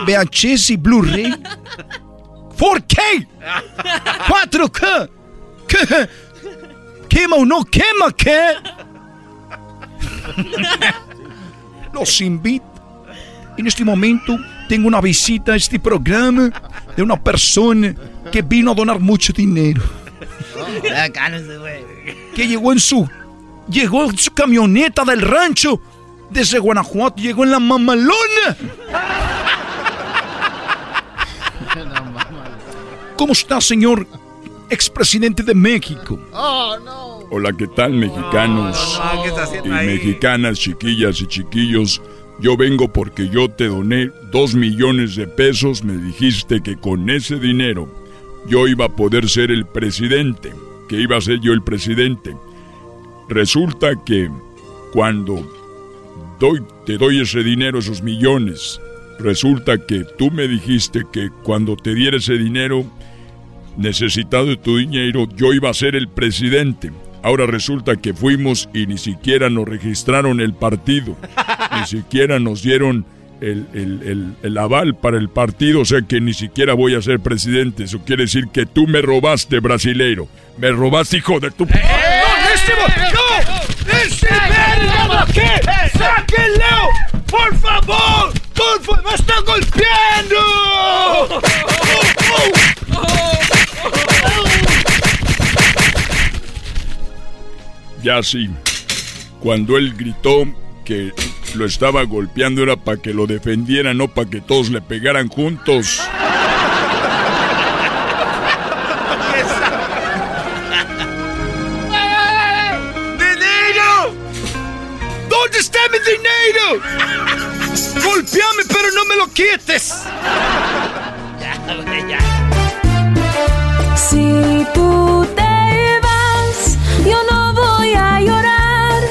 VHS y Blu-ray, 4K, 4K, ¿Qué? ¿Quema o no quema qué? Los invito. En este momento tengo una visita a este programa de una persona que vino a donar mucho dinero. Que llegó en su. Llegó en su camioneta del rancho. Desde Guanajuato. Llegó en la mamalona. ¿Cómo está, señor expresidente de México? Hola, ¿qué tal, mexicanos? No, ¿qué está haciendo y ahí? mexicanas, chiquillas y chiquillos. Yo vengo porque yo te doné dos millones de pesos. Me dijiste que con ese dinero yo iba a poder ser el presidente. Que iba a ser yo el presidente. Resulta que cuando doy, te doy ese dinero, esos millones, resulta que tú me dijiste que cuando te diera ese dinero, necesitado de tu dinero, yo iba a ser el presidente. Ahora resulta que fuimos y ni siquiera nos registraron el partido. Ni siquiera nos dieron el, el- el- el aval para el partido. O sea que ni siquiera voy a ser presidente. Eso quiere decir que tú me robaste, brasileiro. Me robaste, hijo de tu... ¡No, este ¡No! ¡Ese verga qué! ¡Sáquenlo! ¡Por favor! ¡Por favor! ¡Me están golpeando! Ya sí. Cuando él gritó que lo estaba golpeando era para que lo defendiera, no para que todos le pegaran juntos. ¡Golpeame, pero no me lo quites! Si tú te vas, yo no voy a llorar.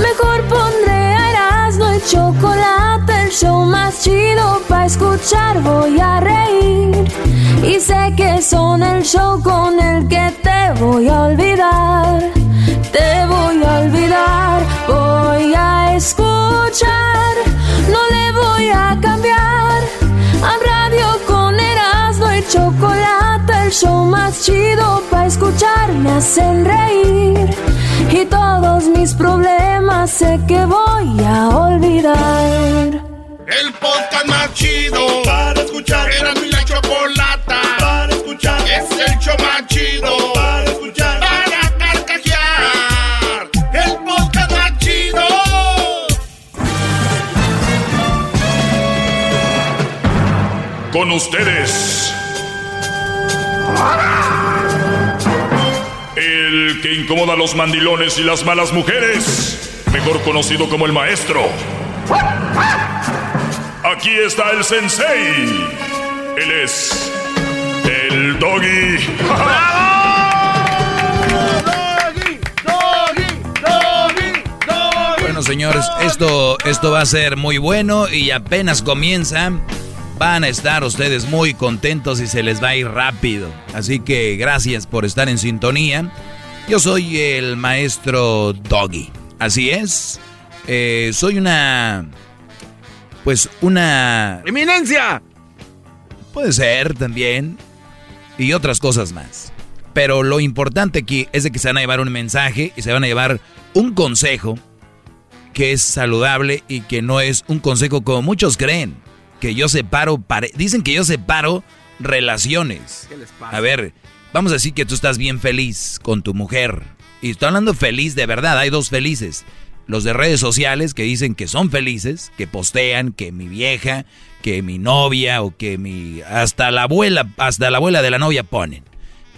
Mejor pondré a Erasmo y chocolate, el show más chido para escuchar. Voy a reír y sé que son el show con el que te voy a olvidar. Te voy a olvidar, voy a escuchar, le voy a cambiar. A radio con Erasmo y chocolate, el show más chido para escuchar me hacen reír. Y todos mis problemas sé que voy a olvidar. El podcast más chido para escuchar. Era mi la chocolata para escuchar. Es el show más chido para ustedes. El que incomoda a los mandilones y las malas mujeres. Mejor conocido como el maestro. Aquí está el sensei. Él es el doggy. Bueno, señores, esto, esto va a ser muy bueno y apenas comienza. Van a estar ustedes muy contentos y se les va a ir rápido. Así que gracias por estar en sintonía. Yo soy el maestro Doggy. Así es. Eh, soy una... Pues una... ¡Eminencia! Puede ser también. Y otras cosas más. Pero lo importante aquí es de que se van a llevar un mensaje y se van a llevar un consejo que es saludable y que no es un consejo como muchos creen. Que yo separo, pare- dicen que yo separo relaciones. ¿Qué les pasa? A ver, vamos a decir que tú estás bien feliz con tu mujer. Y estoy hablando feliz de verdad, hay dos felices. Los de redes sociales que dicen que son felices, que postean que mi vieja, que mi novia o que mi hasta la abuela, hasta la abuela de la novia ponen.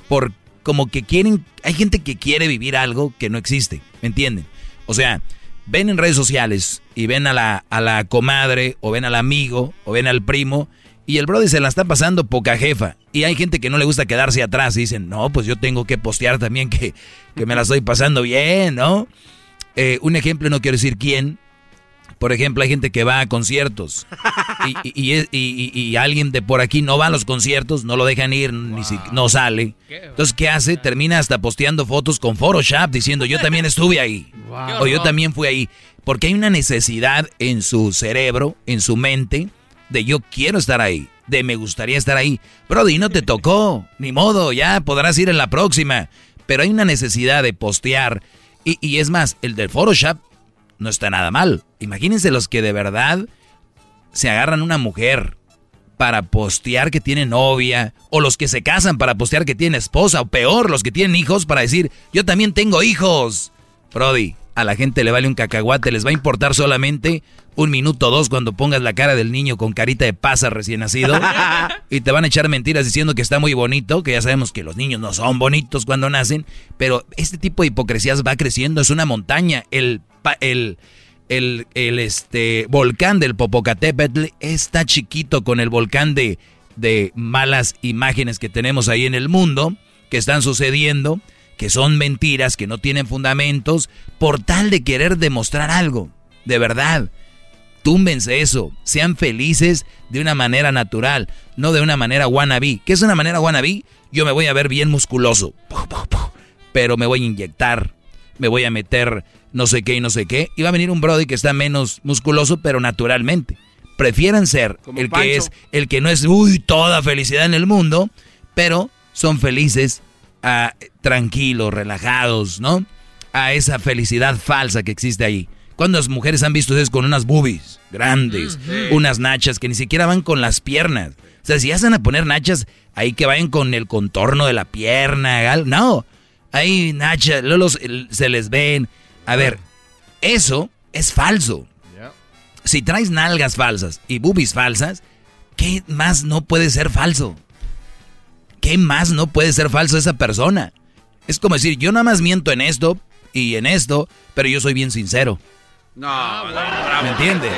Por como que quieren, hay gente que quiere vivir algo que no existe, ¿me entienden? O sea, ven en redes sociales y ven a la, a la comadre o ven al amigo o ven al primo y el brother se la está pasando poca jefa. Y hay gente que no le gusta quedarse atrás y dicen, no, pues yo tengo que postear también que, que me la estoy pasando bien, ¿no? Eh, un ejemplo, no quiero decir quién, Por ejemplo, hay gente que va a conciertos y, y, y, y, alguien de por aquí no va a los conciertos, no lo dejan ir, ni si, no sale. Entonces, ¿qué hace? Termina hasta posteando fotos con Photoshop diciendo yo también estuve ahí o yo también fui ahí. Porque hay una necesidad en su cerebro, en su mente, de yo quiero estar ahí, de me gustaría estar ahí. Brody, no te tocó, ni modo, ya podrás ir en la próxima. Pero hay una necesidad de postear. Y, y es más, el del Photoshop no está nada mal. Imagínense los que de verdad se agarran una mujer para postear que tiene novia, o los que se casan para postear que tiene esposa, o peor, los que tienen hijos para decir, yo también tengo hijos. Brody, a la gente le vale un cacahuate, les va a importar solamente un minuto o dos cuando pongas la cara del niño con carita de pasa recién nacido y te van a echar mentiras diciendo que está muy bonito, que ya sabemos que los niños no son bonitos cuando nacen, pero este tipo de hipocresías va creciendo, es una montaña. El el, el, el este, volcán del Popocatépetl está chiquito con el volcán de, de malas imágenes que tenemos ahí en el mundo, que están sucediendo, que son mentiras, que no tienen fundamentos, por tal de querer demostrar algo. De verdad, túmbense eso, sean felices de una manera natural, no de una manera wannabe. ¿Qué es una manera wannabe? Yo me voy a ver bien musculoso, pero me voy a inyectar, me voy a meter no sé qué y no sé qué. Y va a venir un Brody que está menos musculoso, pero naturalmente. Prefieran ser el que es, el que no es, uy, toda felicidad en el mundo, pero son felices, ah, tranquilos, relajados, ¿no? A esa felicidad falsa que existe ahí. ¿Cuántas mujeres han visto ustedes con unas boobies grandes, unas nachas que ni siquiera van con las piernas? O sea, si ya van a poner nachas ahí que vayan con el contorno de la pierna, no. Ahí nachas, luego se les ven, a ver, eso es falso. Si traes nalgas falsas y boobies falsas, ¿qué más no puede ser falso? ¿Qué más no puede ser falso esa persona? Es como decir, yo nada más miento en esto y en esto, pero yo soy bien sincero. No, ¿Me entiende?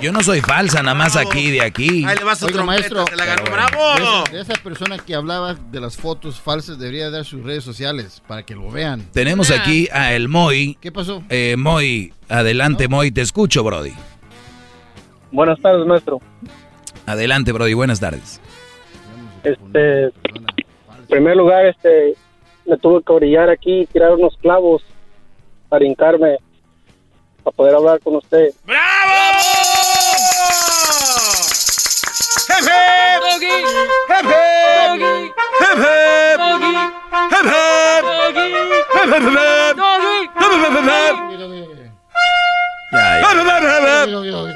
yo no soy falsa, nada más aquí de aquí. Ahí le vas otro maestro. ¡Bravo! De esa, persona que hablaba de las fotos falsas debería dar sus redes sociales para que lo vean. Tenemos ah. aquí a el Moy. ¿Qué pasó? Eh, Moy, adelante Moy, te escucho, Brody. Buenas tardes, maestro. Adelante, Brody, buenas tardes. Este, en primer lugar, este, me tuve que orillar aquí y tirar unos clavos para hincarme para poder hablar con usted. ¡Bravo!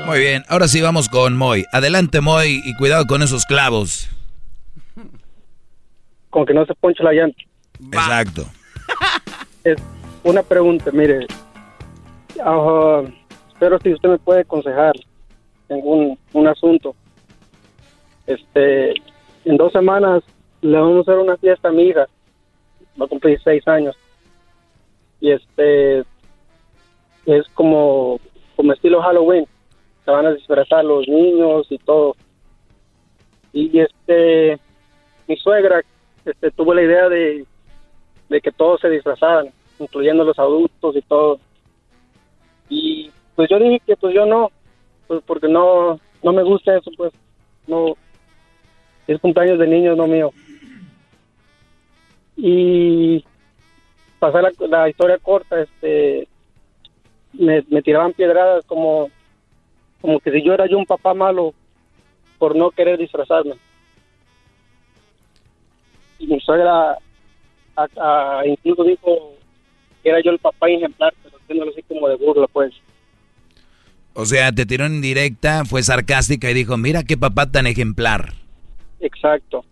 Muy bien, ahora sí vamos con Moy. Adelante, Moy, y cuidado con esos clavos. Con que no se ponche la llanta. Exacto. Es una pregunta, mire, Uh, espero si usted me puede aconsejar en un, un asunto. Este, en dos semanas le vamos a hacer una fiesta a mi hija. Va a cumplir seis años. Y este, es como, como estilo Halloween. Se van a disfrazar los niños y todo. Y este, mi suegra este, tuvo la idea de, de que todos se disfrazaran, incluyendo los adultos y todo. Y pues yo dije que pues yo no, pues porque no, no me gusta eso, pues no, es cumpleaños de niños, no mío. Y pasar la, historia corta, este, me, me tiraban piedradas como, como que si yo era yo un papá malo por no querer disfrazarme. Y mi suegra incluso dijo que era yo el papá ejemplar, pero haciéndolo así como de burla, pues. O sea, te tiró en directa, fue sarcástica y dijo, mira qué papá tan ejemplar. Exacto.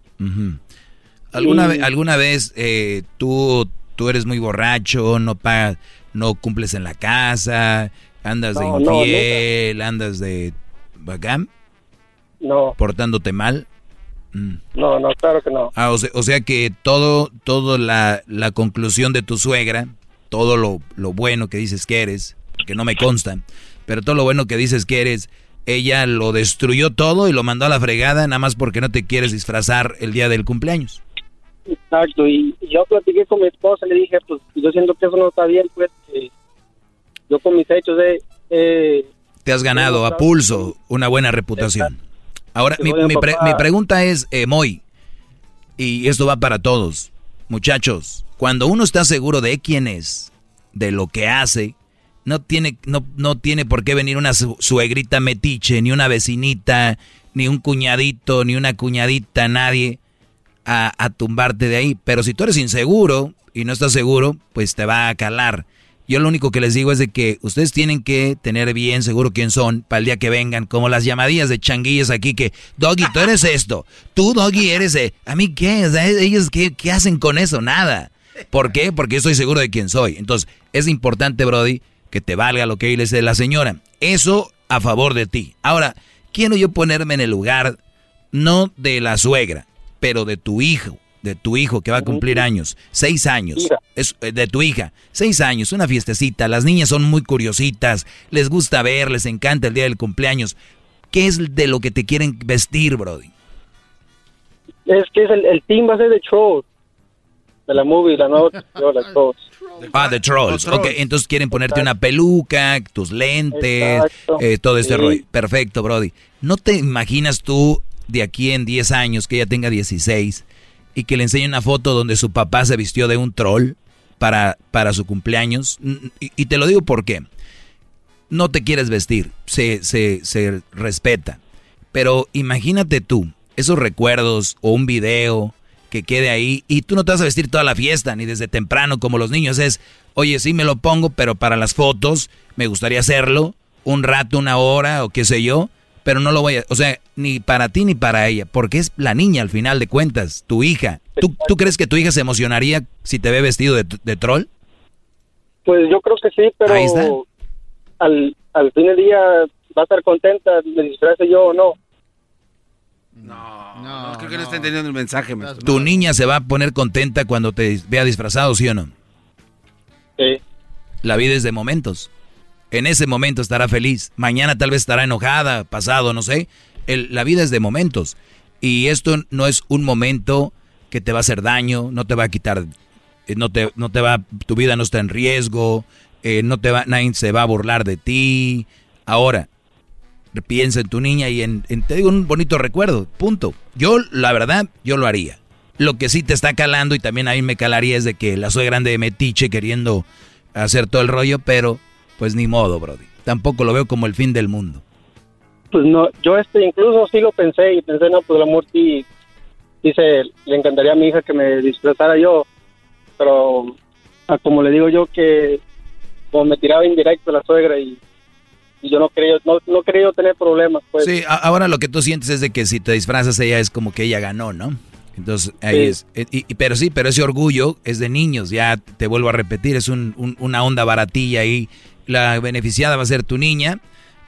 ¿Alguna, vez, ¿Alguna vez eh, tú, tú eres muy borracho, no pagas, no cumples en la casa, andas de infiel, andas de bacán? No. ¿Portándote mal? Mm. No, no, claro que no. Ah, o sea, o sea que todo, todo la, la conclusión de tu suegra todo lo, bueno que dices que eres, que no me consta, pero todo lo bueno que dices que eres, ella lo destruyó todo y lo mandó a la fregada nada más porque no te quieres disfrazar el día del cumpleaños. Exacto, y, yo platiqué con mi esposa, le dije, pues yo siento que eso no está bien, pues yo con mis hechos, de, eh, Te has ganado a pulso una buena reputación. Ahora, mi, mi pre- mi pregunta es, eh, Moy, y esto va para todos, muchachos, cuando uno está seguro de quién es, de lo que hace, no tiene, no, no tiene por qué venir una su- suegrita metiche, ni una vecinita, ni un cuñadito, ni una cuñadita, nadie a, a tumbarte de ahí. Pero si tú eres inseguro y no estás seguro, pues te va a calar. Yo lo único que les digo es de que ustedes tienen que tener bien seguro quién son para el día que vengan, como las llamadillas de changuillas aquí que, Doggy, tú eres esto, tú Doggy eres, eh, a mí qué, O ellos qué, qué hacen con eso, nada. ¿Por qué? Porque yo estoy seguro de quién soy. Entonces, es importante, Brody, que te valga lo que le dice la señora. Eso a favor de ti. Ahora, quiero yo ponerme en el lugar, no de la suegra, pero de tu hijo, de tu hijo que va a cumplir años, seis años, es, eh, de tu hija, seis años, una fiestecita, las niñas son muy curiositas, les gusta ver, les encanta el día del cumpleaños. ¿Qué es de lo que te quieren vestir, Brody? es que es el, el team va a ser de Trolls, de la movie, la nueva la Trolls. Ah, The Trolls. Ok, entonces quieren ponerte una peluca, tus lentes, eh, todo este Sí. rollo. Perfecto, Brody. ¿No te imaginas tú de aquí en 10 años que ella tenga 16 y que le enseñe una foto donde su papá se vistió de un troll para, para su cumpleaños? Y, y te lo digo porque no te quieres vestir, se, se, se respeta. Pero imagínate tú, esos recuerdos o un video que quede ahí y tú no te vas a vestir toda la fiesta ni desde temprano como los niños es, oye, sí me lo pongo, pero para las fotos me gustaría hacerlo un rato, una hora o qué sé yo, pero no lo voy a, o sea, ni para ti ni para ella, porque es la niña al final de cuentas, tu hija. ¿Tú, tú crees que tu hija se emocionaría si te ve vestido de, de troll? Pues yo creo que sí, pero Ahí está. al, al fin del día va a estar contenta, me disfrace yo o no. No, creo que no está entendiendo el mensaje. maestro. ¿Tu niña se va a poner contenta cuando te vea disfrazado, sí o no? Sí. La vida es de momentos. En ese momento estará feliz. Mañana tal vez estará enojada, pasado, no sé. La vida es de momentos. Y esto no es un momento que te va a hacer daño, no te va a quitar, eh, no te, no te va, tu vida no está en riesgo, eh, no te va, nadie se va a burlar de ti. Ahora, piensa en tu niña y en, en- te digo un bonito recuerdo, punto. Yo, la verdad, yo lo haría. Lo que sí te está calando y también a mí me calaría es de que la soy grande de metiche queriendo hacer todo el rollo, pero pues ni modo, Brody. Tampoco lo veo como el fin del mundo. Pues no, yo este incluso sí lo pensé y pensé, no, pues el amor sí, dice, le encantaría a mi hija que me disfrazara yo, pero ah, como le digo yo que como me tiraba indirecto la suegra y, y yo no quería, no, no quería tener problemas, pues. Sí, ahora lo que tú sientes es de que si te disfrazas ella es como que ella ganó, ¿no? Entonces, ahí Sí. es. eh, y- y- pero sí, pero ese orgullo es de niños, ya te vuelvo a repetir, es un- un- una onda baratilla ahí. La beneficiada va a ser tu niña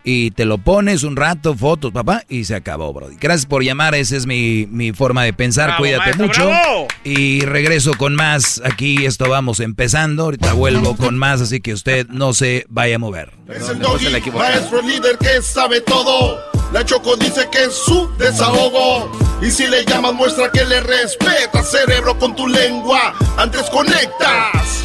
y te lo pones un rato, fotos, papá, y se acabó, Brody. Gracias por llamar, esa es mi, mi forma de pensar, Bravo, cuídate maestro, mucho. bravo. Y regreso con más, aquí esto vamos empezando, ahorita vuelvo con más, así que usted no se vaya a mover. Es el doggy, maestro líder que sabe todo. La Choco dice que es su desahogo. Y si le llamas, muestra que le respeta, cerebro, con tu lengua. Antes conectas.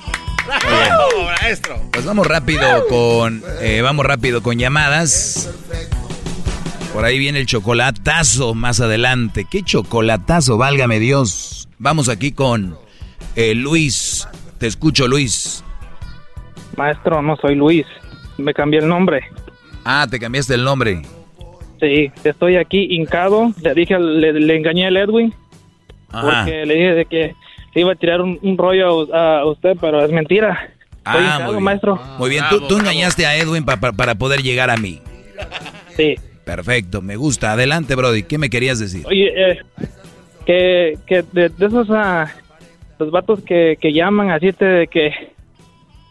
¡Bravo, maestro! Pues vamos rápido con eh, vamos rápido con llamadas. Por ahí viene el chocolatazo más adelante. ¿Qué chocolatazo? Válgame Dios. Vamos aquí con eh, Luis. Te escucho, Luis. Maestro, no soy Luis. Me cambié el nombre. Ah, te cambiaste el nombre. Sí, estoy aquí hincado. Le dije, al- le, le engañé al Edwin. Ajá. Porque le dije de que le iba a tirar un, un rollo a, a usted, pero es mentira. Ah, hincado, muy bien. maestro. Muy bien, tú, tú engañaste a Edwin pa- pa- para poder llegar a mí. Sí. Perfecto, me gusta. Adelante, Brody. ¿Qué me querías decir? Oye, eh, que, que de, de esos ah, los vatos que, que llaman así te de que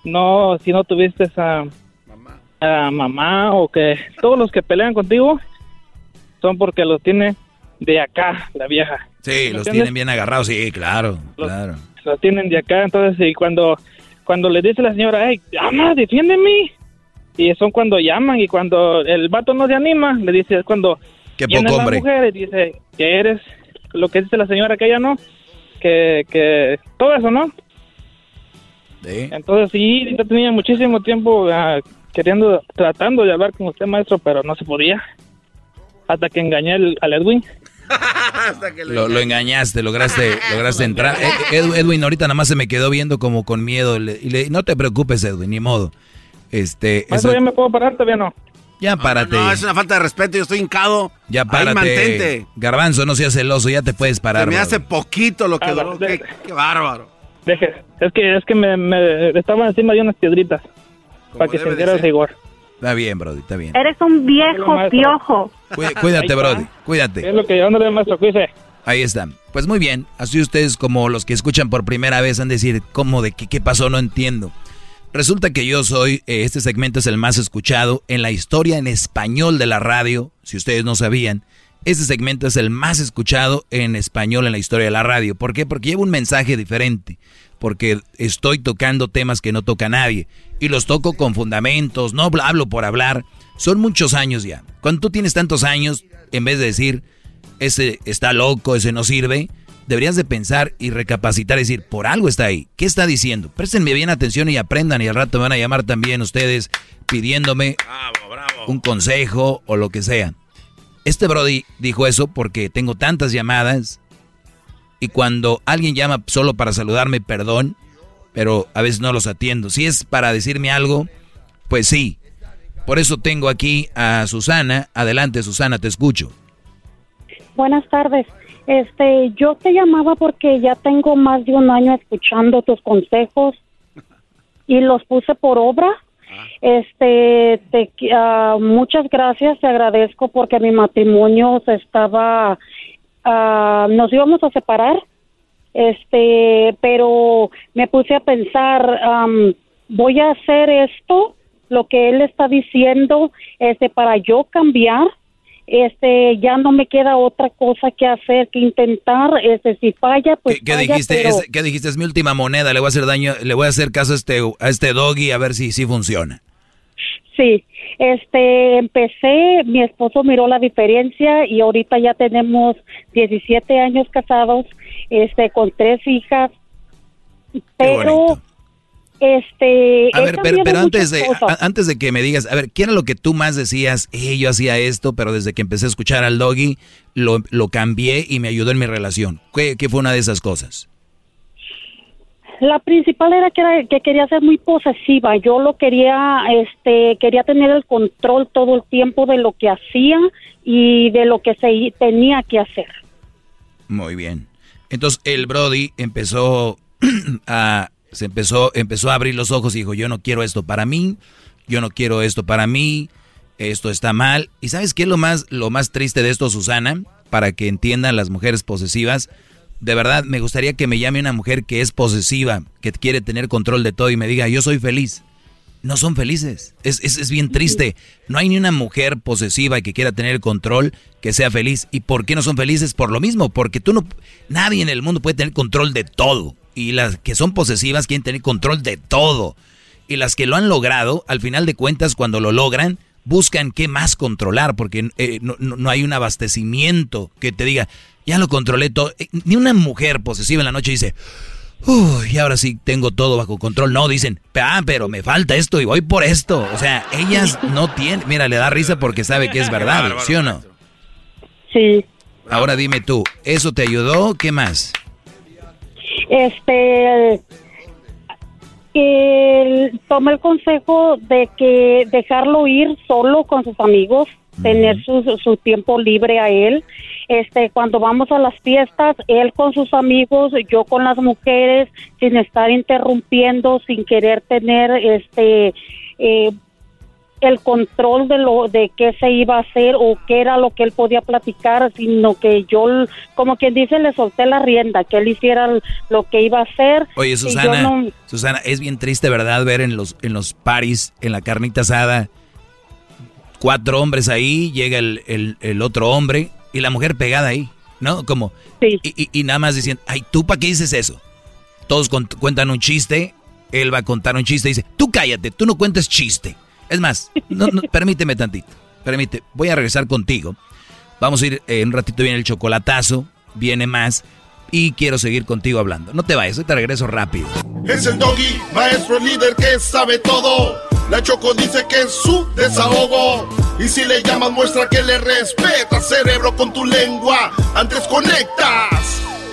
no, si no tuviste a, a mamá o que todos los que pelean contigo son porque los tiene de acá, la vieja. Sí, ¿Me los entiendes? tienen bien agarrados, sí, claro, Los- claro. Los tienen de acá, entonces, y cuando, cuando le dice la señora, hey, llama, defiéndeme. Y son cuando llaman y cuando el vato no se anima, le dice, es cuando Qué poco la hombre. mujer y dice que eres lo que dice la señora que ella no, que, que todo eso, ¿no? Entonces sí, yo tenía muchísimo tiempo ah, queriendo, tratando de hablar con usted, maestro, pero no se podía. Hasta que engañé al, al Edwin. Lo, lo engañaste, lograste, lograste entrar. Ed- Edwin ahorita nada más se me quedó viendo como con miedo. le- y le- no te preocupes, Edwin, ni modo. Este, Maestro, eso- ¿ya me puedo parar? Todavía no. ya párate. No, es una falta de respeto, yo estoy hincado. ya Ahí párate. mantente. Garbanzo, no seas celoso, ya te puedes parar. Se me hace poquito lo que Ah, duró. de- Qué, qué bárbaro. Deje, es que, es que me, me estaban encima de unas piedritas. Para que sintiera el rigor. Está bien, Brody, está bien. Eres un viejo maestro. piojo. Cuí- Cuídate, Brody, cuídate. Es lo que yo no le maestro, cuídese. Ahí está. Pues muy bien. Así ustedes como los que escuchan por primera vez han de decir, ¿cómo de qué, qué pasó? No entiendo. Resulta que yo soy, eh, este segmento es el más escuchado en la historia en español de la radio, si ustedes no sabían. Este segmento es el más escuchado en español en la historia de la radio. ¿Por qué? Porque lleva un mensaje diferente. Porque estoy tocando temas que no toca nadie. Y los toco con fundamentos, no hablo por hablar. Son muchos años ya. Cuando tú tienes tantos años, en vez de decir, ese está loco, ese no sirve, deberías de pensar y recapacitar y decir, por algo está ahí. ¿Qué está diciendo? Préstenme bien atención y aprendan y al rato me van a llamar también ustedes pidiéndome un consejo o lo que sea. Este Brody dijo eso porque tengo tantas llamadas y cuando alguien llama solo para saludarme, perdón, pero a veces no los atiendo. Si es para decirme algo, pues sí. Por eso tengo aquí a Susana. Adelante, Susana, te escucho. Buenas tardes. Este, yo te llamaba porque ya tengo más de un año escuchando tus consejos y los puse por obra. Este, te, ah, muchas gracias, te agradezco porque mi matrimonio se estaba, ah, nos íbamos a separar. Este, pero me puse a pensar, am, voy a hacer esto, lo que él está diciendo, este, para yo cambiar este ya no me queda otra cosa que hacer que intentar este si falla pues ¿Qué, qué falla, dijiste? pero- Es, ¿Qué dijiste? Es mi última moneda. Le voy a hacer daño, le voy a hacer caso a este, a este doggy a ver si sí funciona. sí este empecé mi esposo miró la diferencia y ahorita ya tenemos 17 años casados este con tres hijas pero este A ver, pero, antes de, cosas. antes de que me digas, a ver, ¿qué era lo que tú más decías? Eh, yo hacía esto, pero desde que empecé a escuchar al doggy, lo, lo cambié y me ayudó en mi relación. ¿Qué, qué fue una de esas cosas? La principal era que, era que quería ser muy posesiva. Yo lo quería, este, quería tener el control todo el tiempo de lo que hacía y de lo que se tenía que hacer. Muy bien. Entonces el Brody empezó a se empezó empezó a abrir los ojos y dijo, "Yo no quiero esto para mí, yo no quiero esto para mí, esto está mal." ¿Y sabes qué es lo más lo más triste de esto, Susana? Para que entiendan las mujeres posesivas, de verdad me gustaría que me llame una mujer que es posesiva, que quiere tener control de todo y me diga, "Yo soy feliz." No son felices. Es, es, es bien triste. No hay ni una mujer posesiva que quiera tener control que sea feliz. ¿Y por qué no son felices? Por lo mismo, porque tú no... Nadie en el mundo puede tener control de todo. Y las que son posesivas quieren tener control de todo. Y las que lo han logrado, al final de cuentas, cuando lo logran, buscan qué más controlar, porque eh, no, no- hay un abastecimiento que te diga, ya lo controlé todo. Eh, Ni una mujer posesiva en la noche dice, uy, ahora sí tengo todo bajo control. No, dicen, ah, pero me falta esto y voy por esto. O sea, ellas no tienen, mira, le da risa porque sabe que es verdad, ¿sí o no? Sí. Ahora dime tú, ¿eso te ayudó? ¿Qué más? Este, el- tomé el consejo de que dejarlo ir solo con sus amigos, tener su, su tiempo libre a él. Este, cuando vamos a las fiestas, él con sus amigos, yo con las mujeres, sin estar interrumpiendo, sin querer tener este eh, el control de lo de qué se iba a hacer o qué era lo que él podía platicar, sino que yo, como quien dice, le solté la rienda, que él hiciera lo que iba a hacer. Oye, y Susana, no- Susana, es bien triste, ¿verdad? Ver en los, en los paris, en la carnita asada, cuatro hombres ahí, llega el, el, otro hombre y la mujer pegada ahí, ¿no? Como, y, y, nada más diciendo, ay, ¿tú para qué dices eso? Todos cuentan un chiste, él va a contar un chiste y dice, tú cállate, tú no cuentes chiste. Es más, permíteme tantito, permite, voy a regresar contigo. Vamos a ir, en un ratito viene el chocolatazo, viene más y quiero seguir contigo hablando. No te vayas, hoy te regreso rápido. Es el doggy, maestro líder que sabe todo. La Choco dice que es su desahogo. Y si le llamas, muestra que le respeta, cerebro, con tu lengua. Antes conectas.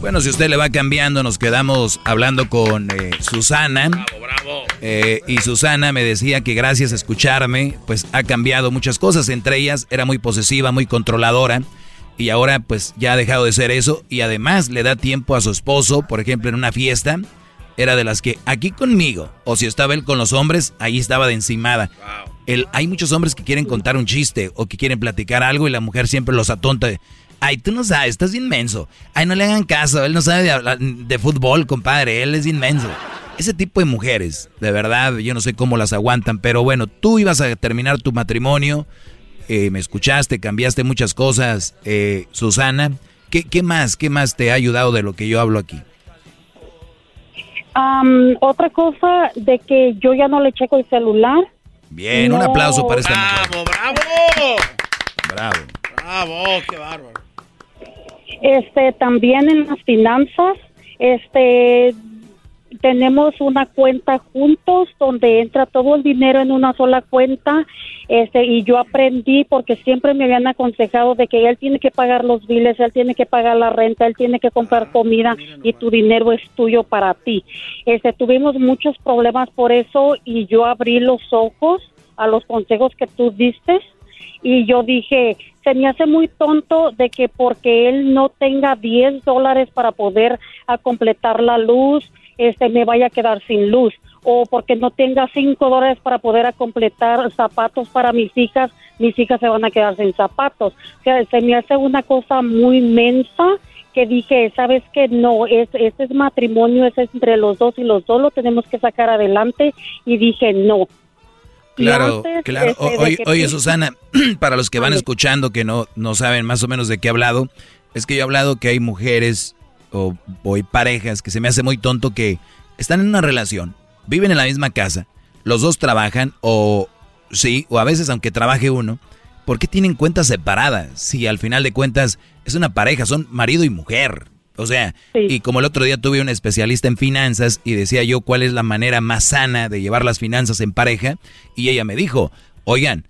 Bueno, si usted le va cambiando, nos quedamos hablando con eh, Susana. Bravo, bravo. Eh, y Susana me decía que gracias a escucharme, pues ha cambiado muchas cosas. Entre ellas, era muy posesiva, muy controladora. Y ahora, pues ya ha dejado de ser eso. Y además le da tiempo a su esposo, por ejemplo, en una fiesta era de las que aquí conmigo, o si estaba él con los hombres, ahí estaba de encimada. El, hay muchos hombres que quieren contar un chiste o que quieren platicar algo y la mujer siempre los atonta. Ay, tú no sabes, estás inmenso. Ay, no le hagan caso, él no sabe de, de fútbol, compadre, él es inmenso. Ese tipo de mujeres, de verdad, yo no sé cómo las aguantan, pero bueno, tú ibas a terminar tu matrimonio, eh, me escuchaste, cambiaste muchas cosas, eh, Susana. ¿Qué, ¿Qué más, qué más te ha ayudado de lo que yo hablo aquí? otra cosa de que yo ya no le checo el celular. Bien, un aplauso para esta ¡Bravo, bravo! Bravo. Bravo, qué bárbaro. Este, también en las finanzas, este, tenemos una cuenta juntos donde entra todo el dinero en una sola cuenta este y yo aprendí porque siempre me habían aconsejado de que él tiene que pagar los biles, él tiene que pagar la renta, él tiene que comprar ah, comida y tu dinero es tuyo para ti. Este tuvimos muchos problemas por eso y yo abrí los ojos a los consejos que tú diste y yo dije, se me hace muy tonto de que porque él no tenga 10 dólares para poder a completar la luz, este me vaya a quedar sin luz o porque no tenga cinco dólares para poder completar zapatos para mis hijas, mis hijas se van a quedar sin zapatos. O sea, se me hace una cosa muy inmensa que dije, sabes que no, es, este es matrimonio, es entre los dos y los dos lo tenemos que sacar adelante y dije no. Claro, claro. Este, oye, Susana, para los que van escuchando que no, no saben más o menos de qué he hablado, es que yo he hablado que hay mujeres o, hay parejas que se me hace muy tonto que están en una relación, viven en la misma casa, los dos trabajan o sí, o a veces aunque trabaje uno, ¿por qué tienen cuentas separadas? Si al final de cuentas es una pareja, son marido y mujer. O sea, y como el otro día tuve un especialista en finanzas y decía yo cuál es la manera más sana de llevar las finanzas en pareja, y ella me dijo, oigan,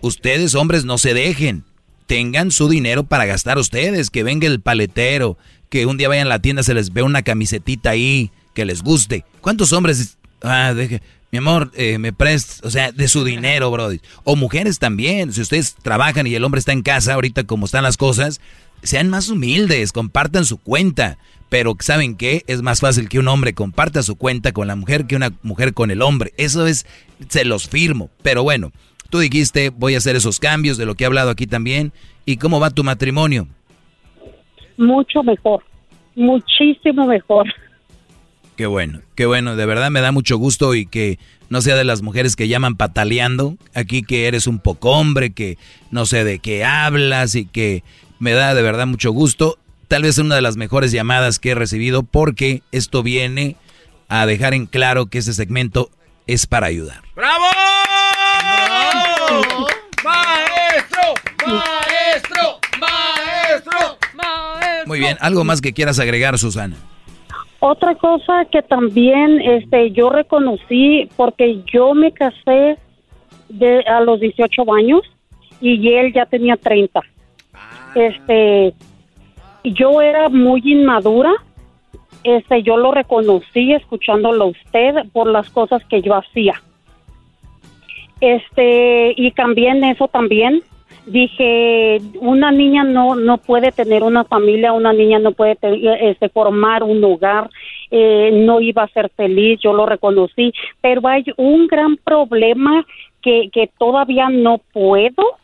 ustedes hombres no se dejen, tengan su dinero para gastar ustedes, que venga el paletero, que un día vayan a la tienda, se les ve una camisetita ahí que les guste. ¿Cuántos hombres? Ah, deje, mi amor, eh, me prestas, o sea, de su dinero, bro. O mujeres también, si ustedes trabajan y el hombre está en casa, ahorita como están las cosas, sean más humildes, compartan su cuenta. Pero ¿saben qué? Es más fácil que un hombre comparta su cuenta con la mujer que una mujer con el hombre. Eso es, se los firmo. Pero bueno, tú dijiste, voy a hacer esos cambios de lo que he hablado aquí también. ¿Y cómo va tu matrimonio? mucho mejor, muchísimo mejor. Qué bueno, qué bueno, de verdad me da mucho gusto y que no sea de las mujeres que llaman pataleando, aquí que eres un poco hombre, que no sé de qué hablas y que me da de verdad mucho gusto. Tal vez una de las mejores llamadas que he recibido porque esto viene a dejar en claro que este segmento es para ayudar. ¡Bravo! ¡Bravo! ¡Maestro! ¡Maestro! ¡Maestro! Muy bien, ¿algo más que quieras agregar, Susana? Otra cosa que también este, yo reconocí, porque yo me casé de, a los 18 años y él ya tenía 30. Este, yo era muy inmadura, este, yo lo reconocí escuchándolo a usted por las cosas que yo hacía. Este, y cambié en eso también dije, una niña no no puede tener una familia, una niña no puede este, formar un hogar, eh, no iba a ser feliz, yo lo reconocí, pero hay un gran problema que, que todavía no puedo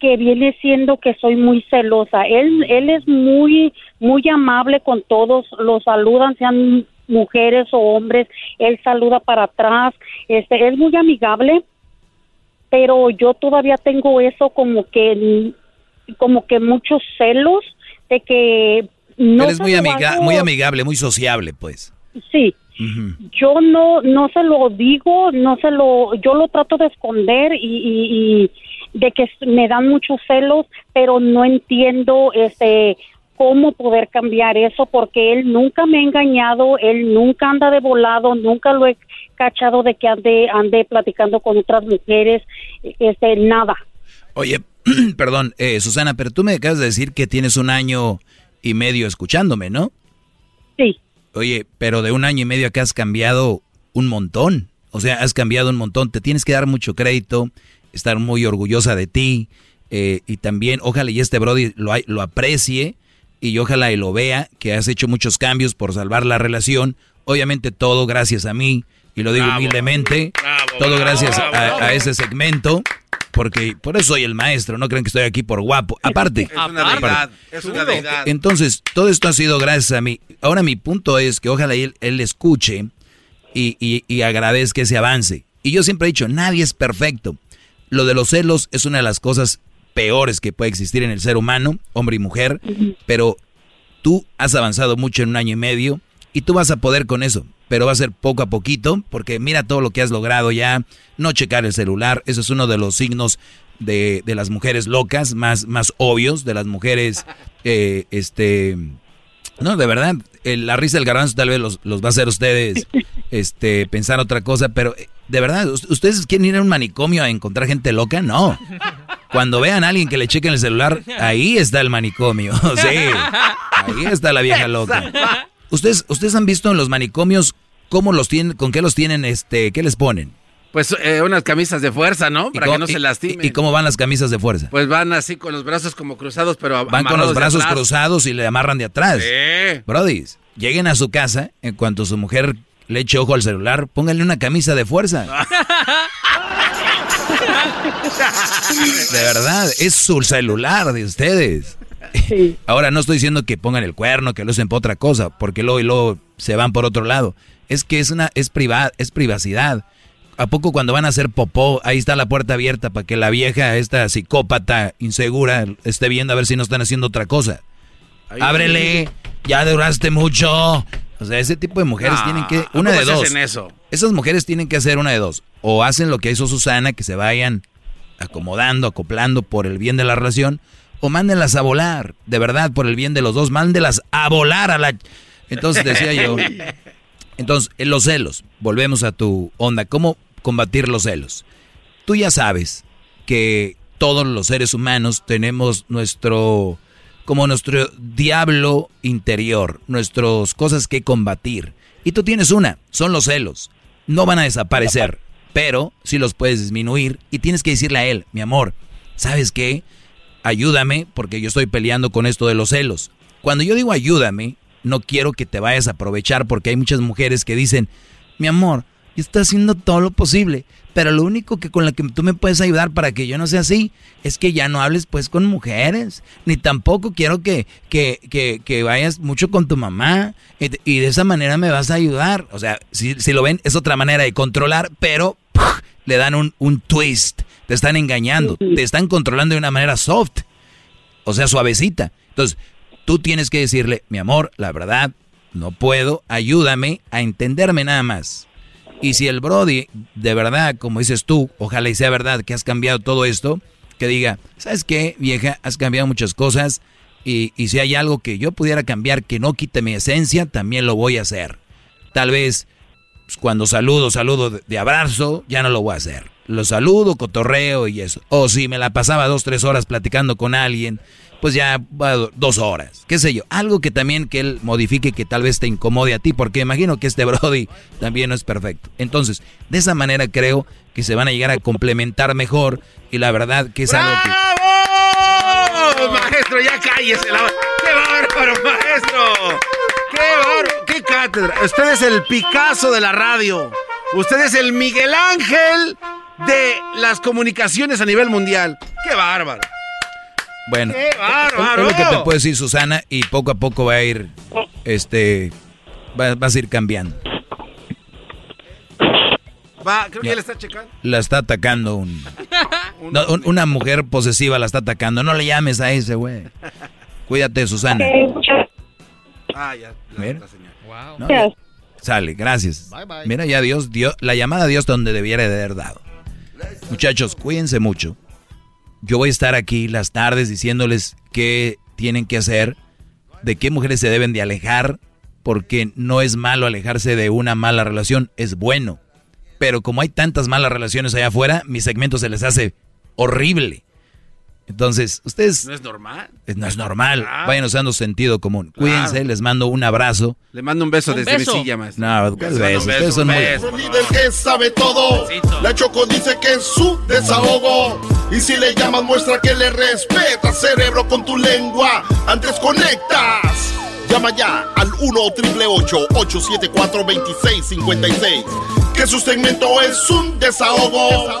que viene siendo que soy muy celosa. Él, él es muy, muy amable con todos, los saludan, sean mujeres o hombres, él saluda para atrás, este, es muy amigable, pero yo todavía tengo eso como que, como que muchos celos de que no. Él es muy, amiga, muy amigable, muy sociable, pues. Sí, yo no no se lo digo, no se lo, yo lo trato de esconder y, y, de que me dan muchos celos, pero no entiendo este cómo poder cambiar eso porque él nunca me ha engañado, él nunca anda de volado, nunca lo he cachado de que ande ande platicando con otras mujeres, este nada. Oye, perdón, eh, Susana, pero tú me acabas de decir que tienes un año y medio escuchándome, ¿no? Sí. Oye, pero de un año y medio acá has cambiado un montón. O sea, has cambiado un montón. Te tienes que dar mucho crédito, estar muy orgullosa de ti. Eh, y también, ojalá y este Brody lo, lo aprecie y ojalá y lo vea, que has hecho muchos cambios por salvar la relación. Obviamente todo gracias a mí, y lo digo humildemente, todo gracias a, ese segmento. Porque por eso soy el maestro, no creen que estoy aquí por guapo. Aparte, es una deidad, es una deidad. Entonces, todo esto ha sido gracias a mí. Ahora mi punto es que ojalá él, él escuche y, y, y agradezca ese avance. Y yo siempre he dicho, nadie es perfecto. Lo de los celos es una de las cosas peores que puede existir en el ser humano, hombre y mujer, pero tú has avanzado mucho en un año y medio y tú vas a poder con eso, pero va a ser poco a poquito, porque mira todo lo que has logrado ya, no checar el celular, eso es uno de los signos de, de las mujeres locas, más, más obvios, de las mujeres, eh, este, no, de verdad, la risa del garbanzo tal vez los, los va a hacer ustedes este, pensar otra cosa, pero eh, de verdad, ¿ustedes quieren ir a un manicomio a encontrar gente loca? No. Cuando vean a alguien que le chequen el celular, ahí está el manicomio. Sí, ahí está la vieja loca. ¿Ustedes, ustedes han visto en los manicomios cómo los tienen, con qué los tienen, este, qué les ponen? Pues eh, unas camisas de fuerza, ¿no? Para que no se lastimen. Y, cómo van las camisas de fuerza? Pues van así con los brazos como cruzados, pero Van con los brazos cruzados y le amarran de atrás. Sí. Brody, lleguen a su casa, en cuanto su mujer le eche ojo al celular, pónganle una camisa de fuerza. De verdad, es su celular de ustedes. Ahora no estoy diciendo que pongan el cuerno, que lo usen por otra cosa, porque luego y luego se van por otro lado. Es que es una es privada, es privacidad. ¿A poco cuando van a hacer popó, ahí está la puerta abierta para que la vieja, esta psicópata insegura, esté viendo a ver si no están haciendo otra cosa? Ábrele, ya duraste mucho. O sea, ese tipo de mujeres tienen que. Una de dos. eso? Esas mujeres tienen que hacer una de dos. O hacen lo que hizo Susana, que se vayan acomodando, acoplando por el bien de la relación, o mándenlas a volar, de verdad, por el bien de los dos, mándenlas a volar a la... Entonces decía yo, entonces, en los celos, volvemos a tu onda, ¿cómo combatir los celos? Tú ya sabes que todos los seres humanos tenemos nuestro, como nuestro diablo interior, nuestras cosas que combatir. Y tú tienes una, son los celos. No van a desaparecer pero sí los puedes disminuir y tienes que decirle a él, mi amor, ¿sabes qué? Ayúdame porque yo estoy peleando con esto de los celos. Cuando yo digo ayúdame, no quiero que te vayas a aprovechar porque hay muchas mujeres que dicen, mi amor, estoy haciendo todo lo posible, pero lo único que con lo que tú me puedes ayudar para que yo no sea así es que ya no hables pues con mujeres, ni tampoco quiero que, que, que, que vayas mucho con tu mamá y, de esa manera me vas a ayudar. O sea, si, si lo ven, es otra manera de controlar, pero le dan un, un twist, te están engañando, te están controlando de una manera soft, o sea, suavecita. Entonces, tú tienes que decirle, mi amor, la verdad, no puedo, ayúdame a entenderme nada más. Y si el Brody, de verdad, como dices tú, ojalá sea verdad que has cambiado todo esto, que diga, ¿sabes qué, vieja? Has cambiado muchas cosas y, y si hay algo que yo pudiera cambiar que no quite mi esencia, también lo voy a hacer. Tal vez pues, cuando saludo, saludo de, abrazo, ya no lo voy a hacer. Lo saludo, cotorreo y eso. O si me la pasaba dos, tres horas platicando con alguien, pues ya dos horas. Qué sé yo. Algo que también que él modifique que tal vez te incomode a ti, porque imagino que este Brody también no es perfecto. Entonces, de esa manera creo que se van a llegar a complementar mejor y la verdad que es algo que... maestro, ya cállese. La... ¡Qué bárbaro, maestro! ¡Qué bárbaro! ¡Qué cátedra! Usted es el Picasso de la radio. Usted es el Miguel Ángel de las comunicaciones a nivel mundial. ¡Qué bárbaro! Bueno, ¡Qué bárbaro! es lo que te puedo decir, Susana, y poco a poco va a ir, este, va, vas a ir cambiando. Va, creo que Ya. le está checando. La está atacando un, no, un- una mujer posesiva, la está atacando. No le llames a ese güey. Cuídate, Susana. Ah, ya. Mira. No, Gracias. Sale, gracias. Mira, ya Dios dio la llamada a Dios donde debiera de haber dado. Muchachos, cuídense mucho. Yo voy a estar aquí las tardes diciéndoles qué tienen que hacer, de qué mujeres se deben de alejar, porque no es malo alejarse de una mala relación, es bueno. Pero como hay tantas malas relaciones allá afuera, mi segmento se les hace horrible. Entonces, ustedes... ¿No es normal? Es- No es normal. Claro. Vayan usando sentido común. Cuídense, les mando un abrazo. Le mando un beso Un desde beso. Mesilla, maestro. No, ¿cuál Un beso? beso, Ustedes son un muy... beso. El líder que sabe todo. La Choco dice que es su desahogo. Y si le llamas, muestra que le respeta, cerebro, con tu lengua. Antes conectas. Llama ya al 1-888-874-2656. Que su segmento es un desahogo.